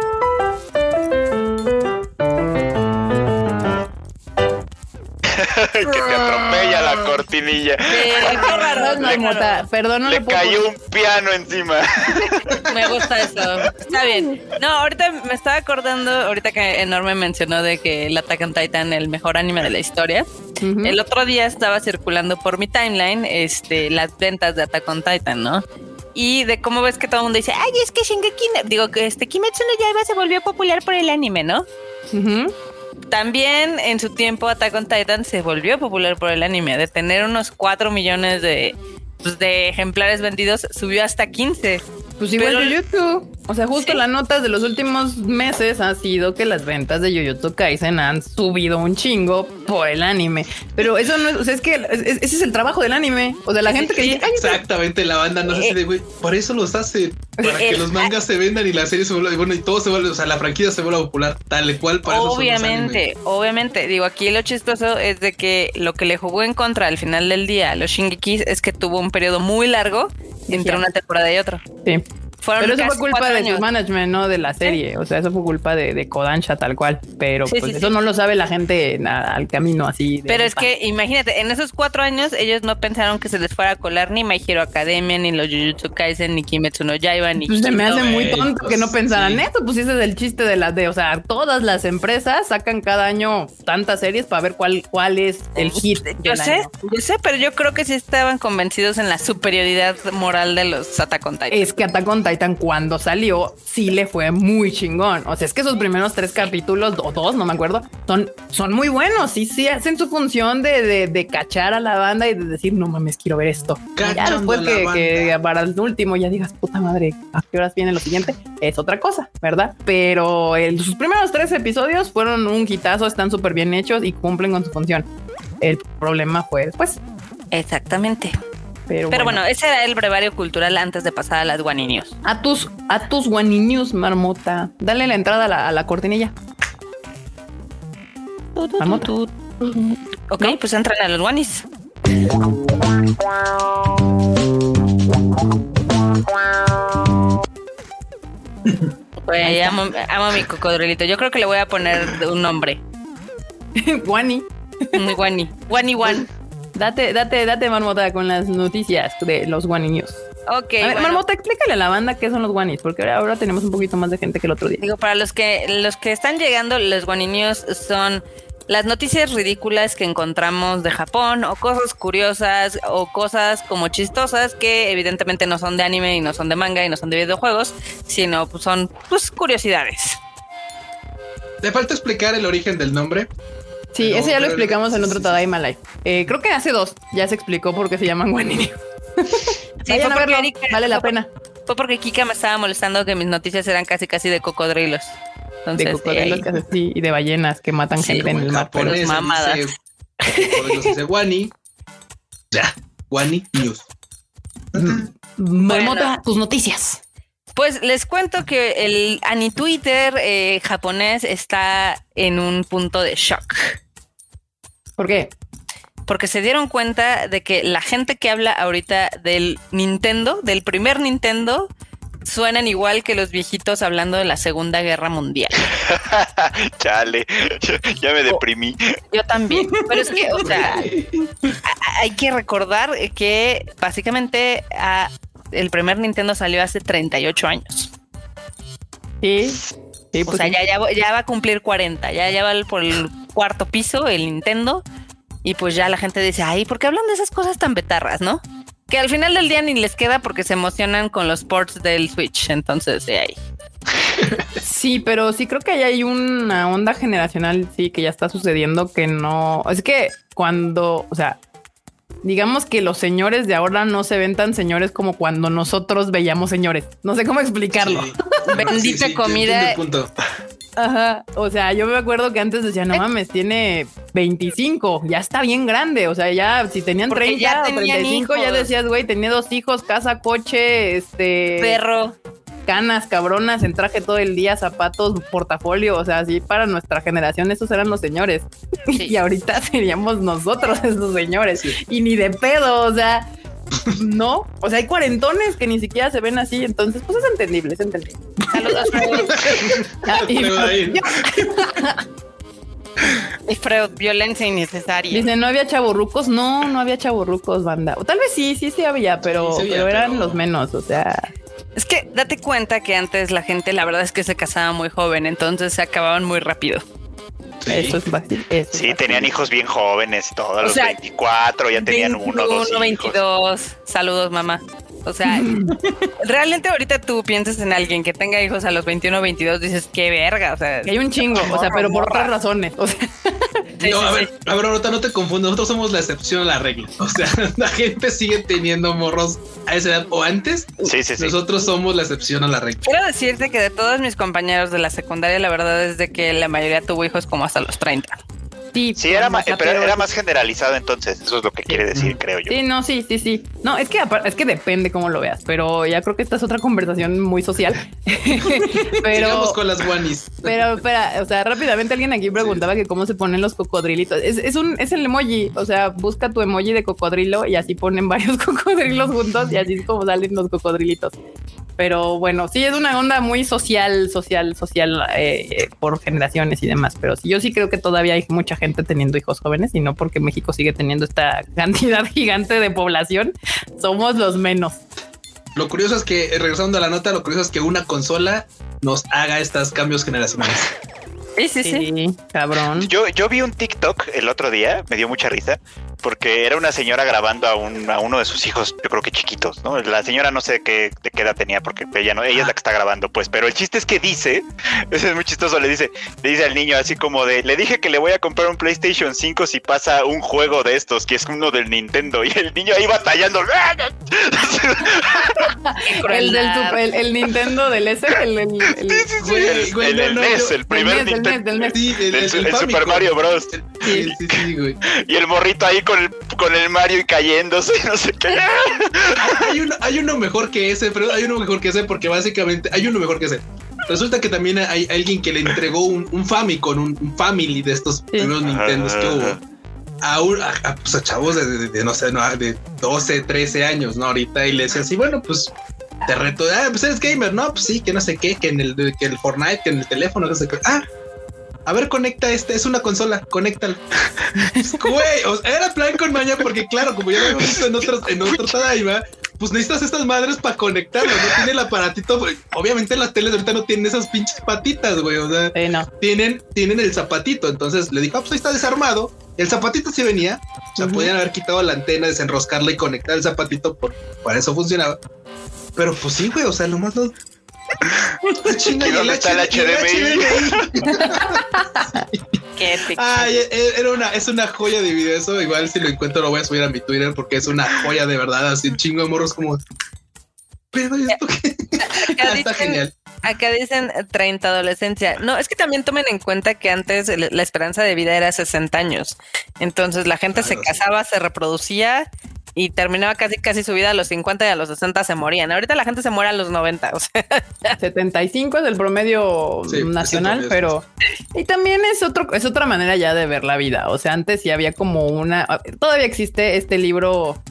que te atropella la cortinilla. Eh, qué raro, Perdón, no Le puedo cayó un piano encima. Me gusta eso. Está bien. No, ahorita me estaba acordando, ahorita que Enorme mencionó de que el Attack on Titan, el mejor anime de la historia. El otro día estaba circulando por mi timeline este, las ventas de Attack on Titan, ¿no? Y de cómo ves que todo el mundo dice, ay, es que Shingeki, no-". digo que este Kimetsu no Yaiba se volvió popular por el anime, ¿no? Ujú. También en su tiempo Attack on Titan se volvió popular por el anime. De tener unos 4 millones de, pues, de ejemplares vendidos, subió hasta 15. Pues igual Pero- Jujutsu. O sea, justo Sí. la nota de los últimos meses ha sido que las ventas de Jujutsu Kaisen han subido un chingo por el anime. Pero eso no es, o sea, es que es- es- ese es el trabajo del anime. O sea, la gente que dice, "Ay, Exactamente, la banda no sé si de güey. Por eso los hacen. Para que los mangas se vendan y la serie se vuelva. y Bueno, y todo se vuelve. O sea, la franquicia se vuelva popular. Tal cual. Para eso son los animes. Obviamente, obviamente. Digo, aquí lo chistoso es de que lo que le jugó en contra al final del día a los Shingekis es que tuvo un periodo muy largo entre una temporada y otra. sí. Fueron Pero eso casi fue culpa de años. su management, no de la serie. O sea, eso fue culpa de, de Kodansha tal cual. Pero Sí, pues sí, eso sí. no lo sabe la gente na- al camino así. de- Pero es que imagínate, en esos cuatro años ellos no pensaron que se les fuera a colar ni My Hero Academia, ni los Jujutsu Kaisen, ni Kimetsu no Yaiba, ni Pues se me hace muy tonto pues, que no pensaran sí. eso. Pues ese es el chiste de las de, o sea, todas las empresas sacan cada año tantas series para ver cuál, cuál es el hit. Yo sé, año. yo sé, pero yo creo que sí estaban convencidos en la superioridad moral de los Attack on Titan. Es que Attack on Titan Titan cuando salió sí le fue muy chingón. O sea, es que esos primeros tres capítulos o dos, no me acuerdo, son, son muy buenos. Sí, sí hacen su función de, de, de cachar a la banda y de decir, no mames, quiero ver esto. Y ya después que, que para el último ya digas, puta madre, ¿a qué horas viene lo siguiente? Es otra cosa, ¿verdad? Pero el- sus primeros tres episodios fueron un hitazo, están súper bien hechos y cumplen con su función. El problema fue después. Exactamente. Pero, Pero bueno, ese era el brevario cultural antes de pasar a las guaninios. A tus, a tus guaninius, marmota. Dale la entrada a la, a la cortinilla. Marmota. Ok, pues entran a los guanis. Amo, amo a mi cocodrilito. Yo creo que le voy a poner un nombre. Guani. Guani. Guani one. Date, date, date, marmota, con las noticias de los guaninius. Ok. a ver, bueno. marmota, explícale a la banda qué son los guanis, porque ahora, ahora tenemos un poquito más de gente que el otro día. Digo, para los que los que están llegando, los guaninios son las noticias ridículas que encontramos de Japón o cosas curiosas o cosas como chistosas que evidentemente no son de anime y no son de manga y no son de videojuegos, sino pues, son pues curiosidades. Le falta explicar el origen del nombre. Sí, Pero- ese ya lo explicamos en otro. Tadaima Live. Eh, creo que hace dos ya se explicó por qué se llaman guaninius. Sí, Vayan fue a verlo, Erika- vale la fue pena. Fue porque Kika me estaba molestando que mis noticias eran casi casi de cocodrilos. Entonces, De cocodrilos que hace- sí, y de ballenas que matan Sí, gente en el mar. pero- mamadas. dice- Wani. Ya, Wani News. Marmota, tus noticias. Pues les cuento que el Anitwitter eh, japonés está en un punto de shock. ¿Por qué? Porque se dieron cuenta de que la gente que habla ahorita del Nintendo, del primer Nintendo, suenan igual que los viejitos hablando de la Segunda Guerra Mundial. Chale, ya, ya me deprimí. Yo también. Pero es que, o sea, hay que recordar que básicamente el primer Nintendo salió hace 38 años. Sí. Sí, O pues sea, sí. ya, ya, va- ya va a cumplir 40, ya, ya va por el cuarto piso el Nintendo. Y pues ya la gente dice, ay, ¿por qué hablan de esas cosas tan betarras, no? Que al final del día ni les queda porque se emocionan con los ports del Switch. Entonces, de ahí. Sí, pero sí creo que ahí hay una onda generacional, sí, que ya está sucediendo que no. Es que cuando, o sea, digamos que los señores de ahora no se ven tan señores como cuando nosotros veíamos señores. No sé cómo explicarlo. Sí. Bendita comida. punto. Ajá. O sea, yo me acuerdo que antes decía, no mames, tiene 25, ya está bien grande. O sea, ya si tenían Porque 30 ya o tenían 35, ya decías, güey, tenía dos hijos, casa, coche, este, Perro. Canas, cabronas, en traje todo el día, zapatos, portafolio. O sea, así para nuestra generación, esos eran los señores. Sí. Y ahorita seríamos nosotros esos señores. Y ni de pedo, o sea, no. O sea, hay cuarentones que ni siquiera se ven así. Entonces, pues es entendible, es entendible. Saludos, Freud. Ah, violencia innecesaria. Dice, no había chaborrucos. No, no había chaborrucos, banda. O tal vez sí, sí, sí había, pero, Sí, sí había, pero eran pero- los menos. O sea, Es que date cuenta que antes la gente, la verdad es que se casaba muy joven, entonces se acababan muy rápido. Sí. eso es fácil. eso es Sí, fácil. tenían hijos bien jóvenes, todos los sea, 24, ya tenían uno, dos 21, hijos. 22. Saludos, mamá. O sea, realmente ahorita tú piensas en alguien que tenga hijos a los 21 o 22, dices, qué verga. O sea, Que hay un chingo, o sea, pero por otras razones. O sea, sí, no, sí, a sí. ver, a ver, ahorita no te confundas. Nosotros somos la excepción a la regla. O sea, la gente sigue teniendo morros a esa edad o antes. Sí, sí, sí. Nosotros somos la excepción a la regla. Quiero decirte que de todos mis compañeros de la secundaria, la verdad es de que la mayoría tuvo hijos como hasta los 30. Sí, Sí, era, más, pero era más generalizado entonces, eso es lo que quiere decir, creo yo. Sí, no, sí, sí, sí. No, es que es que depende cómo lo veas, pero ya creo que esta es otra conversación muy social. pero Sigamos con las guanis. Pero espera, o sea, rápidamente alguien aquí preguntaba que cómo se ponen los cocodrilitos. Es, es un, es el emoji. O sea, busca tu emoji de cocodrilo y así ponen varios cocodrilos juntos y así es como salen los cocodrilitos. Pero bueno, sí es una onda muy social, social, social eh, por generaciones y demás. Pero sí, yo sí creo que todavía hay mucha gente teniendo hijos jóvenes y no porque México sigue teniendo esta cantidad gigante de población, somos los menos. Lo curioso es que, eh, regresando a la nota, lo curioso es que una consola nos haga estos cambios generacionales. Sí, sí, sí. Sí, cabrón. Yo, yo vi un TikTok el otro día, me dio mucha risa, porque era una señora grabando a, un, a uno de sus hijos, yo creo que chiquitos, ¿no? La señora no sé qué, de qué edad tenía, porque ella no, ella es la que está grabando, pues, pero el chiste es que dice, ese es muy chistoso, le dice, le dice al niño así como de, le dije que le voy a comprar un PlayStation 5 si pasa un juego de estos, que es uno del Nintendo, y el niño ahí batallando. el, del super- el, el Nintendo del S, el, el, el- Sí, sí, sí, Güey, el, güey, el- no, el no, NES, el primer del NES, del Nintendo. Del Super. Mario Bros. Sí, sí, sí, güey. Y el morrito ahí con el, con el Mario y cayéndose, no sé qué. Hay uno, hay uno mejor que ese, pero hay uno mejor que ese porque básicamente hay uno mejor que ese. Resulta que también hay alguien que le entregó un, un Famicom, un, un Family de estos primeros Nintendos que hubo a, un- a- a, pues, a chavos de, de- de, no sé, no, de 12, 13 años, ¿no? Ahorita y le decía así, bueno, pues te reto, ah, pues eres gamer, no, pues sí, que no sé qué, que en el, que el Fortnite, que en el teléfono, no sé qué. Ah, a ver, conecta este, es una consola, conéctalo. Güey, o sea, era plan con maña porque claro, como ya lo hemos visto en otros, en otro Tadaima, pues necesitas estas madres para conectarlo, no tiene el aparatito, obviamente las teles ahorita no tienen esas pinches patitas, güey, o sea, Eh, no. tienen, tienen el zapatito. Entonces le dijo, ah, pues ahí está desarmado. El zapatito sí venía. O sea, podían haber quitado la antena, desenroscarla y conectar el zapatito. Por, para eso funcionaba. Pero pues sí, güey. O sea, nomás lo. ¿Y dónde está el HDMI? Qué épico. Ay, e- era una, es una joya de video eso. Igual si lo encuentro lo voy a subir a mi Twitter porque es una joya de verdad. Así un chingo de morros como. Pero ¿y esto qué? Acá está dicen- genial. Acá dicen eh, 30 adolescencia. No, es que también tomen en cuenta que antes la esperanza de vida era 60 años. Entonces la gente se sí. casaba, se reproducía y terminaba casi casi su vida a los 50 y a los 60 se morían. Ahorita la gente se muere a los 90. O sea, 75 es el promedio Sí, nacional, pero y también es otro es otra manera ya de ver la vida. O sea, antes sí había como una todavía existe este libro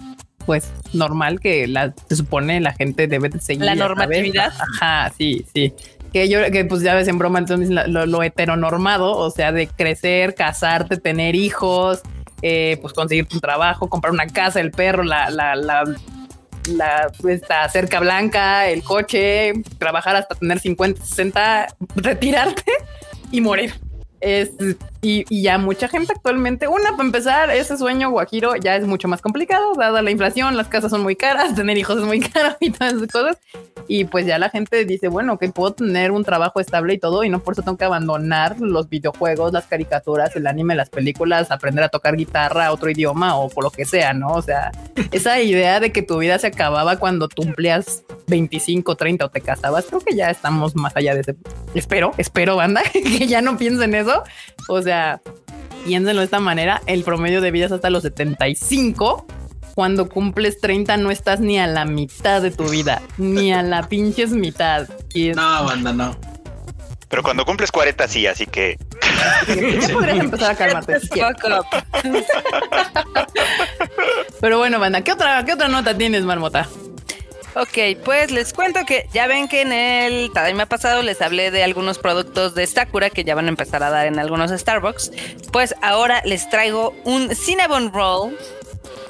pues normal que la se supone la gente debe de seguir La sabes. normatividad. Ajá, sí, sí. Que yo que pues ya ves en broma entonces lo, lo heteronormado, o sea, de crecer, casarte, tener hijos, eh, pues conseguir tu trabajo, comprar una casa, el perro, la, la, la la esta cerca blanca, el coche, trabajar hasta tener 50, 60, retirarte y morir. Es, y, y ya mucha gente actualmente, una para empezar, ese sueño guajiro ya es mucho más complicado, dada la inflación, las casas son muy caras, tener hijos es muy caro y todas esas cosas. Y pues ya la gente dice, bueno, que puedo tener un trabajo estable y todo, y no por eso tengo que abandonar los videojuegos, las caricaturas, el anime, las películas, aprender a tocar guitarra, otro idioma o por lo que sea, ¿no? O sea, esa idea de que tu vida se acababa cuando tú cumplías 25, 30 o te casabas, creo que ya estamos más allá de ese. Espero, espero, banda, que ya no piensen eso. O sea, piénsenlo de esta manera, el promedio de vida es hasta los 75. Cuando cumples 30 no estás ni a la mitad de tu vida, ni a la pinches mitad. Y es- No, banda, no. Pero cuando cumples 40 sí, así que ya podrías empezar a calmarte. Pero bueno, banda, ¿qué otra, ¿qué otra nota tienes, Marmota? Ok, pues les cuento que ya ven que en el Tadaima pasado les hablé de algunos productos de Sakura que ya van a empezar a dar en algunos Starbucks. Pues ahora les traigo un Cinnabon Roll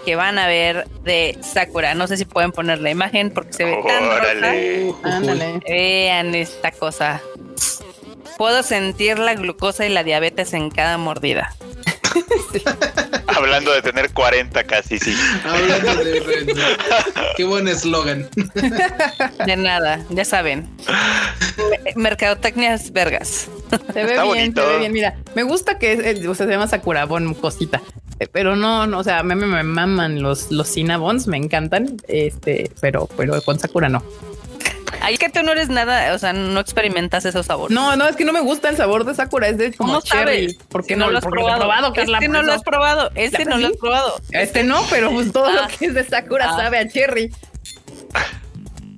que van a ver de Sakura. No sé si pueden poner la imagen porque se ve tan rosa. órale. Ándale. Vean esta cosa. Puedo sentir la glucosa y la diabetes en cada mordida. Hablando de tener 40 casi, sí. Hablando de Qué buen eslogan. De nada, ya saben. Me- Mercadotecnias vergas. Se ve Está bien, bonito. se ve bien. Mira, me gusta que es, eh, o sea, se llama Sakurabon cosita. Eh, Pero no, no, o sea, me, me, me maman los, los Cinnabons, me encantan. Este, pero, pero con Sakura no. Ahí que tú no eres nada, o sea, no experimentas esos sabores. No, no, es que no me gusta el sabor de Sakura, es de como ¿Cómo cherry. sabes? ¿Por qué Si no, lo has he probado, Carla? Este no lo has probado. Este no lo has probado. Este no, pero pues todo Ah. lo que es de Sakura Ah. sabe a cherry.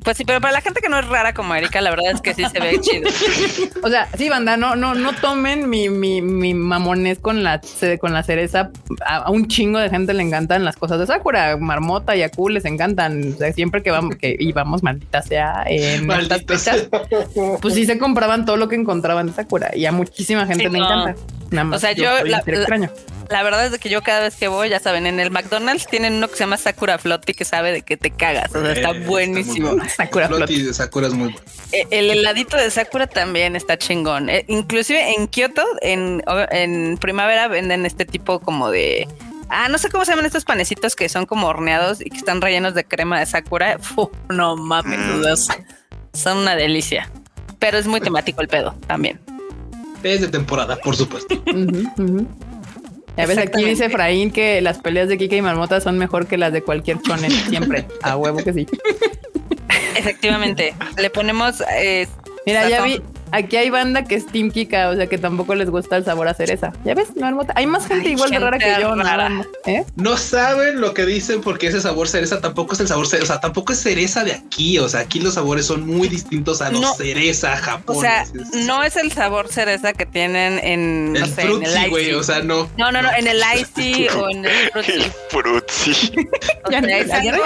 Pues sí, pero para la gente que no es rara como Erika, la verdad es que sí se ve chido. O sea, sí, banda, no, no, no tomen mi, mi, mi mamonés con la, con la cereza. A, a un chingo de gente le encantan las cosas de Sakura. Marmota y Aku les encantan. O sea, siempre que vamos, que íbamos, maldita sea, en estas fechas, pues sí se compraban todo lo que encontraban de Sakura y a muchísima gente Sí, le no. encanta. Nada más O sea, yo la- ser la- extraño. La verdad es que yo cada vez que voy, ya saben, en el McDonald's tienen uno que se llama Sakura Flotti que sabe de que te cagas. O sea, está Eh, buenísimo. bueno. Sakura Flotti de Sakura es muy bueno. Eh, El heladito de Sakura también está chingón. Eh, inclusive en Kioto, en, en primavera, venden este tipo como de Ah, no sé cómo se llaman estos panecitos que son como horneados y que están rellenos de crema de sakura. No mames, Mm. dudas. Son una delicia. Pero es muy temático el pedo también. Es de temporada, por supuesto. Ujú, ujú. Ya ves, aquí dice Efraín que las peleas de Kika y Marmota son mejor que las de cualquier chonen, siempre. A huevo que sí. Efectivamente. Le ponemos. eh, Mira, ya vi, aquí hay banda que es Team Kika, o sea que tampoco les gusta el sabor a cereza. ¿Ya ves, Marmota? Hay más gente Ay, igual de rara que yo, nada rara. más. ¿Eh? No saben lo que dicen porque ese sabor cereza tampoco es el sabor cereza, o sea, tampoco es cereza de aquí, o sea, aquí los sabores son muy distintos a los No. cereza O Japón. sea, no es el sabor cereza que tienen en, no el sé, en el frutzi, güey, o sea, no. No, no, no, en el Icy o en el Fruitsy. El. O sea, ya no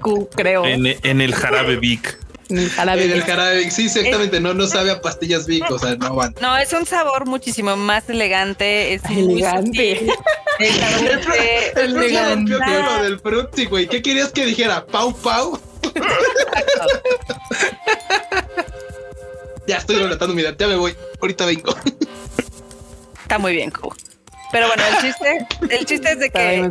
cu- creo. En, en el jarabe Vic. Ni jarabe. En el jarabe, sí, exactamente, no, no sabe a pastillas Vic, o sea, no van. No, es un sabor muchísimo más elegante. Es Elegante. El Elegante. lo del frutzi, güey. ¿Qué querías que dijera? Pau, pau. Ya estoy relatando mi edad, ya me voy. Ahorita vengo. Está muy bien, Q. Pero bueno, el chiste, el chiste es de que.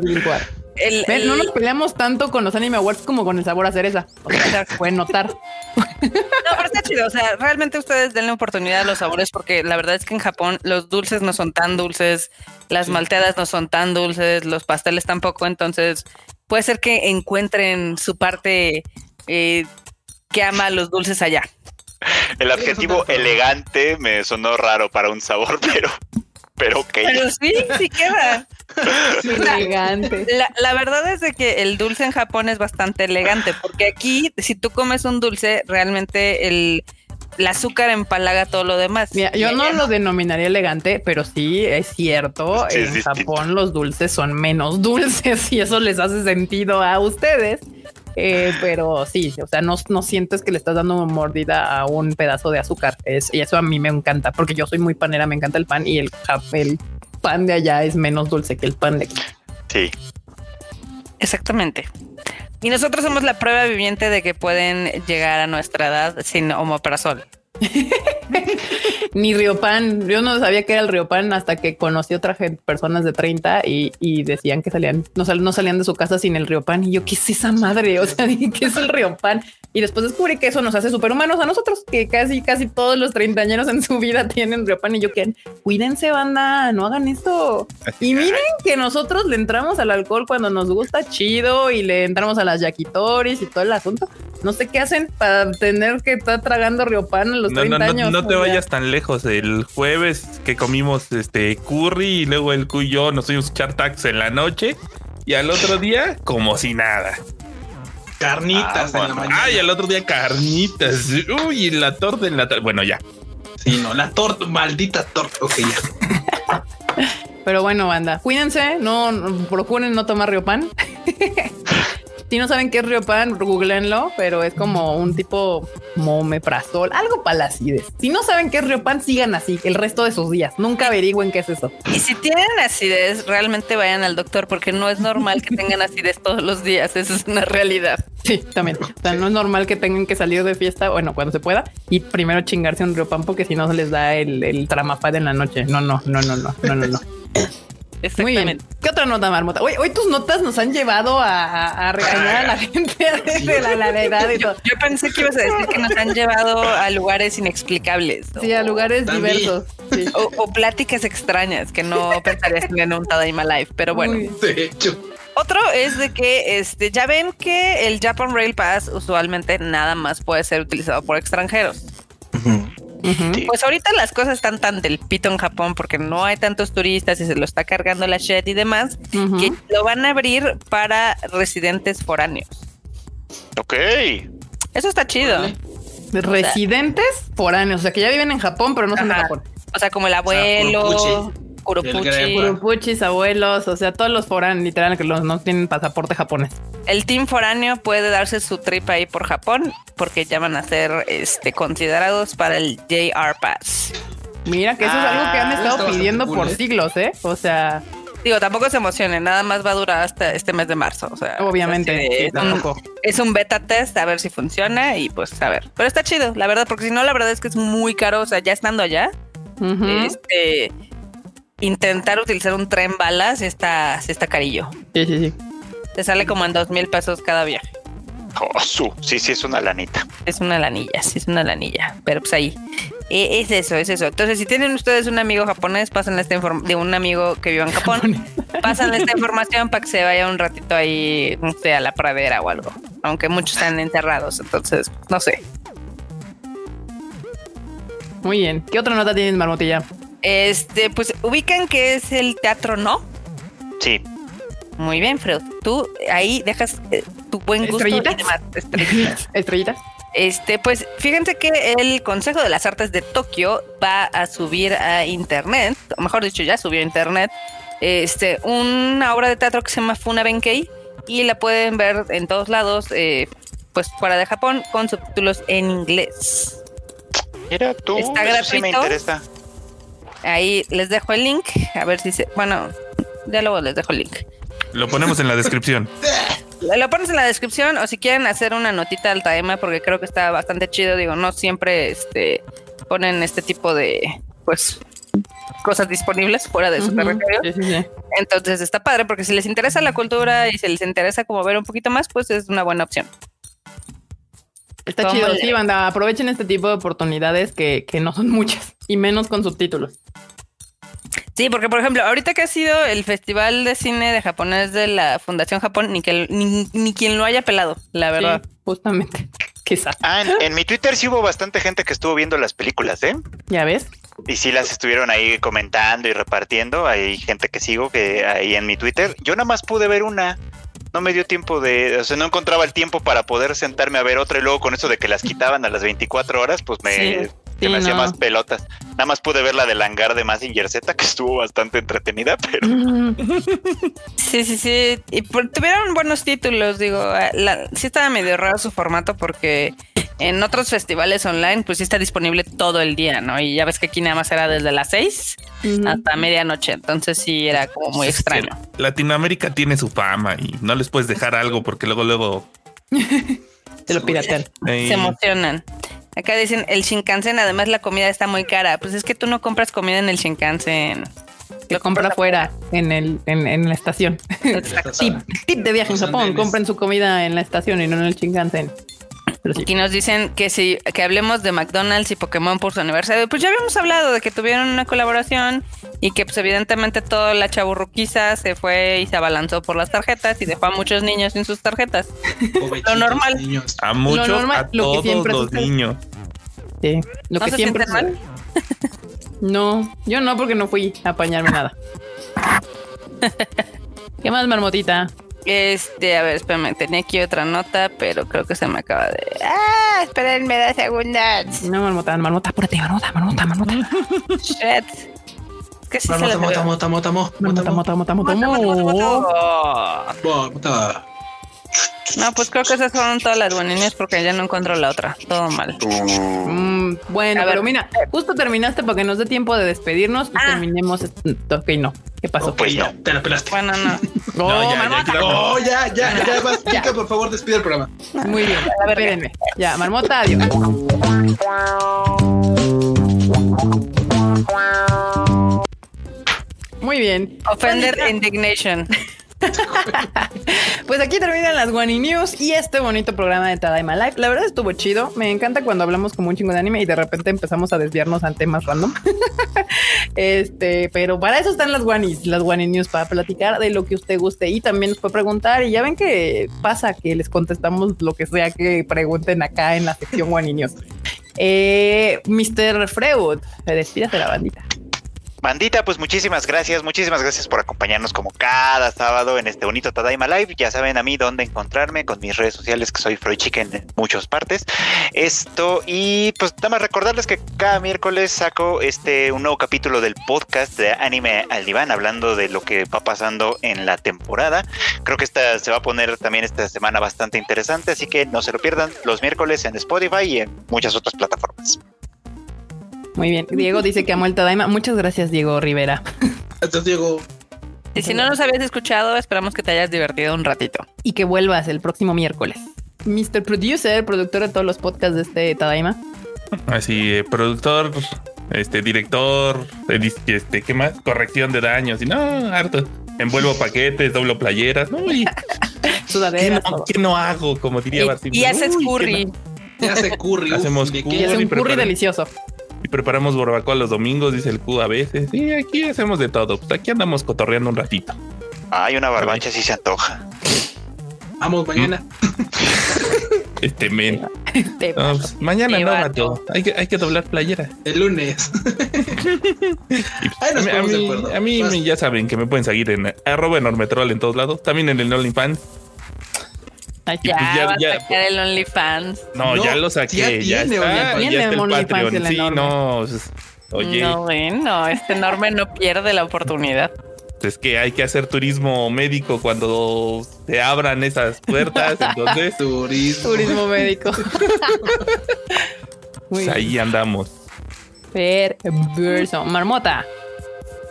El, Ven, el- no nos peleamos tanto con los Anime Awards como con el sabor a cereza. O sea, se puede notar. No, pero está chido. O sea, realmente ustedes denle oportunidad a los sabores porque la verdad es que en Japón los dulces no son tan dulces, las malteadas no son tan dulces, los pasteles tampoco. Entonces, puede ser que encuentren su parte eh, que ama los dulces allá. El adjetivo elegante me sonó raro para un sabor, pero, pero ok. Pero sí, sí queda. Elegante. La, la verdad es de que el dulce en Japón es bastante elegante, porque aquí, si tú comes un dulce, realmente el, el azúcar empalaga todo lo demás. Mira, yo no lo denominaría elegante, pero sí es cierto. Sí, es en distinto. Japón los dulces son menos dulces y eso les hace sentido a ustedes. Eh, pero sí, o sea, no, no sientes que le estás dando mordida a un pedazo de azúcar. Es, y eso a mí me encanta porque yo soy muy panera, me encanta el pan y el, el pan de allá es menos dulce que el pan de aquí. Sí. Exactamente. Y nosotros somos la prueba viviente de que pueden llegar a nuestra edad sin omeprazol. Ni Riopan. Yo no sabía que era el Riopan hasta que conocí otra gente, personas de 30 y, y decían que salían, no, sal- no salían de su casa sin el Riopan. Y yo, ¿qué es esa madre? O sea, ¿qué es el Riopan? Y después descubrí que eso nos hace superhumanos a nosotros, que casi, casi todos los treintañeros en su vida tienen Riopan. Y yo, que cuídense, banda, no hagan esto. Y miren que nosotros le entramos al alcohol cuando nos gusta chido y le entramos a las yakitoris y todo el asunto. No sé qué hacen para tener que estar tragando Riopan a los No, 30 no, no, años. no te vayas tan lejos. El jueves que comimos este curry y luego el Q y yo nos fuimos a echar tax en la noche y al otro día como si nada. Carnitas Ah, en la bueno. mañana. Ay, al otro día carnitas. Uy, y la torta en la tarde. Bueno, ya. Sí, no, la torta, maldita torta. Ok, ya. Pero bueno, banda, cuídense, no, no- procuren no tomar Riopan. si no saben qué es Riopan, googleenlo, pero es como un tipo momeprazol, algo para la acidez. Si no saben qué es Riopan, sigan así el resto de sus días. Nunca averigüen qué es eso. Y si tienen acidez, realmente vayan al doctor porque no es normal que tengan acidez todos los días. Eso es una realidad. Sí, también. O sea, no es normal que tengan que salir de fiesta, bueno, cuando se pueda, y primero chingarse un Riopan porque si no se les da el, el tramafad en la noche. No, no, no, no, no, no, no, no. Muy bien. Exactamente. ¿Qué otra nota, Marmota? Hoy, hoy tus notas nos han llevado a, a- a regañar a la gente de la, la edad y todo. Yo pensé que ibas a decir que nos han llevado a lugares inexplicables. Sí, a lugares También. diversos. Sí. O, o pláticas extrañas que no pensarías tener en un Tadaima Live. Pero bueno. De hecho, otro es de que este ya ven que el Japan Rail Pass usualmente nada más puede ser utilizado por extranjeros. Pues ahorita las cosas están tan del pito en Japón porque no hay tantos turistas y se lo está cargando la shed y demás que lo van a abrir para residentes foráneos. Ok. Eso está chido. Residentes foráneos, o sea que ya viven en Japón, pero no son de. Japón. O sea, como el abuelo. Kuropuchi, El gran- Puchis, abuelos, o sea, todos los foráneos, literal, que los no tienen pasaporte japonés. el team foráneo puede darse su trip ahí por Japón porque ya van a ser este, considerados para el JR Pass. Mira que eso es algo que han Ah, estado pidiendo cool, por ¿eh? siglos, ¿eh? O sea, Digo, tampoco se emocionen, nada más va a durar hasta este mes de marzo. O sea, obviamente, es, un, tampoco. es un beta test a ver si funciona y pues a ver. Pero está chido, la verdad, porque si no, la verdad es que es muy caro. O sea, ya estando allá, este intentar utilizar un tren bala si está, si está carillo. Sí, sí, sí. Te sale como en dos mil pesos cada viaje. Oh, su. Sí, sí, es una lanita. Es una lanilla, sí es una lanilla. Pero pues ahí. Eh, es eso, es eso. Entonces, si tienen ustedes un amigo japonés, pásenle esta información de un amigo que viva en Japón, pásenle esta información para que se vaya un ratito ahí, no sé, a la pradera o algo. Aunque muchos están enterrados, entonces, no sé. Muy bien. ¿Qué otra nota tienes, Marmotilla? Este, pues ubican que es el teatro no. Sí. Muy bien, Freud. Tú ahí dejas eh, tu buen gusto ¿Estrellitas? y demás. Estrellitas. Estrellitas. Este, pues fíjense que el Consejo de las Artes de Tokio va a subir a internet, o mejor dicho, ya subió a internet, este, una obra de teatro que se llama Funa Benkei y la pueden ver en todos lados, eh, pues fuera de Japón, con subtítulos en inglés. Mira tú, Está eso sí me gratuito. interesa. Ahí les dejo el link, a ver si se, bueno, ya luego les dejo el link. Lo ponemos en la descripción. Lo pones en la descripción o si quieren hacer una notita al Taema porque creo que está bastante chido. Digo, no siempre este, ponen este tipo de pues cosas disponibles fuera de su territorio. Sí, sí, sí. Entonces está padre porque si les interesa la cultura y si les interesa como ver un poquito más, pues es una buena opción. Está ¿Cómo chido. Sí, banda. Aprovechen este tipo de oportunidades que, que no son muchas y menos con subtítulos. Sí, porque por ejemplo, ahorita que ha sido el Festival de Cine de Japonés de la Fundación Japón, ni, que, ni, ni quien lo haya pelado, la verdad. Sí, justamente. Quizás. Ah, en, en mi Twitter sí hubo bastante gente que estuvo viendo las películas, ¿eh? Ya ves. Y sí las estuvieron ahí comentando y repartiendo. Hay gente que sigo que ahí en mi Twitter. Yo nada más pude ver una. No me dio tiempo de, o sea, no encontraba el tiempo para poder sentarme a ver otra y luego con eso de que las quitaban a las 24 horas, pues me, Sí, me hacía más pelotas. Nada más pude ver la del hangar de Mazinger Z, que estuvo bastante entretenida, pero Sí, sí, sí. Y por- tuvieron buenos títulos, digo. eh, la- sí estaba medio raro su formato porque en otros festivales online, pues sí está disponible todo el día, ¿no? Y ya ves que aquí nada más era desde las 6 Ujú. hasta medianoche. Entonces sí era como muy Es extraño. Latinoamérica tiene su fama y no les puedes dejar algo porque luego, luego. Te lo piratean. eh, Se emocionan. Acá dicen el Shinkansen, además la comida está muy cara. Pues es que tú no compras comida en el Shinkansen. Lo compra afuera en el en, en la estación. Exacto. Tip, tip de viaje en Japón. Compren su comida en la estación y no en el Shinkansen. Sí. Aquí nos dicen que si que hablemos de McDonald's y Pokémon por su aniversario. Pues ya habíamos hablado de que tuvieron una colaboración y que pues evidentemente toda la chaburruquiza se fue y se abalanzó por las tarjetas y dejó a muchos niños sin sus tarjetas. Pobrecitos normal. niños. A muchos, normal, a lo que todos siempre los sucede. niños. Sí, Lo ¿No que se siempre mal? No, yo no, porque no fui a apañarme nada. ¿Qué más, marmotita? Este, a ver, espérame, tenía aquí otra nota, pero creo que se me acaba de. ¡Ah! Espérenme dos segundos. No, marmota, marmota, apúrate, marmota, marmota, marmota. Shit. Es que sí se Marmota, mota, mota, mota, mota, Mota, mota, mota, mota. mota. mo- mota. No, pues creo que esas fueron todas las buenines porque ya no encuentro la otra. Todo mal. Mm, bueno, A ver. pero mira, justo terminaste para que nos dé tiempo de despedirnos y Ah. terminemos. est- Ok, no. ¿Qué pasó? Ok, Pues ya, no. te la pelaste. Bueno, no. Oh, No, ya, ya, marmota. claro. Oh, ya, ya, ya, vas, Kika, por favor, despide el programa. Muy bien, A ver, espérenme. Ya, marmota, adiós. Muy bien. Offender indignation. Pues aquí terminan las Guani News y este bonito programa de Tadaima Live. La verdad estuvo chido. Me encanta cuando hablamos como un chingo de anime y de repente empezamos a desviarnos a temas random. este, pero para eso están las Guanis, las Guani News, para platicar de lo que usted guste y también nos preguntar. Y ya ven que pasa que les contestamos lo que sea que pregunten acá en la sección Guani News. Eh, Mr. Freud, despídase la bandita. Bandita, pues muchísimas gracias, muchísimas gracias por acompañarnos como cada sábado en este bonito Tadaima Live. Ya saben a mí dónde encontrarme con mis redes sociales, que soy Freud Chicken en muchas partes. Esto, y pues nada más recordarles que cada miércoles saco este un nuevo capítulo del podcast de Anime al Diván, hablando de lo que va pasando en la temporada. Creo que esta se va a poner también esta semana bastante interesante, así que no se lo pierdan los miércoles en Spotify y en muchas otras plataformas. Muy bien. Diego dice que amó el Tadaima. Muchas gracias, Diego Rivera. Entonces, Diego, Y si no nos habías escuchado, esperamos que te hayas divertido un ratito. y que vuelvas el próximo miércoles. Mr. Producer, productor de todos los podcasts de este Tadaima. Así, eh, productor este director, este, ¿qué más? Corrección de daños y no, harto. Envuelvo paquetes, doblo playeras, no, y ¿qué no, todo. qué no hago? Como diría Y, y haces Uy, ¿qué curry. no? Hace curry. Hacemos ¿de qué? Y curry. es un curry delicioso. Y preparamos barbacoa los domingos, dice el Q a veces. Sí, aquí hacemos de todo. Pues aquí andamos cotorreando un ratito. Ay, una barbacha sí se antoja. Vamos mañana. Este men. Te No, pues, mañana Qué no, vato. Hay que, hay que doblar playera. El lunes. Y, pues, nos a mí, a mí- mí ya saben que me pueden seguir en arroba enormetrol en todos lados. También en el OnlyFans. Ay, Y Ya, pues ya- va ya- a sacar el OnlyFans. No, No, ya lo saqué. ya Ya, tiene está, ya Tiene está el OnlyFans el Sí, no. pues, Oye, No, bueno, este enorme no pierde la oportunidad. es que hay que hacer turismo médico cuando se abran esas puertas. Entonces, Turismo. Turismo médico. Pues, ahí andamos. perverso. Marmota.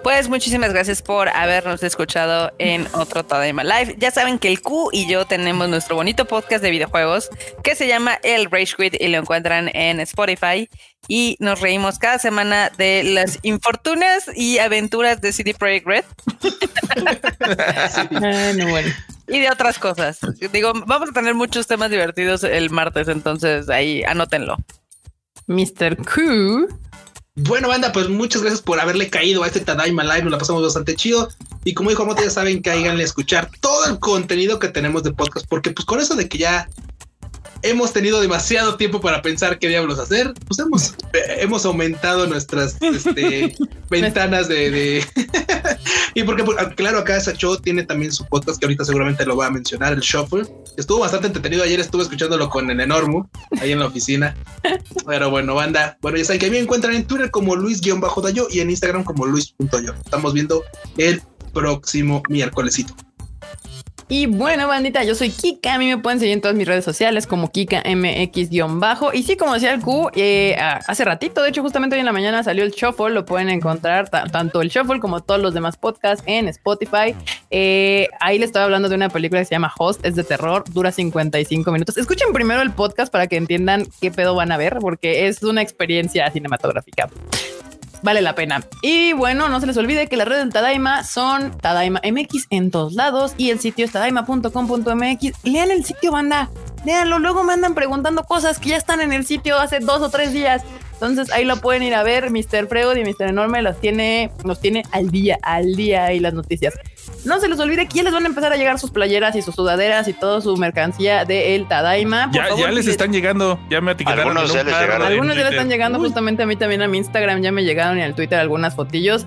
Pues muchísimas gracias por habernos escuchado en otro Tadaima Live. Ya saben que el Q y yo tenemos nuestro bonito podcast de videojuegos que se llama El Rage Quit y lo encuentran en Spotify. Y nos reímos cada semana de las infortunas y aventuras de CD Projekt Red Ah, no, bueno. y de otras cosas. Digo, vamos a tener muchos temas divertidos el martes, entonces ahí anótenlo. Mr. Q. Bueno, banda, pues muchas gracias por haberle caído a este Tadaima Live. Nos la pasamos bastante chido. Y como dijo Mota, ya saben que háganle a escuchar todo el contenido que tenemos de podcast, porque pues con eso de que ya hemos tenido demasiado tiempo para pensar qué diablos hacer, pues hemos, eh, hemos aumentado nuestras este, ventanas de... de- y porque, pues, claro, acá Sacho tiene también su podcast que ahorita seguramente lo va a mencionar, el Shuffle. Estuvo bastante entretenido. Ayer estuve escuchándolo con el Enormo, ahí en la oficina. Pero bueno, banda. Bueno, ya saben que a mí me encuentran en Twitter como Luis-Dayo y en Instagram como Luis.yo. Estamos viendo el próximo miércolesito. Y bueno, bandita, yo soy Kika. A mí me pueden seguir en todas mis redes sociales como Kika MX-bajo. Y sí, como decía el Q, eh, hace ratito, de hecho, justamente hoy en la mañana salió el Shuffle. Lo pueden encontrar ta- tanto el Shuffle como todos los demás podcasts en Spotify. Eh, ahí les estoy hablando de una película que se llama Host, es de terror, dura 55 minutos. Escuchen primero el podcast para que entiendan qué pedo van a ver, porque es una experiencia cinematográfica vale la pena. Y bueno, no se les olvide que las redes del Tadaima son Tadaima MX en todos lados y el sitio es tadaima.com.mx. Lean el sitio, banda. Leanlo. Luego me andan preguntando cosas que ya están en el sitio hace dos o tres días. Entonces ahí lo pueden ir a ver. Mr. Freud y Mr. Enorme los tiene, tiene al día, al día ahí las noticias. No se les olvide que ya les van a empezar a llegar sus playeras y sus sudaderas y toda su mercancía de El Tadaima. Por Ya, favor, ya les están llegando. Ya me etiquetaron. Algunos ya les llegaron. algunos ya le Twitter. están llegando Uy, justamente a mí también a mi Instagram, ya me llegaron y al Twitter algunas fotillos.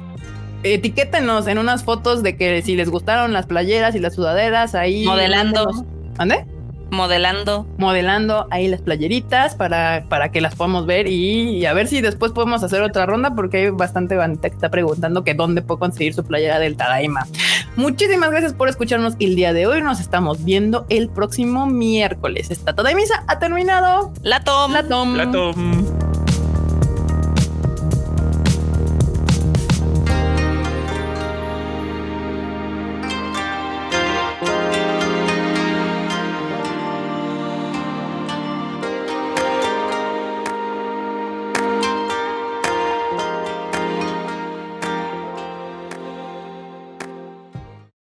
Etiquétenos en unas fotos de que si les gustaron las playeras y las sudaderas, ahí. Modelando. ¿Mande? Modelando. Modelando ahí las playeritas para, para que las podamos ver y, y a ver si después podemos hacer otra ronda porque hay bastante bandita que está preguntando que dónde puedo conseguir su playera del Tadaima. Muchísimas gracias por escucharnos el día de hoy. Nos estamos viendo el próximo miércoles. Esta Tadaimisa ha terminado. La tom. La tom. Plato. mm.